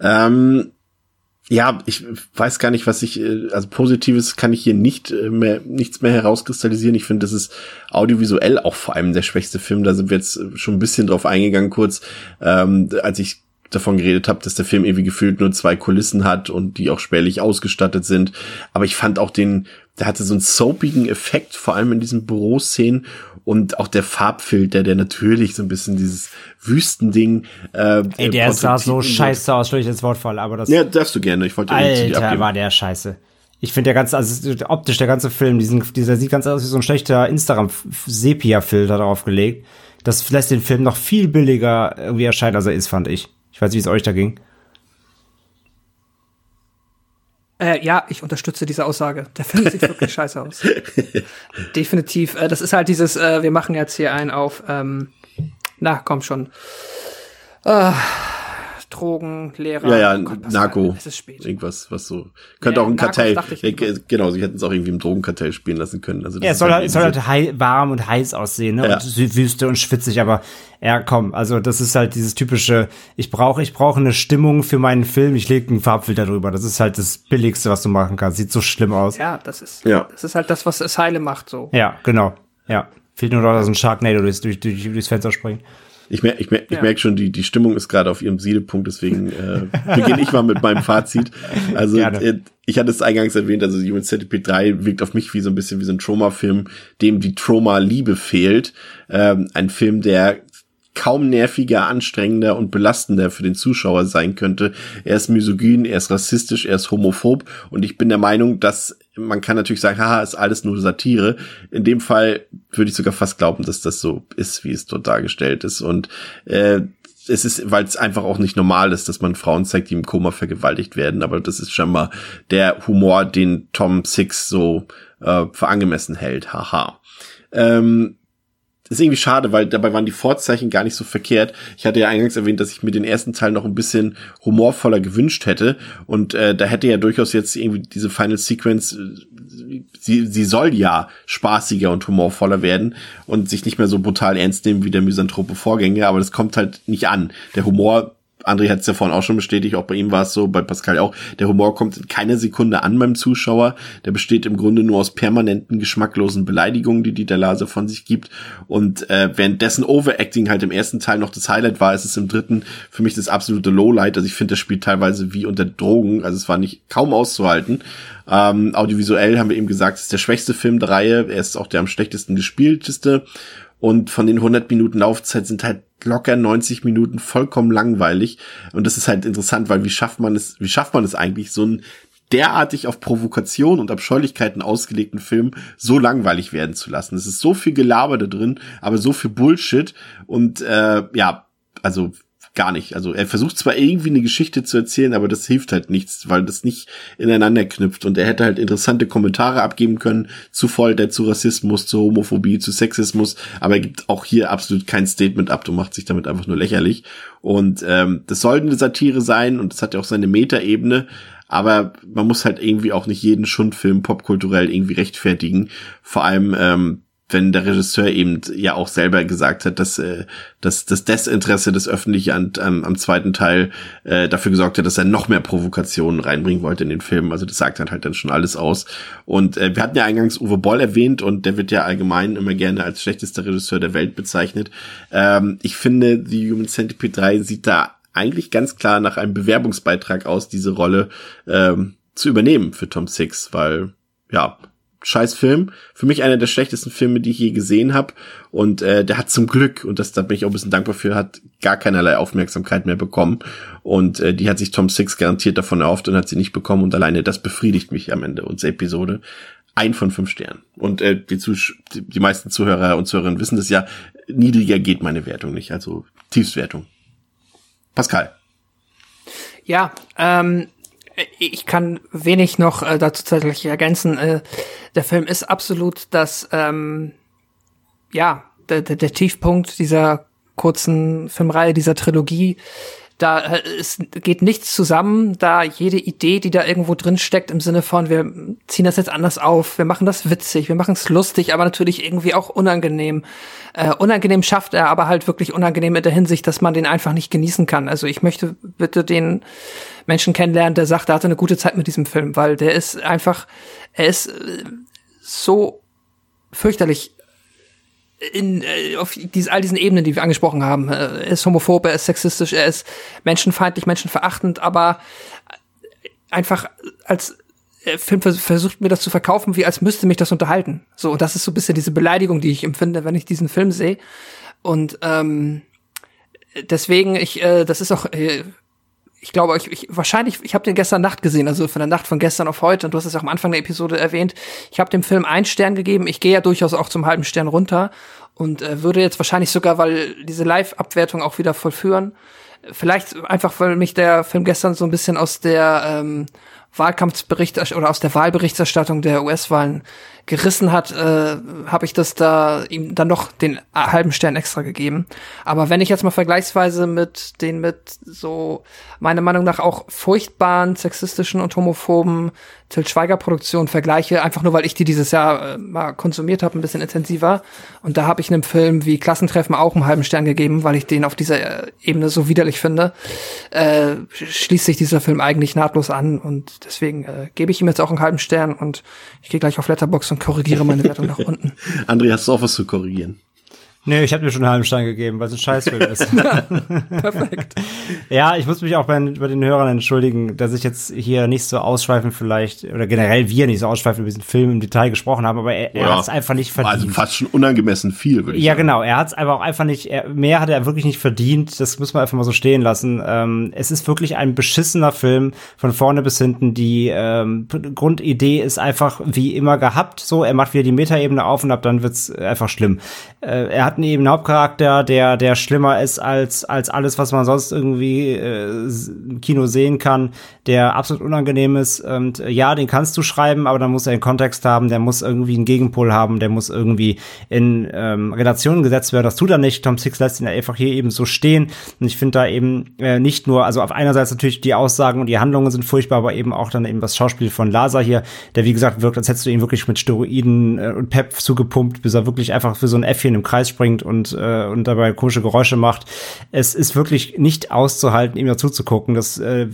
Ähm, ja, ich weiß gar nicht, was ich, äh, also Positives kann ich hier nicht äh, mehr, nichts mehr herauskristallisieren. Ich finde, das ist audiovisuell auch vor allem der schwächste Film. Da sind wir jetzt schon ein bisschen drauf eingegangen kurz, ähm, als ich davon geredet habe, dass der Film irgendwie gefühlt nur zwei Kulissen hat und die auch spärlich ausgestattet sind. Aber ich fand auch den, der hatte so einen soapigen Effekt, vor allem in diesen Büroszenen und auch der Farbfilter, der natürlich so ein bisschen dieses Wüstending. Äh, Ey, der sah so scheiße aus, durch ins Wortfall, aber das. Ja, darfst du gerne. Ich wollte Alter, war der scheiße. Ich finde der ganze, also optisch der ganze Film, diesen, dieser sieht ganz aus wie so ein schlechter Instagram-Sepia-Filter draufgelegt. Das lässt den Film noch viel billiger irgendwie erscheinen, als er ist, fand ich. Ich weiß, wie es euch da ging. Äh, ja, ich unterstütze diese Aussage. Der Film sieht wirklich *laughs* scheiße aus. Definitiv. Äh, das ist halt dieses, äh, wir machen jetzt hier einen auf, ähm, na, komm schon. Äh, Drogen, Lehrer. Ja, ja, oh Gott, Narco. Es ist spät. Irgendwas, was so. Könnte Ja, auch ein Narcos Kartell. ich genau, sie hätten es auch irgendwie im Drogenkartell spielen lassen können. Also das Ja, es ist soll halt halt, es soll halt hei warm und heiß aussehen, ne? Ja. Und Wü- Wüste und schwitzig, aber ja, komm, also das ist halt dieses typische, ich brauche ich brauche eine Stimmung für meinen Film, ich lege einen Farbfilter drüber. Das ist halt das Billigste, was du machen kannst. Sieht so schlimm aus. Ja, das ist, Ja. das ist halt das, was Asylum macht, so. Ja, genau. Ja. Fehlt nur noch, dass ein Sharknado durchs, durch, durch, durchs Fenster springt. Ich merke ich merk, ich Ja. merk schon, die, die Stimmung ist gerade auf ihrem Siedepunkt, deswegen äh, *laughs* beginne ich mal mit meinem Fazit. Also äh, ich hatte es eingangs erwähnt, also Human Centipede 3 wirkt auf mich wie so ein bisschen wie so ein Trauma-Film, dem die Trauma-Liebe fehlt. Ähm, ein Film, der kaum nerviger, anstrengender und belastender für den Zuschauer sein könnte. Er ist misogyn, er ist rassistisch, er ist homophob und ich bin der Meinung, dass man kann natürlich sagen, haha, ist alles nur Satire. In dem Fall würde ich sogar fast glauben, dass das so ist, wie es dort dargestellt ist und äh, es ist, weil es einfach auch nicht normal ist, dass man Frauen zeigt, die im Koma vergewaltigt werden, aber das ist scheinbar der Humor, den Tom Six so äh, für angemessen hält, haha. Ähm, ist irgendwie schade, weil dabei waren die Vorzeichen gar nicht so verkehrt. Ich hatte ja eingangs erwähnt, dass ich mir den ersten Teil noch ein bisschen humorvoller gewünscht hätte. Und äh, da hätte ja durchaus jetzt irgendwie diese Final Sequence, äh, sie, sie soll ja spaßiger und humorvoller werden und sich nicht mehr so brutal ernst nehmen wie der misanthrope Vorgänger, aber das kommt halt nicht an. Der Humor André hat es ja vorhin auch schon bestätigt, auch bei ihm war es so, bei Pascal auch, der Humor kommt in keiner Sekunde an beim Zuschauer. Der besteht im Grunde nur aus permanenten, geschmacklosen Beleidigungen, die Dieter Laser von sich gibt. Und äh, währenddessen Overacting halt im ersten Teil noch das Highlight war, ist es im dritten für mich das absolute Lowlight. Also ich finde, das spielt teilweise wie unter Drogen. Also es war nicht kaum auszuhalten. Ähm, audiovisuell haben wir eben gesagt, es ist der schwächste Film der Reihe. Er ist auch der am schlechtesten gespielteste. Und von den 100 Minuten Laufzeit sind halt locker 90 Minuten vollkommen langweilig. Und das ist halt interessant, weil wie schafft man es, wie schafft man es eigentlich, so einen derartig auf Provokation und Abscheulichkeiten ausgelegten Film so langweilig werden zu lassen. Es ist so viel Gelaber da drin, aber so viel Bullshit und äh, ja, also gar nicht. Also er versucht zwar irgendwie eine Geschichte zu erzählen, aber das hilft halt nichts, weil das nicht ineinander knüpft. Und er hätte halt interessante Kommentare abgeben können zu Folter, zu Rassismus, zu Homophobie, zu Sexismus, aber er gibt auch hier absolut kein Statement ab und macht sich damit einfach nur lächerlich. Und ähm, das soll eine Satire sein und das hat ja auch seine Metaebene, aber man muss halt irgendwie auch nicht jeden Schundfilm popkulturell irgendwie rechtfertigen. Vor allem ähm, wenn der Regisseur eben ja auch selber gesagt hat, dass, äh, dass das Desinteresse des Öffentlichen an, am, am zweiten Teil äh, dafür gesorgt hat, dass er noch mehr Provokationen reinbringen wollte in den Film. Also das sagt dann halt dann schon alles aus. Und äh, wir hatten ja eingangs Uwe Boll erwähnt und der wird ja allgemein immer gerne als schlechtester Regisseur der Welt bezeichnet. Ähm, ich finde, die Human Centipede 3 sieht da eigentlich ganz klar nach einem Bewerbungsbeitrag aus, diese Rolle ähm, zu übernehmen für Tom Six, weil ja, scheiß Film. Für mich einer der schlechtesten Filme, die ich je gesehen habe. Und äh, der hat zum Glück, und das da bin ich auch ein bisschen dankbar für, hat gar keinerlei Aufmerksamkeit mehr bekommen. Und äh, die hat sich Tom Six garantiert davon erhofft und hat sie nicht bekommen. Und alleine das befriedigt mich am Ende unserer Episode. Ein von fünf Sternen. Und äh, die, Zus die meisten Zuhörer und Zuhörerinnen wissen das ja, niedriger geht meine Wertung nicht. Also Tiefstwertung. Pascal. Ja, ähm, ich kann wenig noch äh, dazu tatsächlich ergänzen. Äh, der Film ist absolut das, ähm, ja, der, der, der Tiefpunkt dieser kurzen Filmreihe, dieser Trilogie. Da äh, es geht nichts zusammen, da jede Idee, die da irgendwo drin steckt, im Sinne von, wir ziehen das jetzt anders auf, wir machen das witzig, wir machen es lustig, aber natürlich irgendwie auch unangenehm. Äh, unangenehm schafft er, aber halt wirklich unangenehm in der Hinsicht, dass man den einfach nicht genießen kann. Also ich möchte bitte den Menschen kennenlernen, der sagt, er hatte eine gute Zeit mit diesem Film, weil der ist einfach, er ist äh, so fürchterlich in, äh, auf dies, all diesen Ebenen, die wir angesprochen haben. Er ist homophob, er ist sexistisch, er ist menschenfeindlich, menschenverachtend, aber einfach als Film versucht mir das zu verkaufen, wie als müsste mich das unterhalten. So, und das ist so ein bisschen diese Beleidigung, die ich empfinde, wenn ich diesen Film sehe. Und ähm, deswegen, ich, äh, das ist auch, äh, ich glaube, ich, ich wahrscheinlich, ich habe den gestern Nacht gesehen, also von der Nacht von gestern auf heute, und du hast es auch am Anfang der Episode erwähnt. Ich habe dem Film einen Stern gegeben. Ich gehe ja durchaus auch zum halben Stern runter und äh, würde jetzt wahrscheinlich sogar, weil diese Live-Abwertung auch wieder vollführen. Vielleicht einfach, weil mich der Film gestern so ein bisschen aus der ähm, Wahlkampfbericht oder aus der Wahlberichterstattung der US-Wahlen gerissen hat, äh, habe ich das da ihm dann noch den halben Stern extra gegeben. Aber wenn ich jetzt mal vergleichsweise mit den mit so meiner Meinung nach auch furchtbaren sexistischen und homophoben Til Schweiger Produktionen vergleiche, einfach nur weil ich die dieses Jahr äh, mal konsumiert habe, ein bisschen intensiver. Und da habe ich einem Film wie Klassentreffen auch einen halben Stern gegeben, weil ich den auf dieser äh, Ebene so widerlich finde. Äh, schließt sich dieser Film eigentlich nahtlos an und deswegen äh, gebe ich ihm jetzt auch einen halben Stern und ich gehe gleich auf Letterbox und korrigiere meine Wertung nach unten. *laughs* André, hast du auch was zu korrigieren? Nee, ich habe dir schon einen halben Stein gegeben, weil es ein Scheißfilm ist. *laughs* Perfekt. ja, ich muss mich auch bei, bei, den Hörern entschuldigen, dass ich jetzt hier nicht so ausschweifend vielleicht, oder generell wir nicht so ausschweifend über diesen Film im Detail gesprochen haben, aber er, er ja, hat es einfach nicht verdient. Also fast schon unangemessen viel, würde ich ja, sagen. Ja, genau. Er hat es einfach auch einfach nicht, er, mehr hat er wirklich nicht verdient. Das muss man einfach mal so stehen lassen. Ähm, es ist wirklich ein beschissener Film von vorne bis hinten. Die ähm, Grundidee ist einfach wie immer gehabt. So, er macht wieder die Metaebene auf und ab dann wird's einfach schlimm. Äh, er hat einen eben Hauptcharakter, der, der schlimmer ist als, als alles, was man sonst irgendwie äh, im Kino sehen kann, der absolut unangenehm ist. Und äh, ja, den kannst du schreiben, aber dann muss er einen Kontext haben, der muss irgendwie einen Gegenpol haben, der muss irgendwie in ähm, Relationen gesetzt werden. Das tut er nicht. Tom Six lässt ihn einfach hier eben so stehen. Und ich finde da eben äh, nicht nur, also auf einerseits natürlich die Aussagen und die Handlungen sind furchtbar, aber eben auch dann eben das Schauspiel von Lazar hier, der wie gesagt wirkt, als hättest du ihn wirklich mit Steroiden äh, und Pep zugepumpt, bis er wirklich einfach für so ein Äffchen im Kreis springt und, äh, und dabei komische Geräusche macht. Es ist wirklich nicht auszuhalten, ihm dazu zu gucken. Das, äh,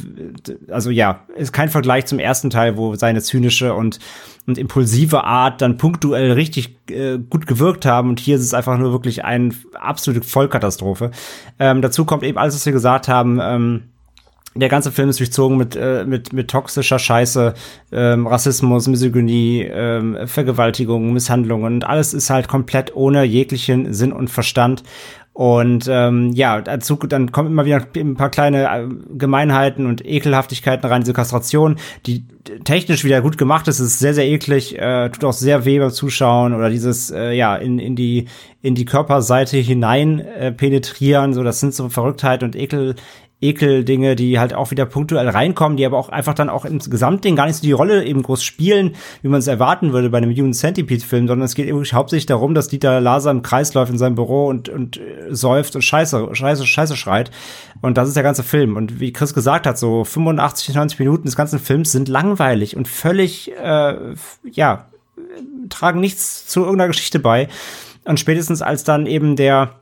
also ja, ist kein Vergleich zum ersten Teil, wo seine zynische und und impulsive Art dann punktuell richtig äh, gut gewirkt haben. Und hier ist es einfach nur wirklich eine absolute Vollkatastrophe. Ähm, dazu kommt eben alles, was wir gesagt haben. Ähm, der ganze Film ist durchzogen mit, äh, mit, mit toxischer Scheiße, ähm, Rassismus, Misogynie, ähm, Vergewaltigung, Misshandlungen und alles ist halt komplett ohne jeglichen Sinn und Verstand. Und ähm, ja, dazu dann kommen immer wieder ein paar kleine äh, Gemeinheiten und Ekelhaftigkeiten rein, diese Kastration, die technisch wieder gut gemacht ist, ist sehr, sehr eklig, äh, tut auch sehr weh beim Zuschauen oder dieses, äh, ja, in, in die, in die Körperseite hinein äh, penetrieren, so, das sind so Verrücktheit und Ekel, Ekel-Dinge, die halt auch wieder punktuell reinkommen, die aber auch einfach dann auch im Gesamtding gar nicht so die Rolle eben groß spielen, wie man es erwarten würde bei einem Human Centipede-Film, sondern es geht hauptsächlich darum, dass Dieter Laser im Kreis läuft in seinem Büro und, und äh, säuft und Scheiße, Scheiße, Scheiße schreit. Und das ist der ganze Film. Und wie Chris gesagt hat, so 85, 90 Minuten des ganzen Films sind langweilig und völlig, äh, ja, tragen nichts zu irgendeiner Geschichte bei. Und spätestens als dann eben der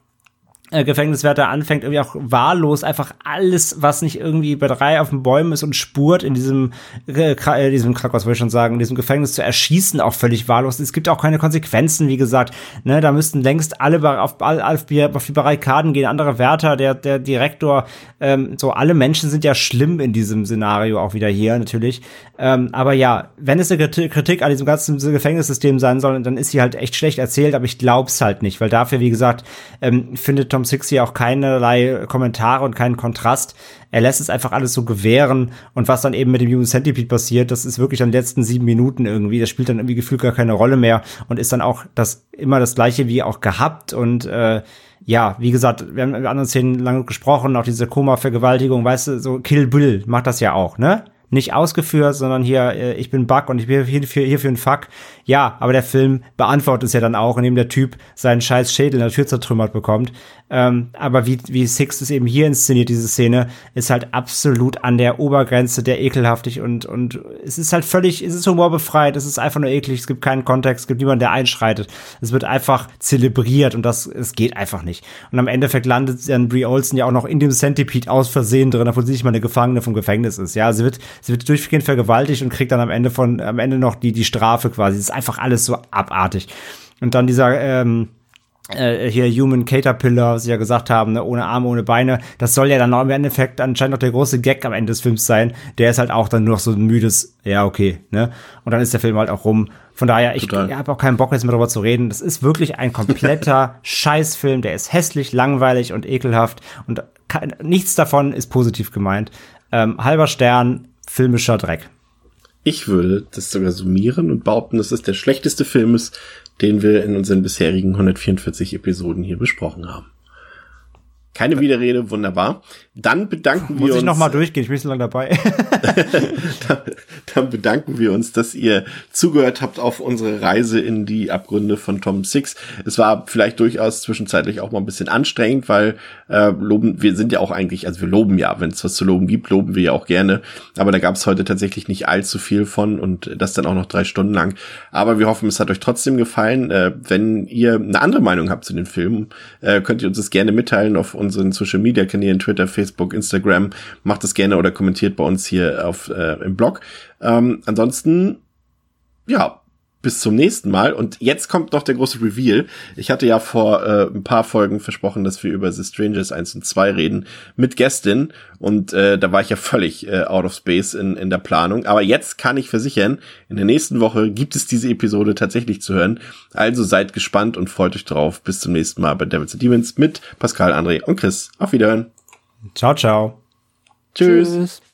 äh, Gefängniswärter anfängt, irgendwie auch wahllos einfach alles, was nicht irgendwie bei drei auf den Bäumen ist und spurt in diesem, äh, äh diesem Krankenhaus, wollte ich schon sagen, in diesem Gefängnis zu erschießen, auch völlig wahllos. Es gibt auch keine Konsequenzen, wie gesagt. Ne, da müssten längst alle auf, auf, auf die Barrikaden gehen, andere Wärter, der, der Direktor, ähm, so alle Menschen sind ja schlimm in diesem Szenario auch wieder hier, natürlich. Ähm, aber ja, wenn es eine Kritik an diesem ganzen Gefängnissystem sein soll, dann ist sie halt echt schlecht erzählt, aber ich glaub's halt nicht, weil dafür, wie gesagt, ähm, findet Tom Six hier auch keinerlei Kommentare und keinen Kontrast. Er lässt es einfach alles so gewähren und was dann eben mit dem Human Centipede passiert, das ist wirklich an den letzten sieben Minuten irgendwie. Das spielt dann irgendwie gefühlt gar keine Rolle mehr und ist dann auch das immer das gleiche wie auch gehabt und äh, ja, wie gesagt, wir haben in anderen Szenen lange gesprochen, auch diese Koma-Vergewaltigung, weißt du, so Kill Bill macht das ja auch, ne? Nicht ausgeführt, sondern hier, äh, ich bin Bug und ich bin hier für, hier für einen Fuck. Ja, aber der Film beantwortet es ja dann auch, indem der Typ seinen scheiß Schädel in der Tür zertrümmert bekommt. Ähm, aber wie, wie Six es eben hier inszeniert, diese Szene, ist halt absolut an der Obergrenze der ekelhaftig und, und es ist halt völlig, es ist humorbefreit, es ist einfach nur eklig, es gibt keinen Kontext, es gibt niemanden, der einschreitet. Es wird einfach zelebriert und das, es geht einfach nicht. Und am Endeffekt landet dann Brie Olsen ja auch noch in dem Centipede aus Versehen drin, obwohl sie nicht mal eine Gefangene vom Gefängnis ist. Ja, sie wird, sie wird durchgehend vergewaltigt und kriegt dann am Ende von, am Ende noch die, die Strafe quasi. Es ist einfach alles so abartig. Und dann dieser, ähm, äh, hier Human Caterpillar, was sie ja gesagt haben, ne, ohne Arme, ohne Beine, das soll ja dann auch im Endeffekt anscheinend noch der große Gag am Ende des Films sein. Der ist halt auch dann nur noch so ein müdes, ja, okay, ne? Und dann ist der Film halt auch rum. Von daher, ich, ich habe auch keinen Bock jetzt mehr darüber zu reden. Das ist wirklich ein kompletter *laughs* Scheißfilm, der ist hässlich, langweilig und ekelhaft und kann, nichts davon ist positiv gemeint. Ähm, halber Stern, filmischer Dreck. Ich würde das sogar summieren und behaupten, dass es der schlechteste Film ist, den wir in unseren bisherigen 144 Episoden hier besprochen haben. Keine Widerrede, wunderbar. Dann bedanken Muss wir uns. Muss ich nochmal durchgehen, ich bin so lange dabei. dann, *laughs* dann bedanken wir uns, dass ihr zugehört habt auf unsere Reise in die Abgründe von Tom Six. Es war vielleicht durchaus zwischenzeitlich auch mal ein bisschen anstrengend, weil äh, loben, wir sind ja auch eigentlich, also wir loben ja, wenn es was zu loben gibt, loben wir ja auch gerne. Aber da gab es heute tatsächlich nicht allzu viel von und das dann auch noch drei Stunden lang. Aber wir hoffen, es hat euch trotzdem gefallen. Äh, wenn ihr eine andere Meinung habt zu den Filmen, äh, könnt ihr uns das gerne mitteilen auf unseren Social Media Kanälen, Twitter, Facebook, Instagram. Macht es gerne oder kommentiert bei uns hier auf, äh, im Blog. Ähm, ansonsten, ja, bis zum nächsten Mal. Und jetzt kommt noch der große Reveal. Ich hatte ja vor äh, ein paar Folgen versprochen, dass wir über The Strangers 1 und 2 reden mit Gästin. Und äh, da war ich ja völlig äh, out of space in, in der Planung. Aber jetzt kann ich versichern, in der nächsten Woche gibt es diese Episode tatsächlich zu hören. Also seid gespannt und freut euch drauf. Bis zum nächsten Mal bei Devils and Demons mit Pascal, André und Chris. Auf Wiederhören. Ciao, ciao. Tschüss. Tschüss.